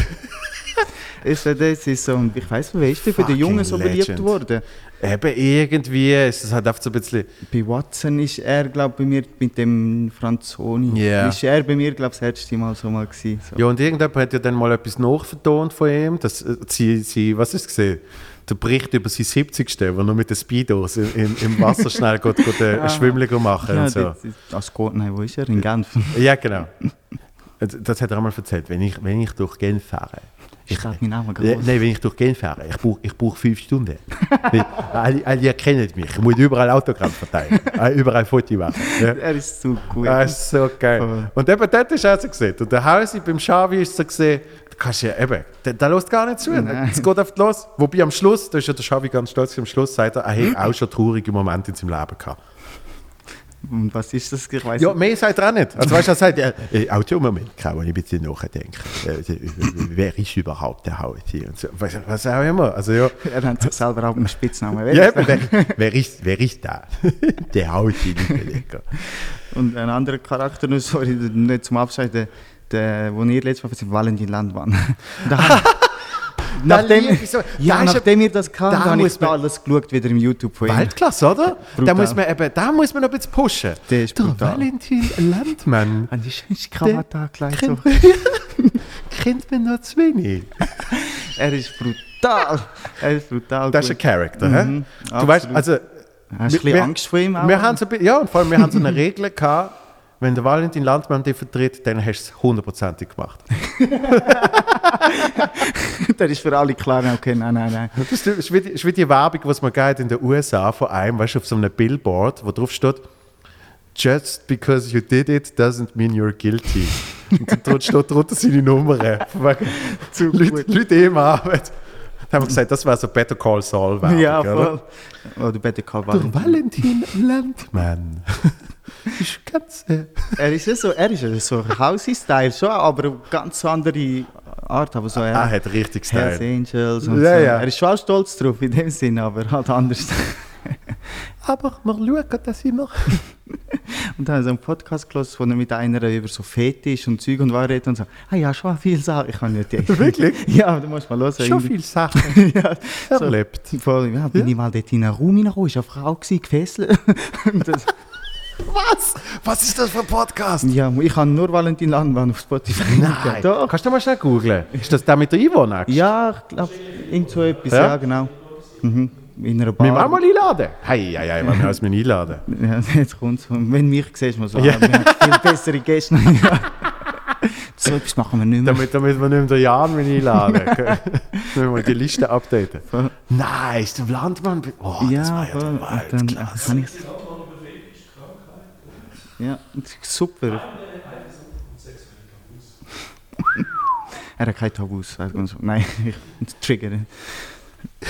Ist, ja das ist so, und ich weiss, wie ist die Fucking Jungen so beliebt worden? Eben irgendwie ist es halt einfach so ein bisschen. Bei Watson ist er, glaube bei mir mit dem Franzoni, Ja. ist er bei mir, glaube das erste Mal so mal gewesen. So. Ja, und irgendjemand hat ja dann mal etwas nachvertont von ihm. Dass, äh, sie, sie, was ist es gesehen? Der Bericht über sein 70. wo er mit den Speedos im, im, im Wasser schnell geht, geht, äh, [laughs] Ah. Schwimmliger machen Ja, und so. geht, nein, wo ist er? In Genf. [laughs] Ja, genau. Das hat er einmal erzählt. Wenn ich, wenn ich durch Genf fahre. Ich schreibe meinen Namen Ja, groß. Nein, wenn ich durch Genf fahre, ich brauche ich brauch fünf Stunden. Alle, alle erkennen mich. Ich muss überall Autogramm verteilen. [laughs] Äh, überall Foto machen. Ja. Er ist zu gut. Ah, ist so geil. Und eben dort ist er so gesehen. Und der Hausi beim Xavi ist so gesehen, kannst ja eben, der, der lässt gar nicht zu. Es geht auf los. Wobei am Schluss, da ist ja der Xavi ganz stolz, am Schluss sagt er, er hätte auch schon traurige Momente in seinem Leben gehabt. Und was ist das? Ich weiß Ja, mehr sagt er auch nicht. Also weißt du, er sagt, ja, äh, auch im Moment kann ich ein bisschen nachdenken. Äh, wer ist überhaupt der Hausi? Und so. Was, was auch immer. Also ja, [laughs] Er hat sich selber auch einen Spitznamen. Wer ja ist wer, wer, ist, wer ist da? [laughs] der liebe Lecker. Und ein anderer Charakter, nur sorry, nicht zum Abschluss, der, der, wo ihr letztes Mal sind, Valentin Landmann. Da, [laughs] nachdem, so. ja, Da nachdem ihr das kam, da habe muss ich man- alles geschaut, wieder im YouTube von ihm. Weltklasse, oder? Da muss, man eben, da muss man noch ein bisschen pushen. Der ist der brutal. Valentin Landmann. [laughs] An die schönste Krawatte gleich so. Kennt man noch zu wenig. [laughs] Er ist brutal. Er ist brutal. Das ist ein gut. Charakter. hä? Mhm, Du weißt, also. Hast du ein bisschen Angst vor ihm auch? Wir haben so, ja, und vor allem, wir haben so eine Regel gehabt, wenn der Valentin Landmann dich vertritt, dann hast du es hundertprozentig gemacht. [laughs] das ist für alle klar. Okay, nein, nein, nein. Das ist, wie, die- ist wie die Werbung, die man geht in den USA von einem, weißt du, auf so einem Billboard, wo drauf steht, Just because you did it doesn't mean you're guilty. Und dann dort steht drunter seine Nummer. Zu Leute. Leute im Arbeit. Da haben wir gesagt, das war so Better Call Saul. Ja, oder? voll. Oder Better Call Valentin. Valentin Landmann. Ist ganz. Äh, Er ist ja so, er ist ja so Hausi-Style schon, aber eine ganz andere Art. Aber so, er er hat richtig Hells Style. Angels und Ja, so. ja. Er ist schon stolz drauf in dem Sinn, aber halt anders. Aber wir schauen das immer. [laughs] Und dann habe ich so einen Podcast gelesen, wo er mit einer über so Fetisch und Zeug und Wahrheit und so. Ah ja, schon viel Sachen. Ich kann nicht die. [laughs] Wirklich? Ja, du musst mal hören. Schon viele Sachen [laughs] ja, so, voll, ja, bin Ja. ich mal dort in einen Raum reingekommen, ist eine Frau gewesen, gefesselt. Und das, Was? Was ist das für ein Podcast? ja, ich habe nur Valentin Landmann auf Spotify. Nein. Doch. Kannst du mal schnell googeln? Ist das der mit der Yvonne? Ja, ich glaube, irgend so etwas, Ja? ja, genau. Mhm. In einer Bar. Wir auch mal einladen? Hey, hey, hey, wann müssen wir ihn einladen? [laughs] Ja, jetzt kommt's. Wenn mich siehst, man so, Ja. ja. wir haben viel bessere Gäste. [laughs] Ja. so etwas machen wir nicht mehr. Damit, damit wir nicht mehr den Jan mehr einladen. [laughs] Müssen wir die Liste updaten. Nice, der Landmann. Oh, das ja, war ja der dann kann ich Ja, super. er hat kein Tabus. Nein, ich triggere.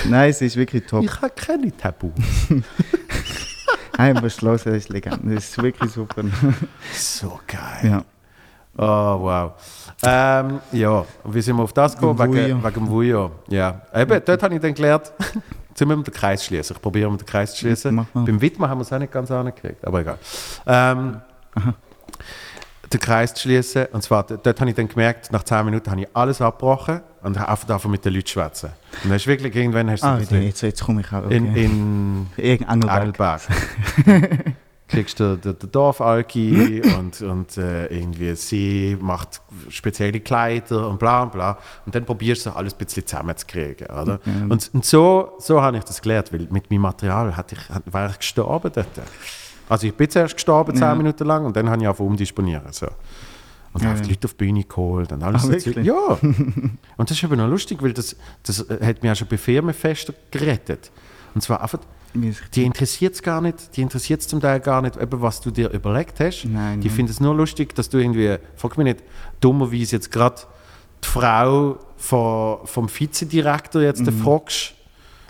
Nein, es ist wirklich top. Ich habe keine Tabu. [laughs] Nein, aber Schloss ist Legende. Das ist wirklich super. So geil. ja. Oh, wow. Ähm, ja, wie sind wir auf das gekommen? Wegen dem Vujo. Ja. Eben, dort habe ich dann gelernt, jetzt müssen wir den Kreis schließen. Ich probiere, den Kreis zu schließen. Beim Widmer haben wir es auch nicht ganz angekriegt, aber egal. Ähm, den Kreis zu schließen. Und zwar, dort habe ich dann gemerkt, nach 10 Minuten habe ich alles abgebrochen und habe einfach mit den Leuten schwätzen. Und dann du wirklich irgendwann hast du Ah, jetzt, jetzt komme ich auch. Okay. in, in. Engelberg. [laughs] kriegst du den, den Dorfalki [laughs] und, und äh, irgendwie sie macht spezielle Kleider und bla bla. Und dann probierst du alles ein bisschen zusammenzukriegen. Oder? Und, und so, so habe ich das gelernt, weil mit meinem Material hatte ich, war ich gestorben dort. Also ich bin zuerst gestorben, zehn Ja. Minuten lang, und dann habe ich auf umdisponieren. So. Und habe Ja. die Leute auf die Bühne geholt und alles. Ah, so wirklich? Zeug. Ja. [laughs] und das ist eben noch lustig, weil das, das hat mich auch schon bei Firmenfesten gerettet. Und zwar einfach, die interessiert es gar nicht, die interessiert es zum Teil gar nicht, eben, was du dir überlegt hast. Nein, die finden es nur lustig, dass du irgendwie, frag mich nicht, dummerweise jetzt gerade die Frau von, vom Vizedirektor jetzt Mhm. fragst,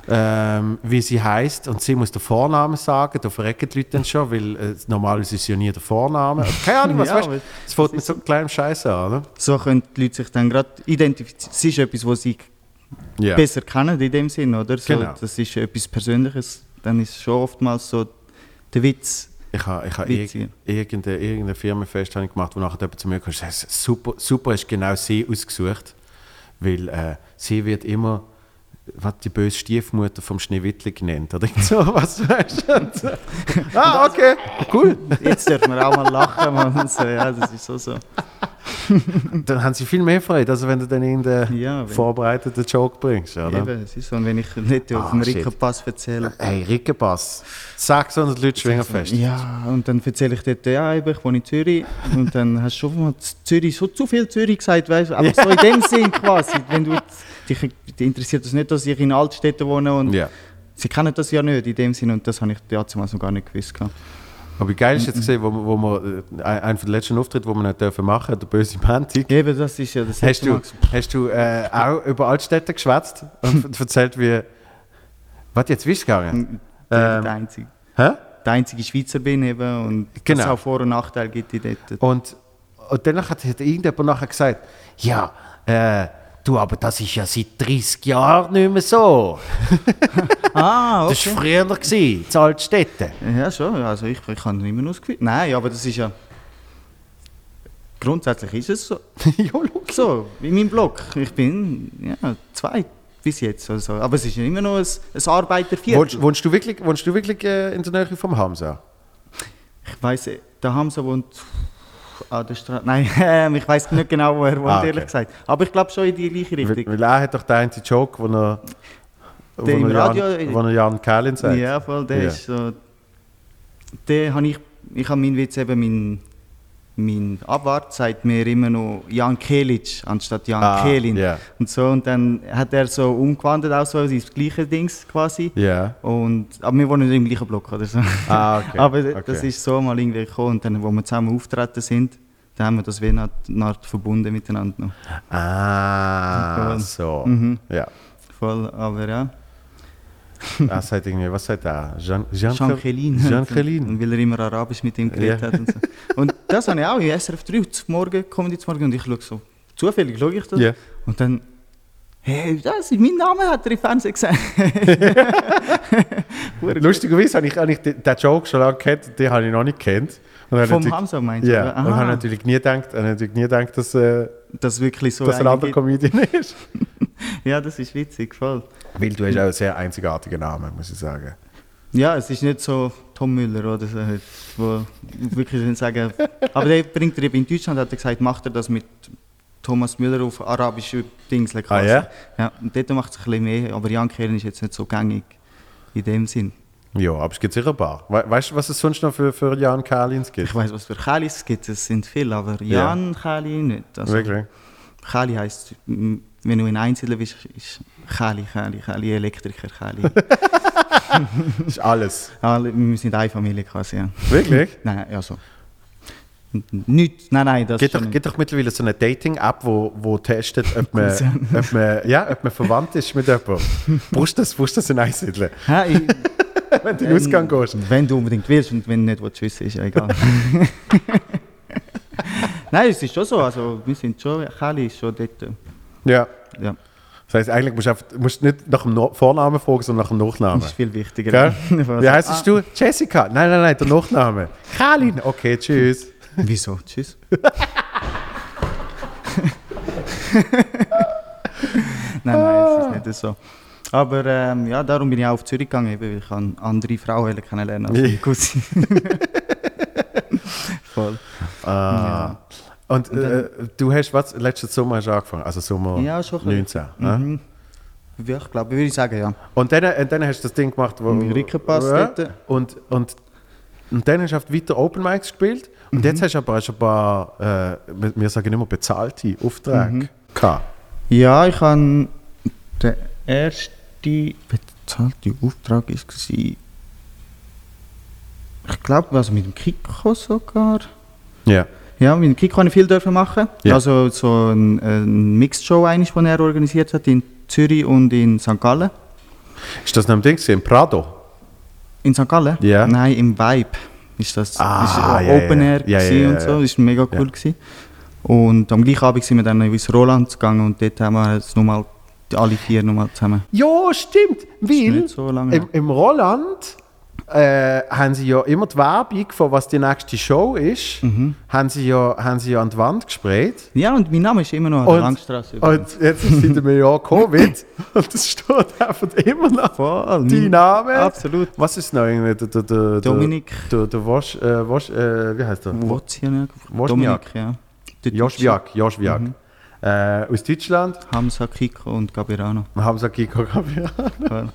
ähm, wie sie heißt und sie muss den Vornamen sagen, da verrecken die Leute dann schon, weil äh, normalerweise ist ja nie der Vorname. [laughs] Keine Ahnung, was Ja, weißt du, es fängt mit so kleinem Scheiß an, oder? So können die Leute sich dann gerade identifizieren. Es ist etwas, was sie Ja. besser kennen in dem Sinn, oder? So, Genau. Das ist etwas Persönliches. Dann ist schon oftmals so der Witz. Ich habe ich ha irg irgendein, irgendein Firmenfest habe ich gemacht, wo nachher jemand zu mir kam und super, super ist genau sie ausgesucht, weil äh, sie wird immer was die böse Stiefmutter vom Schneewittli genannt oder [laughs] so was weißt du? [laughs] Ah, okay, cool. Jetzt dürfen wir auch mal lachen. Man. So, ja, das ist so so. [laughs] Dann haben sie viel mehr Freude, als wenn du dann irgendeinen Ja, wenn- vorbereiteten Joke bringst, oder? Eben, es ist so. Und wenn ich nicht auf Ah, dem shit. Rickenpass erzähle. Hey, Rickenpass, 600 Leute Schwingerfest. Ja, und dann erzähle ich dort, ja, eben, ich wohne in Zürich. Und dann hast du schon mal Zürich, so zu viel Zürich gesagt, weißt du? Aber so in [laughs] dem Sinn quasi. Wenn du, dich, dich interessiert das nicht, dass ich in Altstädten wohne und Ja. sie kennen das ja nicht in dem Sinn. Und das habe ich damals noch gar nicht gewusst. gehabt. Aber geil ist jetzt gesehen, wo, wo wir, äh, einen von den letzten Auftritten, den wir nicht dürfen machen, der böse Mantik. Eben, das ist ja das Hast du, hast du äh, auch über Altstädte geschwätzt und [laughs] erzählt, wie. Was jetzt es gegangen? Der, Ähm, der, einzige, Hä? der einzige Schweizer bin eben und Genau. dass es auch Vor- und Nachteile gibt in dort. Und, und danach hat, hat irgendjemand nachher gesagt: Ja, äh, du, aber das ist ja seit 30 Jahren nicht mehr so. [laughs] Ah, Das war früher, gewesen, in Altstädte. Ja, schon. Also ich, ich habe immer nur das Gefühl. Nein, aber das ist ja. Grundsätzlich ist es so. [laughs] ja, logisch. So, in meinem Blog. Ich bin ja, zwei bis jetzt. Also. Aber es ist ja immer noch ein, ein Arbeiterviertel. Wohnst, wohnst du wirklich, wohnst du wirklich äh, in der Nähe vom Hamza? Ich weiss, der Hamza wohnt an der Straße. Nein, [laughs] ähm, ich weiß nicht genau, wo er wohnt, Ah, okay. ehrlich gesagt. Aber ich glaube schon in die gleiche Weil, Richtung. weil er hat doch den einzigen Joke, wo er. Wo Der im er Radio- Jan, wo er Jan Kälin sagt. Ja, voll, der Ja. ist so. Der habe ich. Ich habe meinen Witz eben, mein, mein Abwart sagt mir immer noch Jan Kelic anstatt Jan Ah, Kehlin. ja. Und so, und dann hat er so umgewandelt, auch so ins gleiche Dings quasi. Ja. Und, aber wir wohnen nicht im gleichen Block oder so. Ah, okay. [laughs] aber okay. das ist so mal irgendwie gekommen. Und dann, wo wir zusammen auftreten sind, dann haben wir das wie eine Art- verbunden miteinander noch. Ah, so. Mhm. Ja. Voll, aber ja. [laughs] Er sagt irgendwie, was sagt er? Jean, Jean, Jean Kelin. Jean Kelin. [laughs] Weil er immer Arabisch mit ihm geredet Ja. hat. Und, so. und das habe ich auch in SRF 3 zum Morgen, Comedy zum Morgen, und ich schaue so, zufällig schaue ich das. Ja. Und dann, hey, das ist mein Name, hat er im Fernsehen gesagt. [laughs] Lustigerweise habe ich, habe ich den, den Joke schon lange kennt, den habe ich noch nicht kennt. Und Vom Hamza meinst du? Ja, oder? und Aha. habe natürlich nie gedacht, habe natürlich nie gedacht dass, äh, dass wirklich so dass ein eine anderer. Comedian ist. [laughs] Ja, das ist witzig, voll. Weil du hast auch einen sehr einzigartigen Namen, muss ich sagen. Ja, es ist nicht so Tom Müller oder so, halt, wo wirklich sagen. [laughs] Aber der bringt er eben in Deutschland, hat er gesagt, macht er das mit Thomas Müller auf arabische Dings. Ah, ja? Ja, und dort macht es ein bisschen mehr, aber Jan Kehlen ist jetzt nicht so gängig in dem Sinn. Ja, aber es gibt sicher ein paar. We weißt du, was es sonst noch für, für Jan Kalins gibt? Ich weiß, was für Kelis es gibt, es sind viele, aber Ja. Jan Keli nicht. Also, Wirklich? Keli heisst, m, wenn du in Einzelnen bist, ist Keli, Keli, Keli, Elektriker, Keli. Das [laughs] ist alles. Alle, wir sind eine Familie quasi, ja. Wirklich? [laughs] Nein, also. Nicht, nein, nein, das Gibt doch, nicht. gibt doch mittlerweile so eine Dating-App, wo, wo testet, ob [laughs] man, ob, man, ja, ob man verwandt ist mit jemandem. Brauchst du das, brauchst das in Einsiedeln? Hä, ich, Wenn du in den Ausgang gehst. Wenn du unbedingt willst und wenn nicht, willst du wissen, ist ja egal. Nein, es ist schon so. Also, wir sind schon, Kelly ist schon dort. Ja. Ja, Das heisst, eigentlich musst du, einfach, musst nicht nach dem no Vornamen fragen, sondern nach dem Nachnamen. das ist viel wichtiger. [laughs] Wie heißt ah, du? Jessica? Nein, nein, nein, der Nachname. Kalin. Okay, tschüss. [laughs] Wieso? Tschüss. [laughs] nein, nein, es ist nicht so. Aber ähm, ja, darum bin ich auch auf Zürich gegangen, eben, weil ich eine andere Frau kennenlernen als Ja. meine Cousine. Voll. Ah. Und äh, du hast was, letzten Sommer hast du angefangen, also Sommer Ja, schon ein 19. ja? Mhm. Ja, ich glaube, würde ich sagen, ja. Und dann, und dann hast du das Ding gemacht, wo... Im Rickenpass ja, und, und, und dann hast du weiter Open Mics gespielt. Und Mhm. jetzt hast du aber schon ein paar, äh, wir- sagen immer bezahlte Aufträge Mhm. gehabt. Ja, ich habe der erste bezahlte Auftrag ist gsi. Ich glaube, also mit dem Kiko sogar. Ja. Ja, mit dem Kiko habe ich viel dürfen machen. Ja. Also so ein, ein Mixed Show eigentlich, den er organisiert hat in Zürich und in St. Gallen. Ist das noch ein Ding im Prado? In St. Gallen? Ja. Nein, im Vibe ist das Ah, ist ja, Open ja. Air Ja, ja, und so. war mega cool. Ja. Gewesen. Und am gleichen Abend sind wir dann ins Roland gegangen und dort haben wir jetzt nochmal alle vier nochmal zusammen. Ja, stimmt. Weil nicht so lange im, im Roland äh, haben sie ja immer die Werbung von was die nächste Show ist, Mhm. haben, sie ja, haben sie ja an die Wand gesprayt. Ja, und mein Name ist immer noch an der Langstrasse. und jetzt ist seit einem Jahr Covid und es steht einfach immer noch Voll. dein Name. Absolut. Was ist noch irgendwie? Der, der, der, Dominik. Der, der Wosch, äh, Wosch, äh, wie heißt der? Wozniak. Dominik, ja. Joschwiak, Joschwiak. Mhm. Äh, aus Deutschland. Hamza, Kiko und Gabirano. Hamza Kiko Gabriel Voll.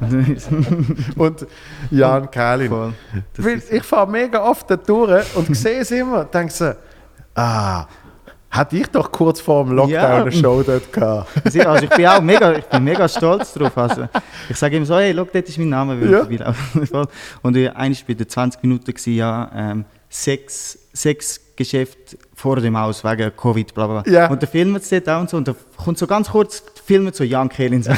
[laughs] und Jan Kalin. Das ich fahre mega oft da durch und [laughs] sehe es immer. Denke so, ah, hatte ich doch kurz vor dem Lockdown Ja. eine Show dort gehabt. [laughs] Also ich bin auch mega, ich bin mega stolz drauf. Also ich sage ihm so, hey, schau, dort ist mein Name. Ja. Und eigentlich bei den 20 Minuten war ja ähm, sechs, sechs Geschäfte vor dem Haus wegen Covid, bla bla bla. Ja. Und da filmen sie dort auch und so. Und da kommt so ganz kurz, filmen so Jan Kehlin. So.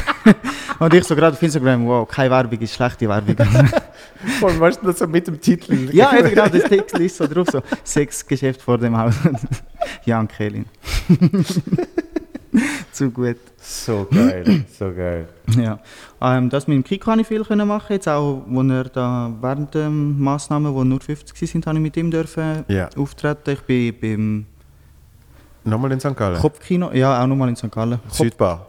und ich so gerade auf Instagram, wow, keine Werbung ist schlechte Werbung. [laughs] Vor allem, weißt du, so mit dem Titel. ja, eben genau, das Text ist so drauf, so sechs Geschäfte vor dem Haus. [laughs] Jan Kehlin. [laughs] Zu gut. So geil, so geil. Ja, ähm, das mit dem Kiko habe ich viel können machen. Jetzt auch, wo er da während der Massnahmen, die nur 50 sind, habe ich mit ihm dürfen Ja. auftreten. Ich bin beim Nochmal in St. Gallen. Kopfkino, ja auch nochmal in St. Gallen. Südbar.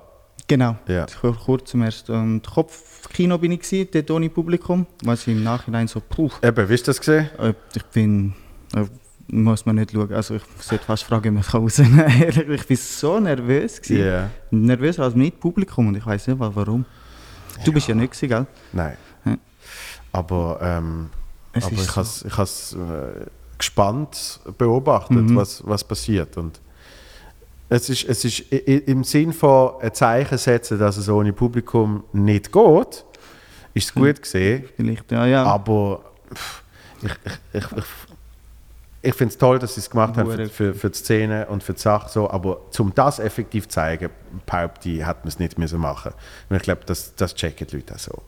genau, Ja. Kur- kurz zum ersten. Und Kopfkino bin ich gewesen, dort ohne Publikum, was ich im Nachhinein so, puh, Eben, wie du das gesehen? äh, ich bin, äh, muss man nicht schauen. Also ich sollte fast fragen, ob ich rausnehmen kann. [laughs] Ich bin so nervös gewesen. Ja. Nervöser als mit Publikum und ich weiß nicht wa- warum. Du bist ja nicht gewesen, gell? Nein. Ja. Aber, ähm, aber ich so. habe es äh, gespannt beobachtet, Mhm. was, was passiert. Und es ist, es ist im Sinn von ein Zeichen setzen, dass es ohne Publikum nicht geht, ist es gut gesehen. Vielleicht, ja, ja. Aber ich, ich, ich, ich, ich finde es toll, dass sie es gemacht haben für, für, für die Szene und für die Sache. So, aber um das effektiv zu zeigen, behaupte ich, hätte man es nicht müssen machen Und ich glaube, das, das checken die Leute auch so.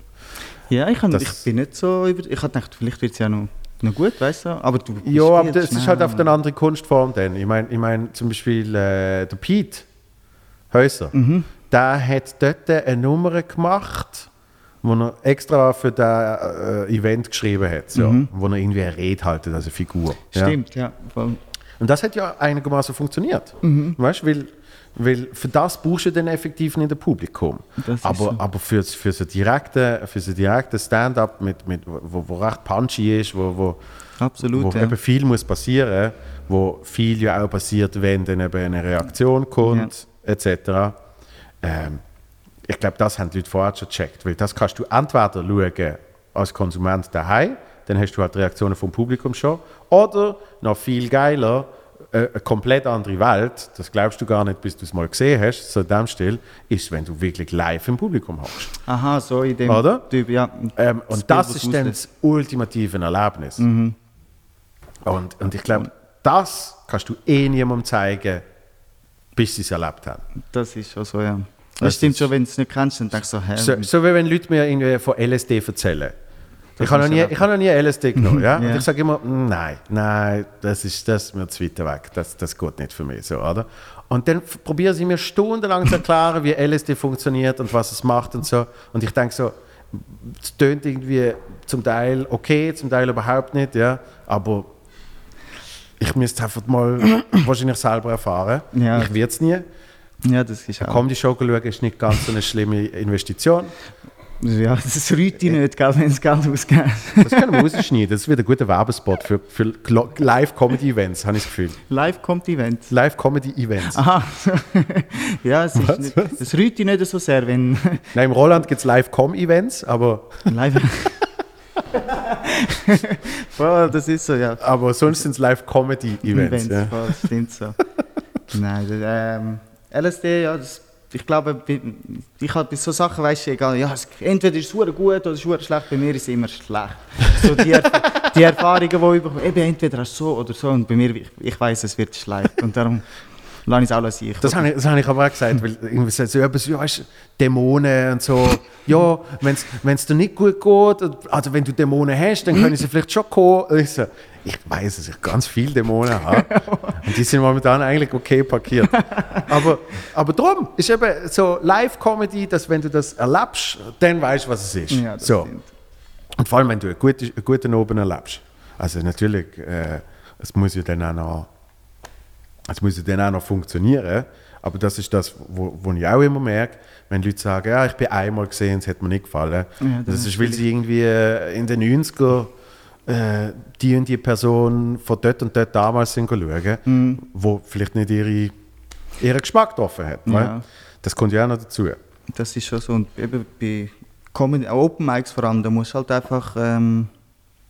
Ja, ich, hab, Das- ich bin nicht so über. Ich habe gedacht, vielleicht wird es ja noch, noch gut, weißt du? Aber du. Ja, aber das ist schnell. halt auf eine andere Kunstform dann. Ich meine, ich mein, zum Beispiel äh, der Pete Häuser, Mhm. der hat dort eine Nummer gemacht, wo er extra für das äh, Event geschrieben hat, so, wo er irgendwie eine Rede haltet, also eine Figur. Ja. Mhm. Stimmt, ja. voll. Und das hat ja einigermaßen funktioniert. Mhm. Weißt, weil, weil für das brauchst du dann effektiv nicht ein Publikum. Das aber so. aber für, für so direkte, für so direkte Stand-up, mit, mit, wo, wo recht punchy ist, wo, wo, Absolut. wo ja. eben viel muss passieren, wo viel ja auch passiert, wenn dann eben eine Reaktion kommt, etc. Ähm, ich glaube, das haben die Leute vorher schon gecheckt, weil das kannst du entweder schauen als Konsument daheim, dann hast du halt Reaktionen vom Publikum schon, oder noch viel geiler, äh, eine komplett andere Welt, das glaubst du gar nicht, bis du es mal gesehen hast, so in dem Stil, ist, wenn du wirklich live im Publikum hast. Aha, so in dem Oder? Typ, ja. Ähm, Das und das was ist dann das ultimative Erlebnis. Mhm. Und, und ich glaube, das kannst du eh niemandem zeigen, bis sie es erlebt haben. Das ist schon so, ja. Das, stimmt schon, wenn du es nicht kennst, dann denkst du so, hä? So, so wie wenn Leute mir irgendwie von LSD erzählen. Ich habe noch, nie- ich habe noch nie LSD genommen. ja? Ja. Und ich sage immer, nein, nein, das ist, das ist mir zu weit weg. Das, das geht nicht für mich. So, oder? Und dann probieren sie mir stundenlang zu erklären, wie LSD funktioniert und was es macht und so. Und ich denke so, es tönt irgendwie zum Teil okay, zum Teil überhaupt nicht, ja. Aber ich müsste einfach mal [clears throat] wahrscheinlich selber erfahren. Ja. Ich werde es nie. Ja, das ist auch. Comedy-Show schauen ist nicht ganz so eine schlimme Investition. Ja, das rührt dich nicht, gell, wenn es Geld ausgeben. Das können wir rausschneiden. Das wird ein guter Werbespot für, für Live-Comedy-Events, habe ich das Gefühl. Live kommt Event. Live-Comedy-Events. Aha. [laughs] ja, es, ist nicht, dich nicht so sehr, wenn Nein, im Roland gibt es Live-Com-Events, aber, live. Voll, das ist so, ja. aber sonst sind es Live-Comedy-Events. Events, Ja. stimmt so. Nein, das, ähm, LSD, ja, das, ich glaube, bei- ich habe bei so Sachen, weißt du, egal, ja, es, entweder ist es gut oder es ist schlecht, bei mir ist es immer schlecht. So die, [laughs] die Erfahrungen, die ich bekomme, eben entweder so oder so und bei mir, ich, ich weiß, es wird schlecht und darum [laughs] lasse ich es auch sein. Das habe ich, das habe ich aber auch gesagt, weil irgendwie so etwas, ja, weißt, Dämonen und so. Ja, wenn es dir nicht gut geht, also wenn du Dämonen hast, dann können sie vielleicht schon kommen. Und Ich, so, ich weiß, dass ich ganz viele Dämonen habe. Und die sind momentan eigentlich okay parkiert. Aber, aber darum ist eben so Live-Comedy, dass wenn du das erlebst, dann weißt du, was es ist. Ja, so. stimmt. Und vor allem, wenn du einen guten, einen guten Oben erlebst. Also natürlich, äh, es muss ja dann auch noch, es muss ja dann auch noch funktionieren. Aber das ist das, wo, wo ich auch immer merke, wenn Leute sagen, ja, ich bin einmal gesehen, es hat mir nicht gefallen. Ja, das das ist ist, weil sie irgendwie äh, in den 90er äh, die und die Person von dort und dort damals sind schauen, Mhm. wo vielleicht nicht ihre, ihren Geschmack getroffen hat. Ja. Das kommt ja auch noch dazu. Das ist schon so. Und eben bei Comedy, Open Mics vor allem, da musst du halt einfach ähm,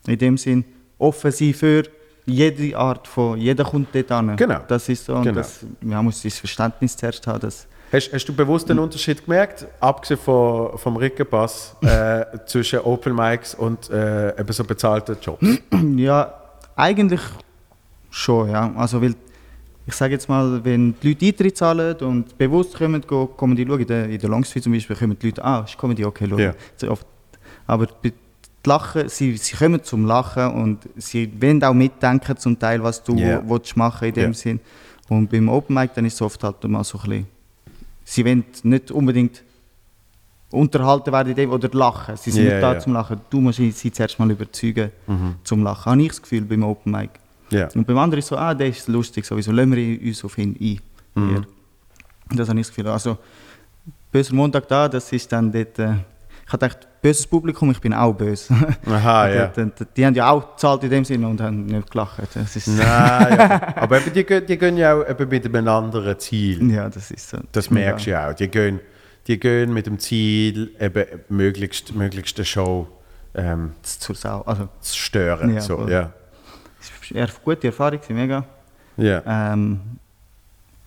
in dem Sinn offen sein für jede Art von, jeder kommt dort an. Genau. Das ist so. Und Genau. das, man muss das Verständnis zuerst haben, dass Hast, hast du bewusst den Unterschied gemerkt, abgesehen von, vom Rickenpass, äh, [laughs] zwischen Open Mics und äh, eben so bezahlten Jobs? [clears throat] Ja, eigentlich schon, ja. Also, weil, ich sage jetzt mal, wenn die Leute Eintritt zahlen und bewusst kommen, go Comedy schauen, in der, Longstreet zum Beispiel, kommen die Leute, ah, ist Comedy, okay, schauen. Oft. Aber die Lachen, sie, sie kommen zum Lachen und sie wollen auch mitdenken zum Teil, was du Ja. willst machen in dem Ja. Sinn. Und beim Open Mic dann ist es oft halt mal so ein bisschen, sie wollen nicht unbedingt unterhalten werden in dem, oder lachen. Sie sind Ja, nicht da ja. zum Lachen. Du musst sie zuerst mal überzeugen zum Lachen. Habe ich das Gefühl beim Open Mic. Ja. Und beim anderen ist so, ah, der ist lustig, sowieso, lassen wir uns auf ihn ein. Mhm. Das habe ich das Gefühl. Also, böser Montag da, das ist dann dort, äh, ich habe gedacht, böses Publikum, ich bin auch böse. [laughs] Aha, ja. die, die, die haben ja auch gezahlt in dem Sinne und haben nicht gelacht. Das ist, Nein, [laughs] ja. Aber eben, die, gehen, die gehen ja auch eben mit einem anderen Ziel. ja, das ist so. Das merkst du ja auch. Die gehen, die gehen mit dem Ziel, eben möglichst, möglichst eine Show ähm, Sau. Also, zu stören. Ja, so, voll. ja. es war eine gute Erfahrung, mega. Ja. Ähm,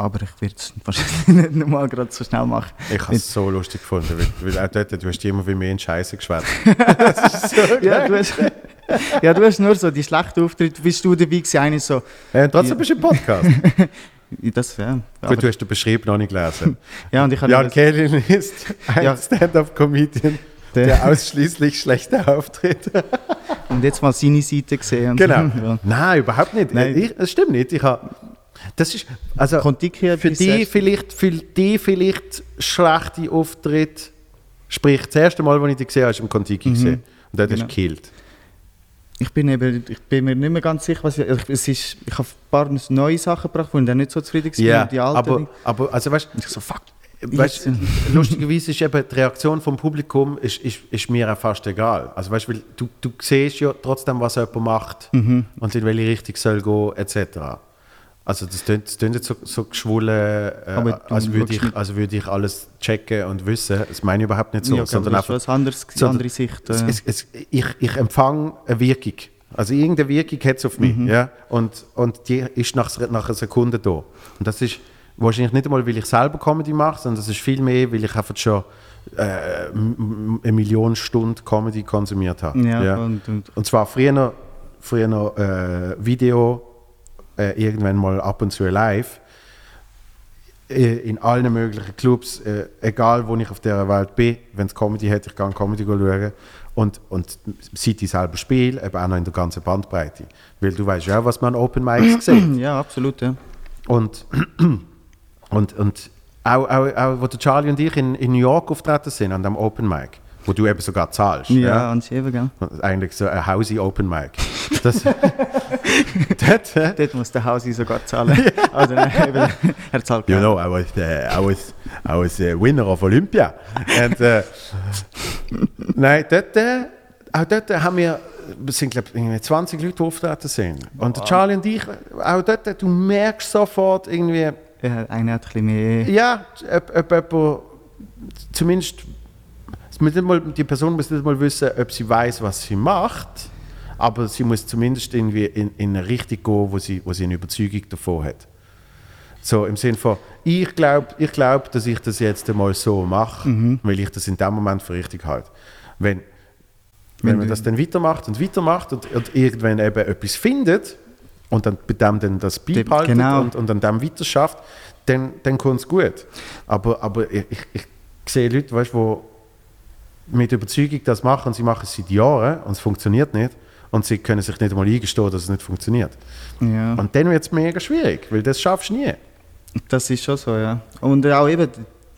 aber ich werde es wahrscheinlich [laughs] nicht nochmal gerade so schnell machen. Ich habe es so lustig gefunden, weil, weil auch dort, du hast immer wie mehr in Scheiße geschwätzt. [laughs] Ja, du hast, [laughs] ja, du hast nur so die schlechten Auftritte, bist du dabei gewesen, eine so, Äh, trotzdem bist du im Podcast. das, ja. Gut, du hast den Beschrieb noch nicht gelesen. ja, und ich habe Jan Kellin ist ein Ja. Stand-up-Comedian, Der- der ausschließlich schlechte Auftritte. und jetzt mal seine Seite gesehen. Genau. Ja. Nein, überhaupt nicht. Nein. Ich, das stimmt nicht. Ich habe, das ist, also für die vielleicht, für die vielleicht schlechte Auftritt, sprich das erste Mal, als ich dich gesehen habe, ist im Kontiki gesehen. Und dort hast du Genau. gekillt. Ich bin, eben, ich bin mir nicht mehr ganz sicher, was ich, ich, es ist, ich habe ein paar neue Sachen gebracht, wo ich dann nicht so zufrieden war. Und die alten. aber, aber also weißt ich so, fuck. Weißt, [laughs] lustigerweise ist eben die Reaktion vom Publikum ist, ist, ist mir auch fast egal. Also weißt, weil du, du siehst ja trotzdem, was jemand macht Mhm. und in welche Richtung soll gehen, etc. Also das klingt, das klingt jetzt so, so geschwollen, äh, du als, würde ich, alles checken und wissen. Das meine ich überhaupt nicht so. ja, sondern das ist einfach, was anderes, sondern andere Sicht. Äh. es, es, ich, ich empfange eine Wirkung. Also irgendeine Wirkung hat es auf mich. Mhm. Ja? Und, und die ist nach, nach einer Sekunde da. Und das ist wahrscheinlich nicht einmal, weil ich selber Comedy mache, sondern das ist viel mehr, weil ich einfach schon äh, eine Million Stunden Comedy konsumiert habe. Ja, und- und- und zwar früher noch, früher noch äh, Video, äh, irgendwann mal ab und zu live äh, in allen möglichen Clubs, äh, egal wo ich auf der Welt bin, wenn es Comedy hat, ich kann Comedy schauen. Und, und seit ich selber spiele, eben auch noch in der ganzen Bandbreite. Weil du weißt ja, was man an Open Mics [clears throat] sieht. ja, absolut, ja. Und, [clears throat] und, und auch, auch, auch, wo der Charlie und ich in, in New York auftreten sind, an dem Open Mic, wo du eben sogar zahlst. Ja, an Schäfer, gell? Eigentlich so ein Hausi Open Mic. Das, [laughs] dort, äh, Dort muss der Hausi sogar zahlen. also, nein, eben, er zahlt You know, I was, uh, I was, I was a winner of Olympia. And, uh, Nein, dort, äh, auch dort haben wir, es sind glaube ich 20 Leute, die auftreten sind. Und der Charlie und ich, auch dort, du merkst sofort irgendwie, Ja, einer hat ein bisschen mehr. ja, ob, ob jemand, zumindest, es muss nicht mal, die Person muss nicht mal wissen, ob sie weiß, was sie macht, aber sie muss zumindest irgendwie in, in eine Richtung gehen, wo sie, wo sie eine Überzeugung davon hat. So im Sinne von, ich glaube, ich glaub, dass ich das jetzt einmal so mache, weil ich das in dem Moment für richtig halte. Wenn, wenn, Wenn man das dann weitermacht und weitermacht und, und irgendwann eben etwas findet und dann bei dem dann das beibehaltet genau. und, und an dem weiter schafft, dann, dann kommt es gut. Aber, aber ich, ich, ich sehe Leute, weißt, die mit Überzeugung das machen sie machen es seit Jahren und es funktioniert nicht und sie können sich nicht einmal eingestehen, dass es nicht funktioniert. Ja. Und dann wird es mega schwierig, weil das schaffst du nie. Das ist schon so, ja. Und auch eben,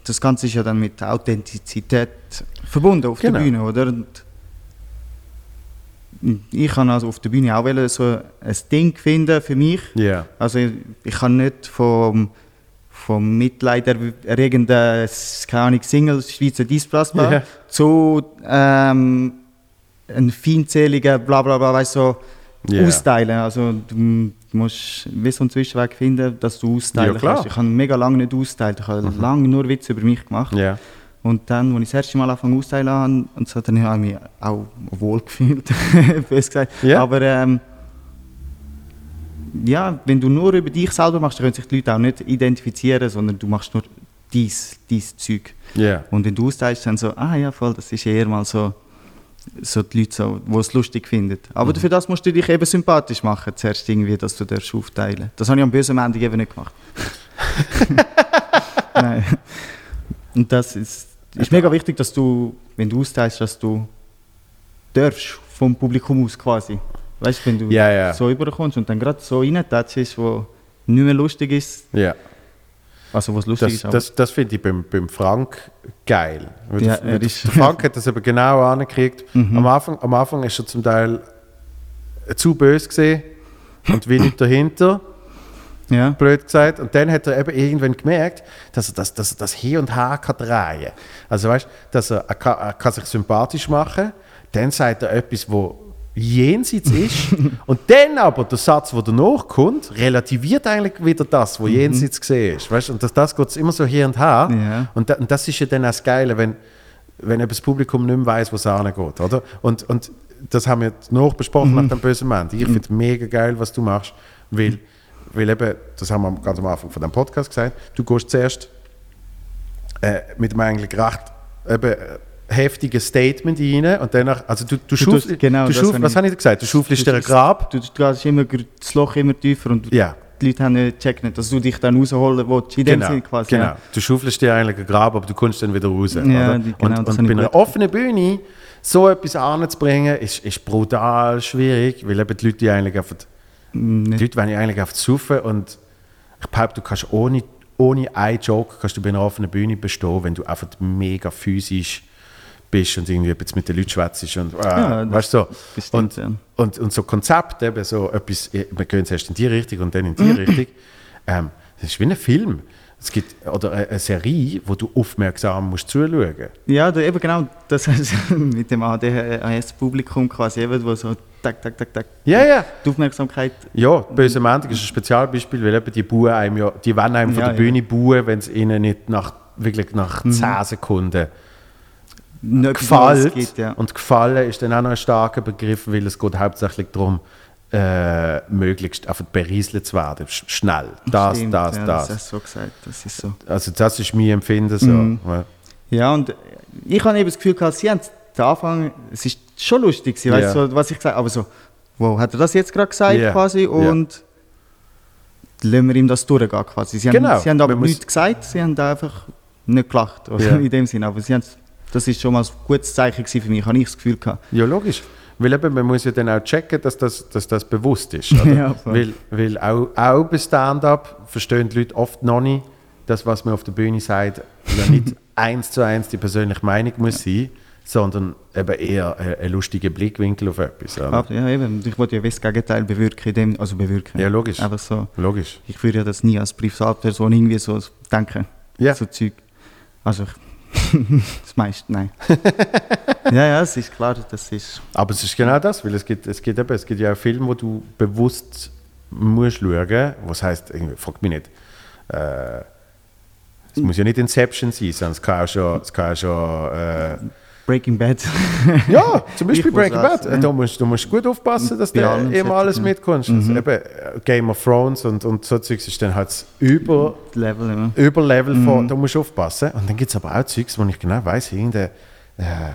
das Ganze ist ja dann mit Authentizität verbunden auf Genau. der Bühne, oder? Und ich kann also auf der Bühne auch so ein Ding finden für mich. Ja. Also ich, ich kann nicht vom, vom mitleiderregenden, keine Ahnung, Single Schweizer Displatzbar Ja. zu ähm, einem feindseligen bla bla bla, weißt du, so Ja. austeilen. Also du musst wie so einen Zwischenweg finden, dass du austeilen Ja. Mhm. kannst. Ich habe mega lange nicht austeilt. Ich habe lange nur Witze über mich gemacht. Ja. Und dann, als ich das erste Mal angefangen auszuteilen habe, und so, dann habe ich mich auch wohl gefühlt, bös [laughs] gesagt. Aber ähm, ja, wenn du nur über dich selber machst, dann können sich die Leute auch nicht identifizieren, sondern du machst nur dies, dies Zeug. Ja. Und wenn du austeilst, dann so, ah ja, voll, das ist eher mal so, so die Leute, so, die es lustig finden. Aber für das musst du dich eben sympathisch machen, zuerst irgendwie, dass du darfst aufteilen Das habe ich am bösen Ende eben nicht gemacht. [laughs] Nein. Und das ist, ist mega wichtig, dass du, wenn du austeilst, dass du darfst vom Publikum aus quasi. Weißt du, wenn du Ja, ja. so überkommst und dann gerade so reintatschst, wo nicht mehr lustig ist, ja. also was lustig Das, ist, das, das finde ich beim, beim Frank geil. Ja, der, er der, Frank hat das eben genau angekriegt. Am, Anfang, am Anfang ist er zum Teil zu böse gesehen und wenig dahinter, ja. blöd gesagt. Und dann hat er eben irgendwann gemerkt, dass er das, dass er das Hier und Her kann drehen kann. Also weißt dass er, er, kann, er kann sich sympathisch machen, dann sagt er etwas, wo jenseits ist [laughs] und dann aber der Satz, der danach kommt, relativiert eigentlich wieder das, was jenseits gesehen ist. Weißt? Und das, das geht immer so hier und her. Ja. Und, da, und das ist ja dann auch das Geile, wenn, wenn eben das Publikum nicht mehr weiss, wo es hingeht. Oder? Und, und das haben wir noch besprochen nach dem bösen Moment. Ich finde es mega geil, was du machst, weil, weil eben, das haben wir ganz am Anfang von dem Podcast gesagt, du gehst zuerst äh, mit einem eigentlich recht eben, heftigen Statement rein und danach, also du, du, tust- schaufelst, genau, du habe was habe ich gesagt? Du schaufelst dir ein Grab. Du, du gehst immer das Loch immer tiefer und Ja. die Leute haben nicht gecheckt, dass du dich dann rausholen willst. In dem Genau, Sinne quasi. genau. Ja. Du schaufelst dir eigentlich einen Grab, aber du kommst dann wieder raus. die- genau, und und bei einer offenen Bühne so etwas anzubringen, ist, ist brutal schwierig, weil eben die Leute die eigentlich einfach, Mm, die nicht- Leute wollen ja eigentlich auf saufen und ich behaupte, du kannst ohne, ohne einen Joke kannst du bei einer offenen Bühne bestehen, wenn du einfach mega physisch bist und irgendwie jetzt mit den Leuten schwätzt und äh, Ja, weißt du so. bestimmt, Und, ja. und, und so Konzept, eben so etwas, wir gehen zuerst in die Richtung und dann in die [clears throat] Richtung, ähm, das ist wie ein Film. Es gibt, oder eine, eine Serie, wo du aufmerksam musst zuschauen. Ja, da, eben genau, das heißt [laughs] mit dem ADHS-Publikum quasi, eben, wo so tak, tak, tak, tak, Ja, ja. die Aufmerksamkeit. Ja, böse Montag ist ein Spezialbeispiel, weil eben die buhen einem ja, die wollen einem von Ja, der ja. Mhm. Bühne buhen, wenn es ihnen nicht nach, wirklich nach 10 Sekunden Nicht gefällt. Geht, ja. Und gefallen ist dann auch noch ein starker Begriff, weil es geht hauptsächlich darum, äh, möglichst einfach berieselt zu werden. Sch schnell. Das, Stimmt, das, ja, das. Das hast du so gesagt, das ist so. Also das ist mein Empfinden so. Mhm. Ja. Ja, und ich habe eben das Gefühl gehabt, sie haben den Anfang, es ist schon lustig, sie Ja. weißt so, was ich gesagt aber so, wow, hat er das jetzt gerade gesagt Ja. quasi und lassen wir ihm das durchgehen quasi. Sie Genau. haben, sie haben aber nichts gesagt, sie haben einfach nicht gelacht, also Ja. [laughs] in dem Sinne, aber sie haben, das ist schon mal ein gutes Zeichen für mich, habe ich das Gefühl gehabt. Ja, logisch. Weil eben, man muss ja dann auch checken, dass das, dass das bewusst ist. [laughs] Ja, weil weil auch, auch bei Stand-up verstehen die Leute oft noch nicht, dass was man auf der Bühne sagt, ja nicht [laughs] eins zu eins die persönliche Meinung muss sein, sondern eben eher ein, ein lustiger Blickwinkel auf etwas. Oder? Aber ja, eben, ich wollte ja das Gegenteil bewirken, dem, also bewirken. Ja, logisch. Einfach so. Logisch. Ich würde ja das nie als Privatperson irgendwie so denken. Ja. So Zeug. Also ich, [laughs] Das meiste, nein. [laughs] ja, ja, es ist klar, das ist... Aber es ist genau das, weil es gibt, es gibt, eben, es gibt ja auch Filme, wo du bewusst musst schauen, was heißt, frag mich nicht, äh, es muss ja nicht Inception sein, sondern es kann auch schon, es kann auch schon äh, Breaking Bad. ja, zum Beispiel Ich Breaking Bad. sagen. Du musst, du musst gut aufpassen, dass du immer alles ja. mitkommst. Also eben, äh, Game of Thrones und, und so Zeugs ist dann halt das über, Level, ja. über Level von, da musst du aufpassen. Und dann gibt es aber auch Zeugs, wo ich genau weiß, irgendein, äh,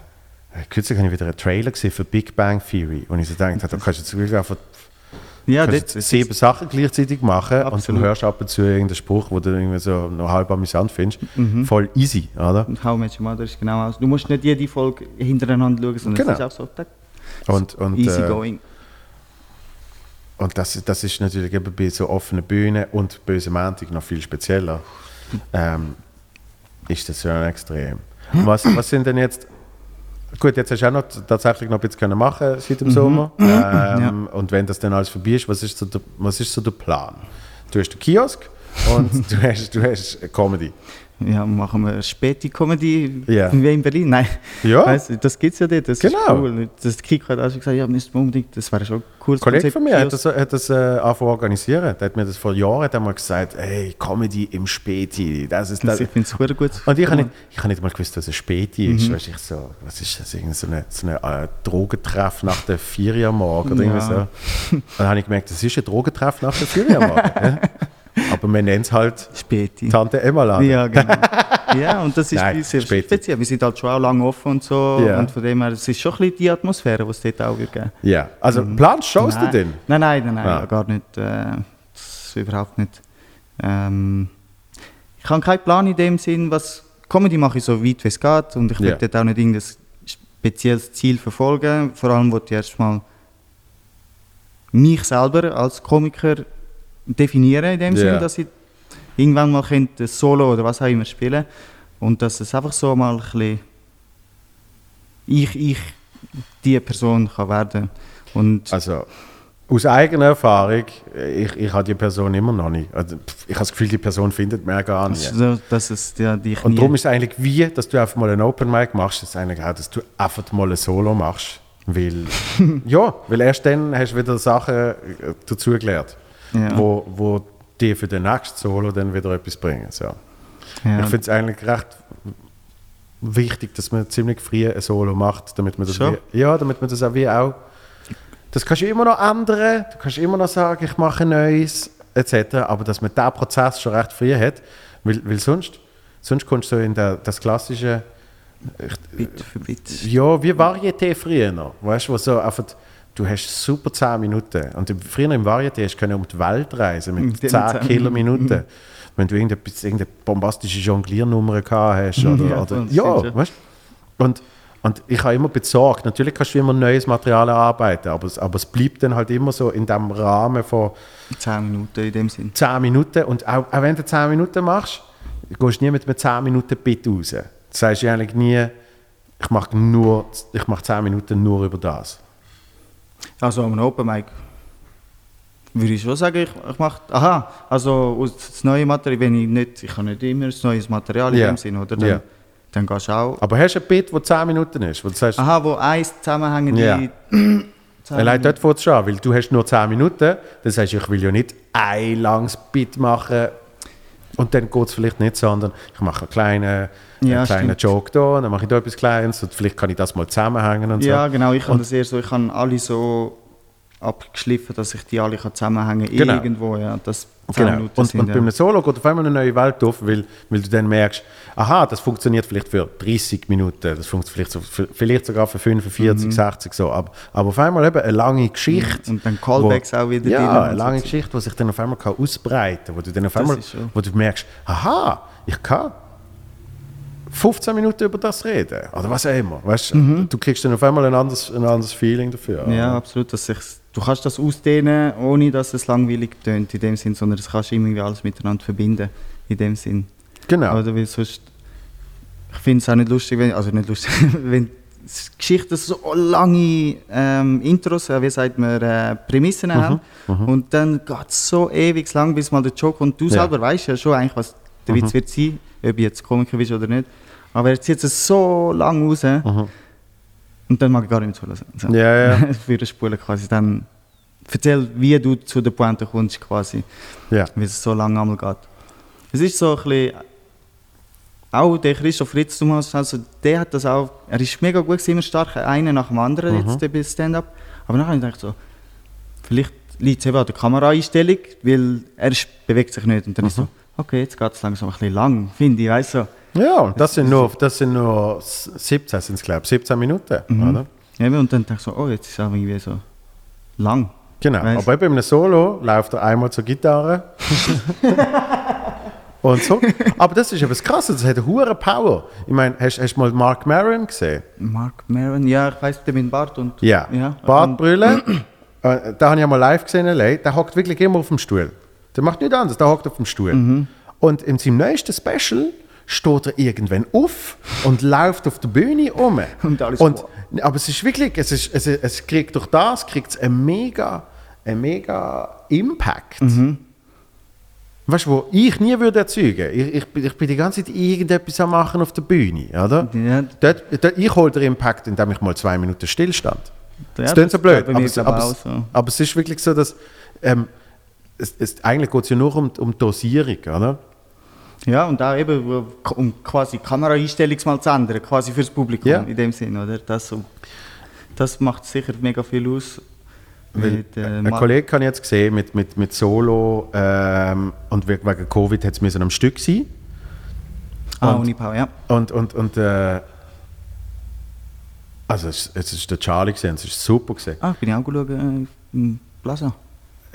kürzlich habe ich wieder einen Trailer gesehen für Big Bang Theory und ich so gedacht, da kannst du jetzt wirklich einfach Ja, kannst sieben Sachen gleichzeitig machen und Absolut. du hörst ab und zu irgendeinen Spruch, wo du irgendwie so noch halb amüsant findest. Mhm. Voll easy, oder? Und How Much Mother ist genau aus. Du musst nicht jede Folge hintereinander schauen, sondern Genau. es ist auch so tack, Und, und, easy äh, going. Und das, das ist natürlich eben bei so offenen Bühnen und Böse Montag noch viel spezieller. Ähm, ist das ja extrem. Was, was sind denn jetzt. Gut, jetzt hast du auch noch tatsächlich noch ein bisschen können machen seit dem Sommer. [clears throat] Ähm, Und wenn das dann alles vorbei ist, was ist so der, was ist so der Plan? Du hast den Kiosk und [laughs] du hast, du hast Comedy. Ja, machen wir späte Comedy Ja. wie in Berlin. Nein, Ja. weißt das gibt es ja dort. Das Genau. ist cool. Das Kiko hat auch schon gesagt, ja, müssten wir unbedingt, das wäre schon ein cooles Ein Kollege von mir hat das, hat das äh, angefangen organisieren. Der hat mir das vor Jahren hat er mal gesagt, hey, Comedy im Späti. Das ist das. Ich finde es gut. Und ich habe nicht, ich habe nicht mal gewusst, was ein Späti Mhm. ist. Weißt, ich so, was ist das? Irgend so eine, so eine äh, Drogentreff nach der Vier am Morgen oder irgendwie so. Ja. Und dann habe ich gemerkt, das ist ein Drogentreff nach der Vier am Morgen. [laughs] ja. Aber wir nennen es halt Späti. Tante Emma Laden. Ja, genau. [laughs] ja, und das ist Nein, sehr Späti. speziell. Wir sind halt schon auch lange offen und so. Ja. Und von dem her, es ist schon ein bisschen die Atmosphäre, die es dort auch wird geben. Ja, also planst du Shows Mhm. nein. denn? Nein, nein, nein, nein Ah. ja, gar nicht. Äh, das ist überhaupt nicht. Ähm, ich habe keinen Plan in dem Sinn, was Comedy mache ich so weit wie es geht und ich will Ja. dort auch nicht irgendein spezielles Ziel verfolgen. Vor allem wollte ich erstmal mich selber als Komiker definieren in dem Ja. Sinn, dass ich irgendwann mal könnte ein Solo oder was auch immer spielen und dass es einfach so mal ein bisschen ich, ich die Person kann werden und Also, aus eigener Erfahrung, ich, ich habe die Person immer noch nicht. Also, ich habe das Gefühl, die Person findet mir gar nicht. so, dass es ja, dich Und darum ist es eigentlich wie, dass du einfach mal ein Open Mic machst, das ist eigentlich auch, dass du einfach mal ein Solo machst. Weil, [laughs] ja, weil erst dann hast du wieder Sachen äh, dazugelernt, Ja. wo, wo dir für den nächsten Solo dann wieder etwas bringen. So. ja. Ich finde es eigentlich recht wichtig, dass man ziemlich früh ein Solo macht, damit man das, Schon? wie, ja, damit man das auch wie auch, das kannst du immer noch ändern, du kannst immer noch sagen, ich mache Neues, etc., aber dass man diesen Prozess schon recht früh hat, weil, weil sonst, sonst kommst du so in der, das klassische, Bit für Bit. ja, wie Varieté früher noch, weißt du, wo so einfach, du hast super 10 Minuten und früher im Varieté hast du um die Welt reisen mit Mit 10 den 10 Kilominuten. [laughs] Wenn du irgendetwas, irgendeine bombastische Jongliernummer gehabt hast oder, Ja, oder, ja weißt? Und, und ich habe immer besorgt, natürlich kannst du immer neues Material erarbeiten, aber, es- aber es bleibt dann halt immer so in dem Rahmen von 10 Minuten in dem Sinn. 10 Minuten und auch, auch wenn du 10 Minuten machst, gehst du nie mit einem 10 Minuten Bit raus. Das du eigentlich nie, ich mache nur, ich mache 10 Minuten nur über das. Also am Open Mic würde ich schon sagen, ich, ich mache. Aha, also aus das neue Material, wenn ich nicht, ich habe nicht immer das neues Material in dem Sinn, oder? Dann, Ja. dann gehst du auch. Aber hast du ein Bit, das 10 Minuten ist, wo du sagst, Aha, wo eins zusammenhängende. 10 Allein dort fängt es an, weil du hast nur 10 Minuten, dann sagst du, ich will ja nicht ein langes Bit machen und dann geht es vielleicht nicht, sondern ich mache einen kleinen, Ja, einen kleinen stimmt. Joke da, dann mache ich da etwas Kleines und vielleicht kann ich das mal zusammenhängen und Ja, so. genau, ich habe das eher so, ich habe alle so abgeschliffen, dass ich die alle kann zusammenhängen Genau. irgendwo, ja. Das 10 Genau. Minuten Und, sind, und ja. bei einem Solo geht auf einmal eine neue Welt auf, weil, weil du dann merkst, aha, das funktioniert vielleicht für 30 Minuten, das funktioniert vielleicht, so, vielleicht sogar für 45, 60 so, aber, aber auf einmal eben eine lange Geschichte. Mhm. Und dann Callbacks auch wieder Ja, drin eine und so. lange Geschichte, die sich dann auf einmal kann ausbreiten kann, wo du dann auf einmal, wo du merkst, aha, ich kann 15 Minuten über das reden oder was auch immer. Weißt, Du kriegst dann auf einmal ein anderes, ein anderes Feeling dafür. Mhm. Ja, absolut. Dass ich, du kannst das ausdehnen, ohne dass es langweilig tönt in dem Sinn, sondern das kannst du irgendwie alles miteinander verbinden in dem Sinn. Genau. Oder weil sonst, ich finde es auch nicht lustig, wenn, also nicht lustig, [laughs] wenn Geschichten so lange ähm, Intros, äh, wie sagt man, äh, Prämissen Mhm, haben und dann geht es so ewig lang, bis mal der Joke und du Ja. Mhm. selber weißt ja schon eigentlich, was der Witz wird sein, ob du jetzt Komiker bist oder nicht. Aber er zieht es so lang raus. Und dann mag ich gar nicht mehr zuhören. So. Ja, ja. [laughs] Für das Spulen quasi. Dann erzähl, wie du zu der Pointe kommst quasi. Ja. Wie es so lange einmal geht. Es ist so ein bisschen... Auch der Christoph Ritz, Thomas, also der hat das auch... Er ist mega gut, gewesen, immer stark, einer nach dem anderen Mhm. jetzt bei Stand-Up. Aber nachher habe ich gedacht so... Vielleicht liegt es eben an der Kameraeinstellung, weil er ist, bewegt sich nicht. Und dann ist Mhm. so... Okay, jetzt geht es langsam ein bisschen lang, finde ich, weißt du. So. Ja, das sind nur, das sind nur 17, sind es glaube ich, 17 Minuten, Mhm. oder? Eben, und dann dachte ich so, oh, jetzt ist es auch irgendwie so lang. Genau, Weiss. aber bei einem Solo läuft er einmal zur Gitarre. [laughs] und so. Aber das ist etwas Krasses, das hat eine hohe Power. Ich meine, hast, hast du mal Mark Maron gesehen? Mark Maron, ja, ich weiß, der mit Bart und... Ja. ja Bartbrille. [clears throat] äh, da habe ich mal live gesehen in LA. Der hockt wirklich immer auf dem Stuhl. Der macht nichts anderes, der hockt auf dem Stuhl. Mhm. Und in seinem neuesten Special steht er irgendwann auf und läuft auf der Bühne um. Und alles und. Aber es ist wirklich, es, ist, es, es kriegt durch das kriegt es einen mega, einen mega Impact. Mhm. Weißt du, wo ich nie würde erzeugen. Ich, ich, bin- ich bin die ganze Zeit irgendetwas am machen auf der Bühne, oder? Ja. Dort, dort, ich hole den Impact, indem ich mal zwei Minuten stillstand. Ja, das klingt so blöd, aber, es, aber, es, so. aber es ist wirklich so, dass ähm, es, es, eigentlich geht es ja nur um, um Dosierung, oder? Ja, und auch eben, um quasi die Kameraeinstellung mal zu ändern, quasi fürs Publikum Ja. in dem Sinn, oder? Das, das macht sicher mega viel aus. Mit, äh, ein Kollege kann ich jetzt gesehen mit, mit, mit Solo ähm, und we- wegen Covid hat es am Stück sein. Ah, und- Unipau, ja. Und, und, und äh, also es, es ist der Charlie gesehen, es ist super gesehen. Ah, bin ich auch geschaut, äh, im Plaza.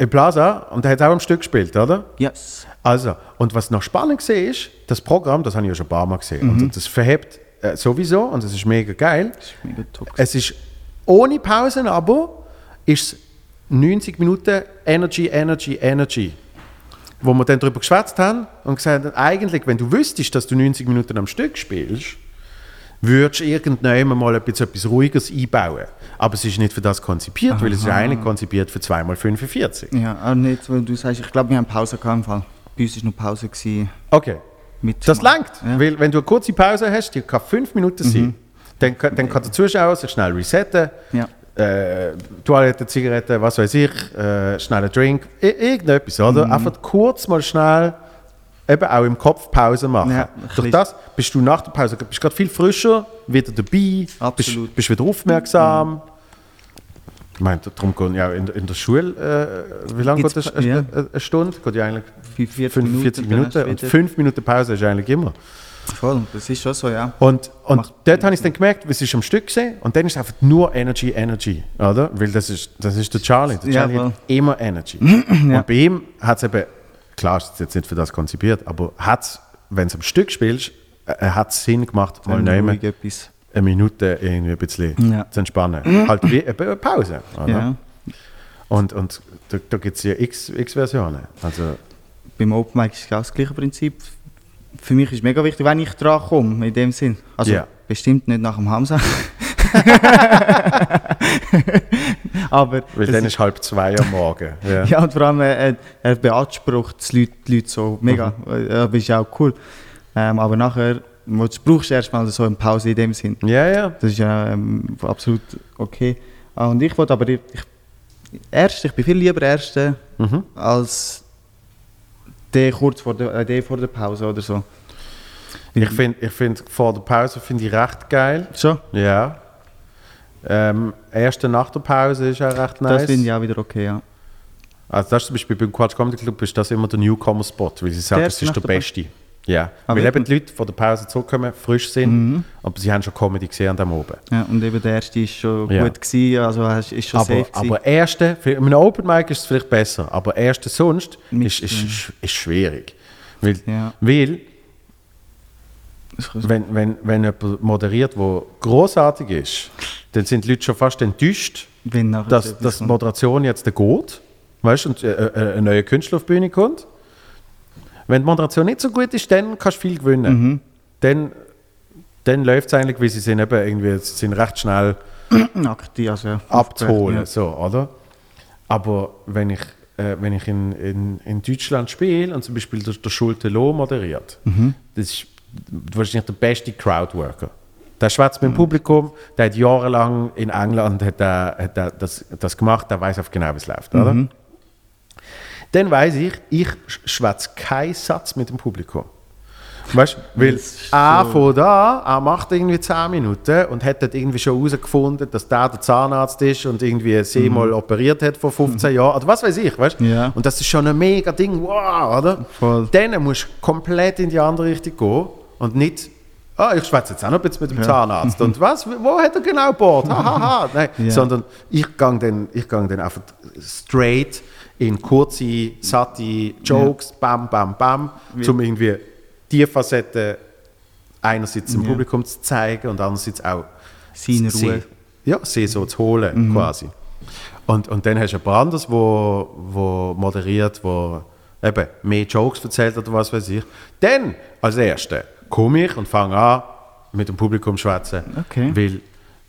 Im Plaza und er hat auch am Stück gespielt, oder? Yes. Also, und was noch spannend gesehen ist, das Programm, das habe ich ja schon ein paar Mal gesehen, und das verhebt äh, sowieso und das ist mega geil. Das ist mega toxisch. Es ist ohne Pausen, aber ist es 90 Minuten Energy, Energy, Energy. Wo wir dann darüber geschwätzt haben und gesagt haben, eigentlich, wenn du wüsstest, dass du 90 Minuten am Stück spielst, würdest du irgendwann mal etwas, etwas Ruhiges einbauen. Aber es ist nicht für das konzipiert, weil es ist eigentlich konzipiert für 2x45. Ja, auch nicht, weil du sagst, ich glaube, wir haben Pause gehabt im Fall. Bei uns war noch Pause gewesen Okay. mit... Das langt, Ja. weil wenn du eine kurze Pause hast, die kann fünf Minuten sein, dann, kann- dann kann der Zuschauer sich schnell resetten, Ja. äh, Toilette, Zigarette, was weiß ich, äh, schnell einen Drink, irgendetwas, oder? Einfach kurz mal schnell, eben auch im Kopf Pause machen. Ja, Durch das bist du nach der Pause bist gerade viel frischer, wieder dabei, Absolut. Bist, bist wieder aufmerksam. Ich meine, darum gehen ja in, in der Schule, äh, wie lange geht Gibt's das? Eine, ja. eine, Stunde? Geht ja eigentlich 45 45 Minuten, Minuten, dann hast und du wieder- 5 Minuten Pause ist eigentlich immer. Voll, das ist schon so, ja. Und, und Macht- dort habe ich es dann gemerkt, es ist am Stück gesehen und dann ist es einfach nur Energy, Energy, oder? Weil das ist, das ist der Charlie. Der Ja, Charlie voll. hat immer Energy. [clears throat] Und bei ihm hat es eben, klar ist es jetzt nicht für das konzipiert, aber hat's, wenn es am Stück spielst, äh, hat es Sinn gemacht, mal nehmen, eine Minute irgendwie ein bisschen Ja. zu entspannen. halt wie eine Pause. Oder? Ja. Und, und da, da gibt es ja x, x Versionen. Also, Beim Open Mic ist es auch das gleiche Prinzip. Für mich ist mega wichtig, wenn ich dran komme, in dem Sinn. Also Ja. bestimmt nicht nach dem Hamza. [laughs] Aber weil dann ist halb zwei am Morgen. Ja. [laughs] ja, und vor allem, äh, er beansprucht die Leute, die Leute so mega. Mhm. Äh, Aber ist auch cool. Ähm, aber nachher, du brauchst du erstmal so eine Pause in dem Sinn. ja, ja. Das ist ja ähm, absolut okay. Ah, und ich wollte aber, ich, ich, erst, ich bin viel lieber Erster Mhm. als der kurz vor der, äh, der vor der Pause oder so. Ich finde ich find, vor der Pause finde ich recht geil. So, Ja. Ähm, erste nach der Pause ist auch recht nice. das finde ich auch wieder okay, ja. Also das ist zum Beispiel beim Quatsch Comedy Club ist das immer der Newcomer-Spot, weil sie sagen, erste ist der? Beste. Ja, Ah, weil eben die Leute von der Pause zurückkommen, frisch sind, aber sie haben schon Comedy gesehen an dem oben. ja. Und eben der erste ist schon Ja. gut gewesen, also ist schon Aber, safe gewesen. aber erste, für einem Open Mic ist es vielleicht besser, aber erste sonst Mit- ist, ist, ist, ist schwierig. Weil, Ja. weil Das wenn, wenn, wenn jemand moderiert, der großartig ist, dann sind die Leute schon fast enttäuscht, dass, dass die. Moderation jetzt geht, weißt du, und äh, äh, ein neuer Künstler auf die Bühne kommt. Wenn die Moderation nicht so gut ist, dann kannst du viel gewinnen. Mhm. Dann, dann läuft es eigentlich, weil sie sind eben irgendwie, sie sind recht schnell [clears throat] aktiv, also abzuholen, Ja. so, oder? Aber wenn ich, äh, wenn ich in, in, in Deutschland spiele und zum Beispiel der, der Schulte Loh moderiert, Mhm. das ist wahrscheinlich der beste Crowdworker. Der schwätzt mit dem Publikum, der hat jahrelang in England hat er, hat er das, das gemacht, der weiß auf genau, wie es läuft, oder? Dann weiß ich, ich schwätze keinen Satz mit dem Publikum. Weißt du, weil er von da, er macht irgendwie 10 Minuten und hat dort irgendwie schon herausgefunden, dass der der Zahnarzt ist und irgendwie sie mal operiert hat vor 15 Jahren. Oder was weiß ich, weißt du? Ja. Und das ist schon ein mega Ding, wow, oder? Voll. Dann musst du komplett in die andere Richtung gehen und nicht, ah, ich schwätze jetzt auch noch ein bisschen mit dem Zahnarzt. Und was, wo hat er genau gebohrt? Ha, ha, ha. [laughs] Nein, Ja. sondern ich gehe dann, ich gehe dann einfach straight in kurze, satte Jokes, bam, bam, bam, um irgendwie die Facette einerseits dem Ja. Publikum zu zeigen und andererseits auch Seine sie- Ruhe. Ja, sie so zu holen, quasi. Und, und dann hast du jemand anderes, wo, wo moderiert, wo eben mehr Jokes erzählt oder was weiß ich. Dann, als Erster, komme ich und fange an, mit dem Publikum zu schwätzen. Okay. Weil,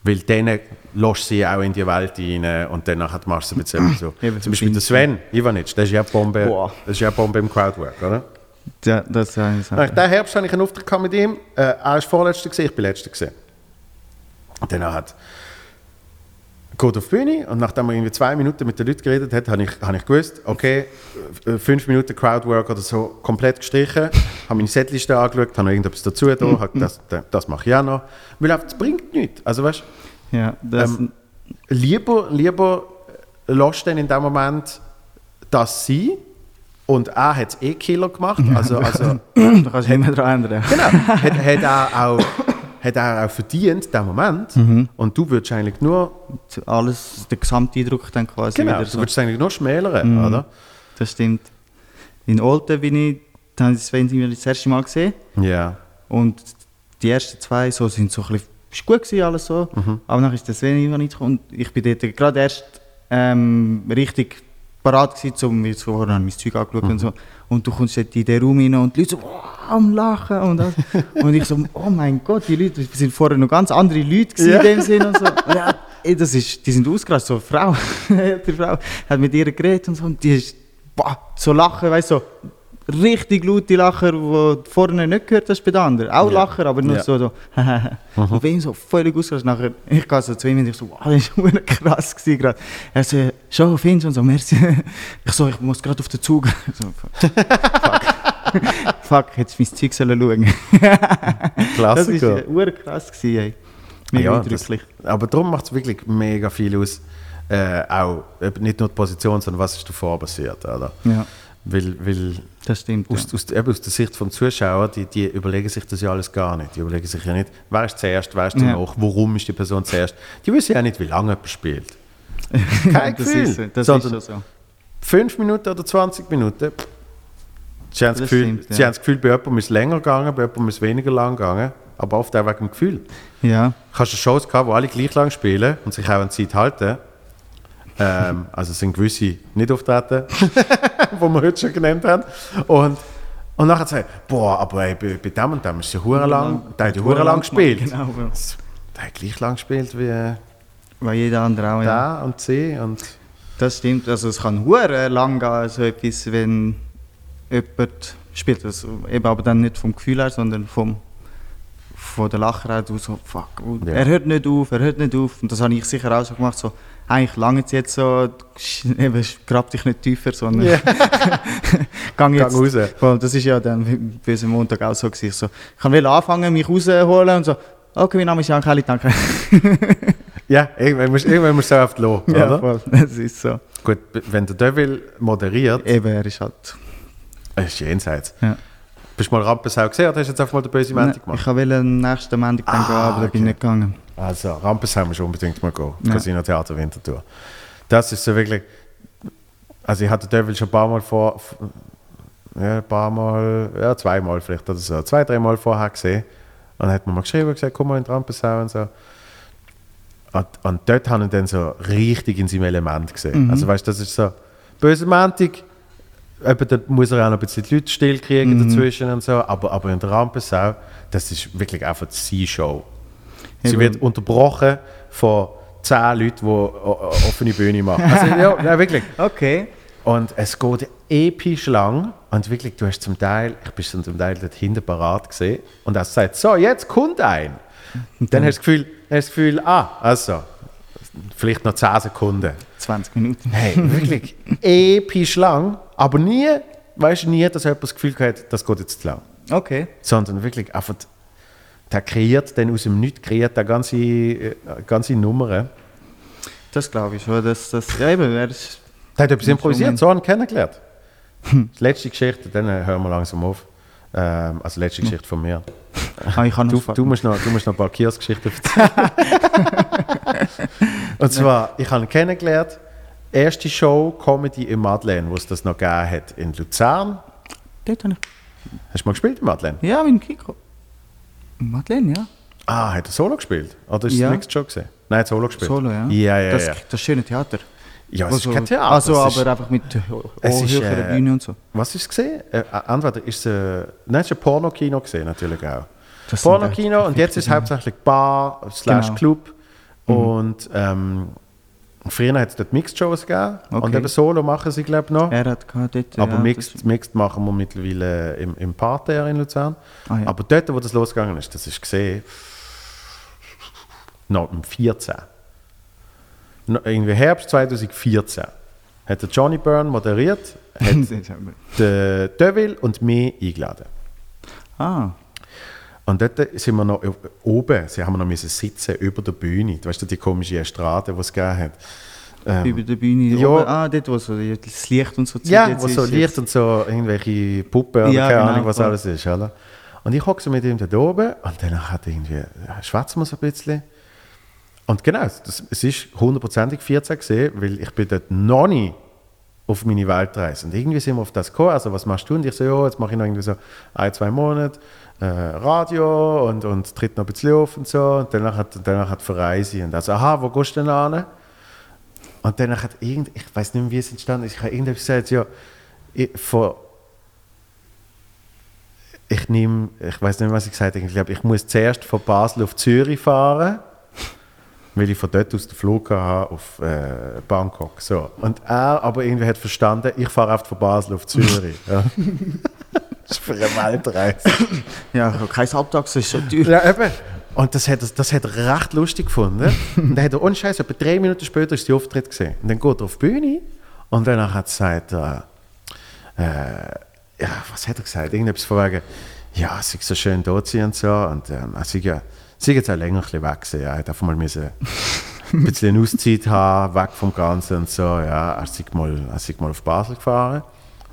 weil dann lässt sie auch in die Welt rein und dann machst du ein bisschen so. [clears throat] Eben, Zum Beispiel der Sven Ivanic, das ist ja Bombe, Boah. das ist ja Bombe im Crowdwork, oder? Ja, das ist eine Sache. Diesen Herbst hatte ich einen Auftritt mit ihm. Äh, er war vorletzter, ich bin letzter. Und dann hat geht auf die Bühne und nachdem er irgendwie zwei Minuten mit den Leuten geredet hat, habe ich, habe ich gewusst, okay, äh, fünf Minuten Crowdwork oder so komplett gestrichen, habe meine Setliste angeschaut, habe noch irgendetwas dazu getan, [laughs] habe das, das, mache ich auch noch. Weil das bringt nichts. Also weißt Ja, das, ähm, lieber, lieber lässt dann in dem Moment das sein und er hat es eh Killer gemacht, also, also da kannst du immer dran ändern. Genau. hat, hat, er auch, hat er auch verdient, den Moment. Mhm. Und du würdest eigentlich nur, Alles, der Gesamteindruck dann quasi genau, wieder du so. würdest eigentlich nur schmälern, Mhm. oder? Das stimmt. In Olten bin ich, da habe ich Sven das erste Mal gesehen. Ja. Und die ersten zwei so sind so ein bisschen, ist gut gewesen, alles so. Mhm. Aber dann ist der Sven immer nicht gekommen. Und ich bin dort gerade erst ähm, richtig parat gewesen, um jetzt vorher mein Zeug angeschaut Mhm. und so. Und du kommst dort in den Raum rein und die Leute so wow, am Lachen und das. und ich so, oh mein Gott, die Leute, wir sind vorher noch ganz andere Leute gewesen Ja. in dem Sinn und so. Und ja, das ist, die sind ausgerastet, so eine Frau, [laughs] die Frau hat mit ihr geredet und so und die ist, boah, so lachen, weißt du, so richtig laute Lacher, die du vorne nicht gehört hast bei den anderen. Auch Ja. Lacher, aber nur Ja. so, so und [laughs] bin so völlig ausgerastet. Nachher, ich gehe so zu ihm und ich so, wow, das war [laughs] krass gewesen gerade. Er so, schon, findest? Und so, merci. [laughs] Ich so, ich muss gerade auf den Zug. So, fuck. fuck, hätte ich mein Zeug sollen schauen Das Klassiker. war uh, krass gewesen, ey. Mega Ja, das, eindrücklich. aber darum macht es wirklich mega viel aus. Äh, auch nicht nur die Position, sondern was ist davor passiert. Oder? Ja, Weil, weil das stimmt. Ja. aus, aus, eben aus der Sicht des Zuschauers, die, die überlegen sich das ja alles gar nicht. Die überlegen sich ja nicht, wer ist zuerst, wer ist Ja. danach, warum ist die Person zuerst. Die wissen ja nicht, wie lange jemand spielt. [laughs] Kein das Gefühl. ist, das ist sondern schon so. fünf Minuten oder 20 Minuten, pff, sie haben das, Das Gefühl, stimmt, sie ja. haben das Gefühl, bei jemandem ist es länger gegangen, bei jemandem ist es weniger lang gegangen, aber oft auch wegen dem Gefühl. Ja, Hast du Shows gehabt, wo alle gleich lang spielen und sich auch an die Zeit halten? Ähm, also es sind gewisse nicht auftreten, die [laughs] wir heute schon genannt haben. Und, und nachher sagen, boah, aber ey, bei, bei dem und dem ist ja hure lang, der hat ja hure lang gespielt. Genau, ja. Der hat gleich lang gespielt wie der weil jeder andere auch, ja. und sie. Und Das stimmt, also es kann hure lang gehen, so etwas, wenn jemand spielt. Also eben aber dann nicht vom Gefühl her, sondern vom, von der Lacherei. Du so, fuck, Ja. er hört nicht auf, er hört nicht auf. Und das habe ich sicher auch so gemacht, so, eigentlich lange jetzt so, [laughs] eben, grab dich nicht tiefer, sondern Ja. [laughs] gang jetzt. raus. Voll, das ist ja dann bei unserem Montag auch so gewesen. So, ich will anfangen, mich rausholen und so, okay, mein Name ist Jan Kelly, danke. [laughs] ja, irgendwann musst irgendwann musst du auch auf die Lo, ja, oder? voll, das ist so. Gut, wenn der Devil moderiert, Eben, er ist halt... ist jenseits. Ja. Bist du mal Rampensau gesehen oder hast du jetzt einfach mal den böse Menti gemacht? Ich wollte nächsten dann Ah, gehen, aber da bin okay. ich nicht gegangen. Also, Rampensau musst du unbedingt mal gehen. Ja. Casino Theater Winterthur. Das ist so wirklich. Also, ich hatte den Devil schon ein paar Mal vor. Ja, ein paar Mal, ja, zweimal vielleicht oder so. Zwei, dreimal vorher gesehen. Und dann hat man mal geschrieben und gesagt, komm mal in die Rampensau und so. Und, und dort haben wir dann so richtig in seinem Element gesehen. Mhm. Also, weißt du, das ist so. Böse Mantik. Eben, da muss er auch noch ein bisschen die Leute still kriegen Mhm. dazwischen und so. Aber, aber in der Rampensau, das ist wirklich einfach die Show. Sie wird unterbrochen von zehn Leuten, die offene Bühne machen. Also, ja, ja, wirklich. Okay. Und es geht episch lang. Und wirklich, du hast zum Teil, ich bin zum Teil dort hinten parat gesehen. Und er sagt, so, jetzt kommt ein. Und dann hast du das Gefühl, hast das Gefühl ah, also, vielleicht noch 10 Sekunden. 20 Minuten. Hey, wirklich episch lang. Aber nie, weißt du, nie, dass jemand das Gefühl hat, das geht jetzt zu lang. Okay. Sondern wirklich einfach, der kreiert dann aus dem Nichts, kreiert der ganze, äh, ganze Nummern. Das glaube ich schon. Das, das, ja, eben, er ist, Der hat etwas improvisiert, so einen kennengelernt. Die letzte Geschichte, dann äh, hören wir langsam auf. Ähm, also letzte Geschichte von mir. ah, ich kann Du, du, musst noch, du musst noch ein paar Kiosk-Geschichten erzählen. [laughs] Und zwar, ich habe ihn kennengelernt, erste Show Comedy in Madeleine, wo es das noch gegeben hat in Luzern. Dort habe Hast du mal gespielt in Madeleine? ich, ja, mit dem Kiko. Madeleine, ja. Ah, hat er Solo gespielt? Oder ist Ja. Mixed Show gesehen? Nein, hat Solo gespielt. Solo, ja. Ja, ja, das, ja. das schöne Theater. Ja, es ist Also- kein Theater. Also, es ist, aber einfach mit es ist, höheren äh, Bühne und so. Was ist es gesehen? Äh, entweder ist es, äh, nein, es ist ein Pornokino gesehen, natürlich auch. Das Pornokino und jetzt ist es hauptsächlich Bar slash Genau. Club. Und ähm, früher hat es dort Mixed-Shows gegeben. Und Okay. eben Solo machen sie, glaube ich, noch. Er hat dort. Aber ja, Mixed, Mixed machen wir mittlerweile im, im Parterre in Luzern. Ah, ja. Aber dort, wo das losgegangen ist, das ist gesehen, noch im 14. Noch Irgendwie Herbst 2014 hat der Johnny Byrne moderiert, [laughs] hat den Deville und mich eingeladen. ah, Und dort sind wir noch oben, sie haben noch müssen sitzen über der Bühne. Weißt du, die komische Estrade, die es gegeben hat. Ähm, über der Bühne. ja. Oben, ah, dort, wo so das Licht und so Ja, wo so Licht jetzt- und so irgendwelche Puppen oder Ja, keine genau, Ahnung, was voll. alles ist. Oder? Und ich hocke so mit ihm da oben und dann hat irgendwie, ja, schwätzen wir so ein bisschen. Und genau, das, es ist hundertprozentig 14 gesehen, weil ich bin dort noch nie auf meine Weltreise. Und irgendwie sind wir auf das gekommen, also was machst du? Und ich so, ja, jetzt mache ich noch irgendwie so ein, zwei Monate äh, Radio und, und tritt noch ein bisschen auf und so. Und danach hat, danach hat Verreise. Und also, aha, wo gehst du denn an? Und dann hat irgend, ich weiß nicht mehr, wie es entstanden ist, ich habe irgendetwas gesagt, ja, ich, von, ich nehme, ich weiß nicht mehr, was ich gesagt habe, ich glaube, ich muss zuerst von Basel auf Zürich fahren, weil ich von dort aus den Flug habe auf äh, Bangkok. So. Und er aber irgendwie hat verstanden, ich fahre oft von Basel auf Zürich. ja. [laughs] das ist für eine Weltreise. [clears throat] Ja, kein Halbtags ist schon teuer. Ja, eben. Und das hat, er- das hat er recht lustig gefunden. [laughs] Und dann hat er ohne Scheiß, etwa drei Minuten später ist der Auftritt gesehen. Und dann geht er auf die Bühne und danach hat er gesagt, äh, äh, ja, was hat er gesagt? Irgendetwas von wegen, ja, es ist so schön dort zu sein und so. Und ähm, er sei ja, sei jetzt auch länger ein bisschen weg gewesen. Ja. Er hat einfach mal müssen [laughs] ein bisschen eine Auszeit haben, weg vom Ganzen und so. Ja, er sei mal, er sei mal auf Basel gefahren.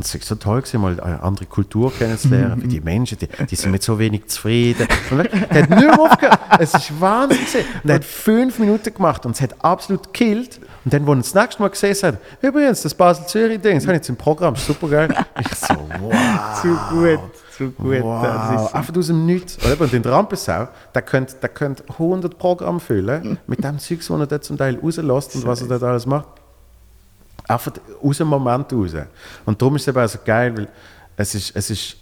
Und es war so toll, gewesen, mal eine andere Kultur kennenzulernen. Wie die [laughs] Menschen, die, die sind mit so wenig zufrieden. Und wirklich, [laughs] der hat nicht mehr aufgehört. Es ist Wahnsinn. Gewesen. Und er hat fünf Minuten gemacht und es hat absolut gekillt. Und dann, als er das nächste Mal gesehen hat, übrigens, das Basel-Zürich-Ding, das habe ich jetzt im Programm, super geil. Ich so, wow. [laughs] Zu gut, zu gut. Wow, ist, einfach aus dem Nichts. Und in Rampensau, der könnte, der könnte 100 Programme füllen mit dem Zeugs, das er dort zum Teil rauslässt und was er dort alles macht. Einfach aus dem Moment raus. Und darum ist es eben auch so geil, weil es ist, es ist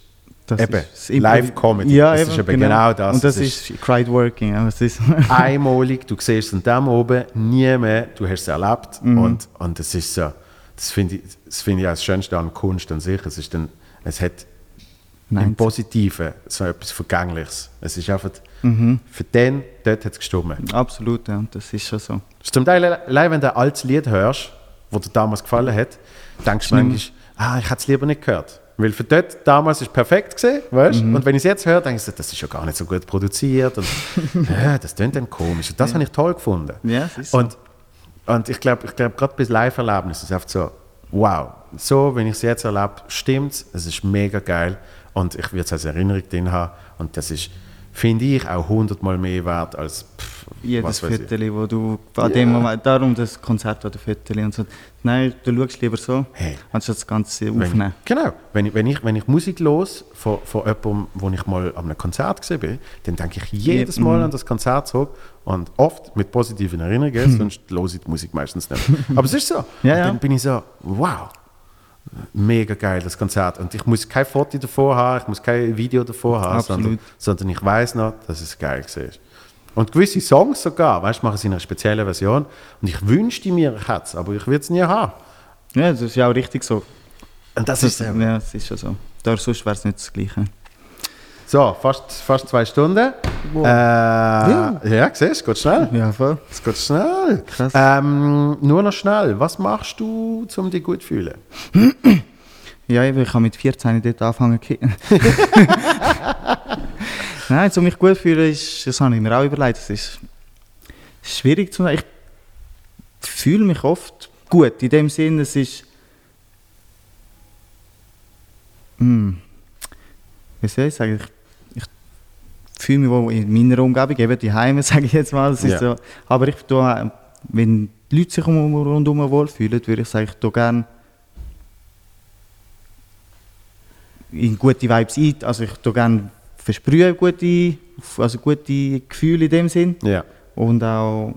das eben ist das Live-Comedy. Ja, es ist eben genau das. Und das Es ist Crowd Working. Ja, es ist [laughs] einmalig, du siehst es an dem oben, nie mehr, du hast es erlebt Mhm. und, und das ist so, das finde ich, das finde ich auch das Schönste an Kunst an sich, es ist dann, es hat im Nein. Positiven so etwas Vergängliches. Es ist einfach, Mhm. für den, dort hat es gestummen. Absolut, ja, das ist schon so. Es ist Zum Teil, allein wenn du ein altes Lied hörst, das dir damals gefallen hat, denkst du manchmal, ah, ich hätte es lieber nicht gehört. Weil für dort damals ist es perfekt gesehen, weißt? Mhm. Und wenn ich es jetzt höre, denke ich, das ist ja gar nicht so gut produziert. Und, [laughs] ja, das klingt dann komisch. Und das habe ich toll gefunden. Ja, so. Und, und ich glaube, ich glaub, gerade bei Live-Erlebnissen ist es einfach so, wow, so, wenn ich es jetzt erlebe, stimmt es, es ist mega geil und ich würde es als Erinnerung drin haben. Und das ist, finde ich, auch hundertmal mehr wert als pff, Jedes. Viertel, wo du an dem Moment, darum das Konzert oder Viertel und so. Nein, du schaust lieber so, Hey. anstatt das Ganze Wenn, aufnehmen. genau. Wenn ich, wenn, ich, wenn ich Musik los von, von jemandem, wo ich mal an einem Konzert gesehen bin, dann denke ich jedes Mal an das Konzert zurück und oft mit positiven Erinnerungen, [laughs] sonst höre ich die Musik meistens nicht. Aber es ist so. Ja, ja. dann bin ich so, wow, mega geil, das Konzert. Und ich muss kein Foto davor haben, ich muss kein Video davor haben, sondern, sondern ich weiß noch, dass es geil war. Und gewisse Songs sogar, weißt du, machen sie in einer speziellen Version. Und ich wünschte mir, ich hätte es, aber ich würde es nie haben. Ja, das ist ja auch richtig so. Und das ist, ähm, ja, es ist schon so. Da, sonst wäre es nicht das Gleiche. So, fast, fast zwei Stunden. Äh, ja. ja, siehst du, geht schnell. Ja, voll. Es geht schnell. Krass. Ähm, nur noch schnell, was machst du, um dich gut zu fühlen? Ja, ich habe mit 14 dort angefangen zu. [laughs] Nein, um mich gut zu fühlen, ist, das habe ich mir auch überlegt, es ist schwierig zu sagen. Ich fühle mich oft gut, in dem Sinn, es ist... Hm, wie soll ich sagen, ich fühle mich wohl in meiner Umgebung, eben die Heime, [laughs] sage ich jetzt mal. Das ist Ja. so, aber ich tue, wenn die Leute sich um, rundherum wohlfühlen, würde ich sagen, ich tue gerne in gute Vibes ein. Also ich tue gerne versprühen gute, also gute Gefühle in dem Sinn. Ja. Und auch,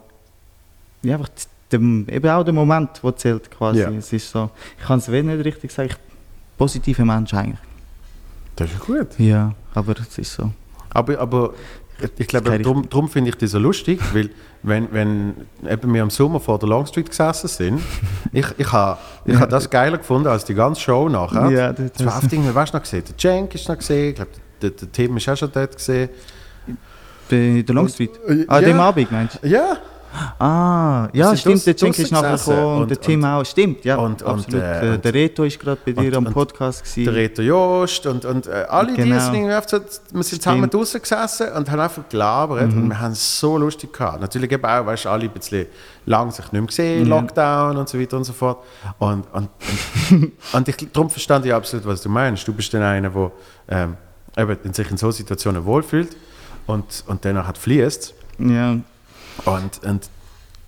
ja, einfach dem, eben auch der Moment, der zählt quasi. Ja. Es ist so, ich kann es nicht richtig sagen, ich positiver Mensch eigentlich. Das ist gut. Ja, aber es ist so. Aber, aber ich glaube, darum, darum finde ich das so lustig, weil wenn, wenn eben wir im Sommer vor der Long Street gesessen sind, [laughs] ich, ich habe ich ha das geiler gefunden als die ganze Show nachher. Ja, das- das war oft irgendwie, weißt du noch gesehen, der Cenk ist noch gesehen, ich glaube, der, der Tim ist auch schon dort gesehen. Bei der Long Street. äh, Ah, ja. dem Abend meinst Ja, du? Ah, ja, stimmt, der Cenk ist nachher gekommen und, und- der Tim auch. Stimmt, ja, und- und, absolut. äh, der, und- Reto ist gerade bei dir und- am und- Podcast gewesen. der Reto Jost und, und äh, alle die Genau. sind irgendwie oft so, wir sind zusammen. Mhm. draußen gesessen und haben einfach gelabert und wir haben es so lustig gehabt. Natürlich eben auch, weißt du, alle ein bisschen lang sich nicht mehr gesehen, Lockdown und so weiter und so fort. Und, und, und, [laughs] und ich, darum verstand ich absolut, was du meinst. Du bist dann einer, der ähm, eben sich in so Situationen wohlfühlt und, und danach hat fließt. Ja, Und, und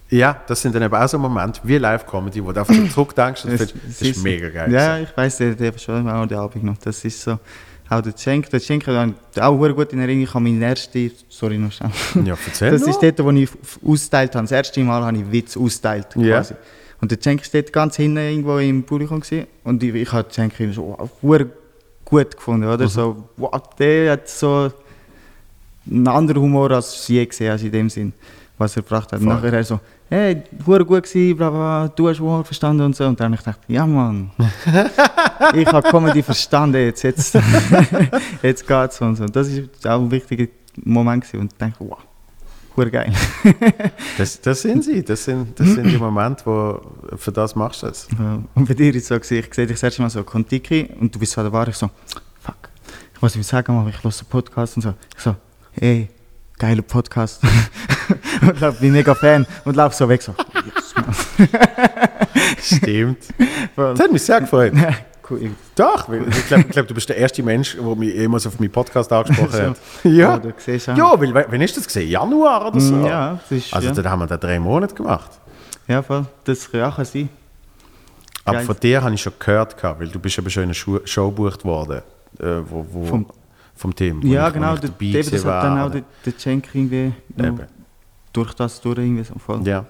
ja, das sind dann eben auch so Momente wie Live-Comedy, wo du so [clears throat] zurückdenkst und Es- findest, es das ist mega geil. Ja, ich weiß, der, der schon auch der Abend noch. Das ist so. Auch der Cenk, der Cenk hat auch sehr gut in Erinnerung. Ich habe meine erste, sorry noch schnell. Ja, erzähl Das ist dort, wo ich ausgeteilt habe. Das erste Mal habe ich Witz ausgeteilt. Ja. Quasi. Und der Cenk dort ganz hinten irgendwo im Publikum gewesen. Und ich, ich habe Cenk immer so wow, gut gefunden, Mhm. oder? So, wow, der hat so einen anderen Humor als ich je gesehen habe in dem Sinn, was er gebracht hat. Voll. nachher er so, hey, sehr gut gewesen, bla, bla, du hast Humor verstanden und so. Und dann habe ich gedacht, ja Mann, [laughs] ich habe Comedy verstanden jetzt, jetzt, [laughs] jetzt geht's und so. Und das ist auch ein wichtiger Moment gewesen. Und ich dachte, wow, sehr geil. [laughs] Das, das sind sie, das sind, das sind die Momente, wo für das machst du es. Ja, Und bei dir ist es so, gewesen, ich sehe dich das erste Mal so Kontiki und du bist so da war ich so, fuck, ich was ich sagen, aber ich höre einen Podcast und so. Ich so, hey, geiler Podcast. [laughs] und lauf, bin mega Fan und lauf so weg so, yes. [laughs] Stimmt. Das hat mich sehr gefreut. cool. Doch, ich glaube, glaub, du bist der erste Mensch, der mich jemals auf meinen Podcast angesprochen hat. Ja, Ja. du siehst. Ja, weil, wann ist das gesehen? Januar oder so? Ja, das ist, Also ja. dann haben wir da drei Monate gemacht. ja, voll. Das kann auch sein. Aber Geil. von dir habe ich schon gehört, weil du bist eben schon in einer Schu- Show gebucht worden. Äh, wo, wo, vom, Vom- Team. Ja, genau, der, gewesen hat dann auch der, der Cenk irgendwie durch das durch irgendwie so voll. Ja.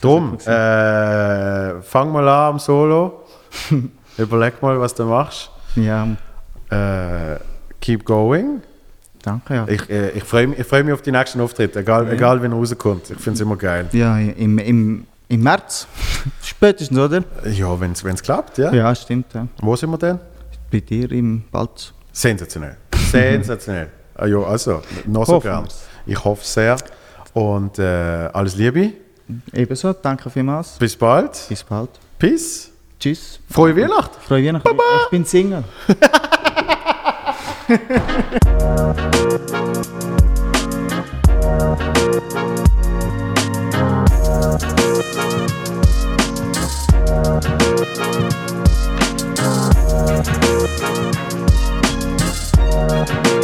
Drum, äh, fang mal an am Solo. [laughs] Überleg mal, was du machst. Ja, Äh, keep going. danke, ja. Ich, äh, ich freue mich, ich freu mich auf die nächsten Auftritte, egal, egal wenn er rauskommt. Ich finde es immer geil. Ja, im, im, im März. [laughs] Spätestens, oder? Ja, wenn es klappt, ja. Ja, stimmt. Ja. Wo sind wir denn? Bei dir im Balz. Sensationell. Sensationell. Ah, ja, also, noch so gern. Ich hoffe sehr. Und äh, alles Liebe. Ebenso, danke vielmals. Bis bald. Bis bald. Peace. Tschüss. Frohe Weihnacht. Frohe Weihnachten. Baba. Ich bin Single. [laughs] Thank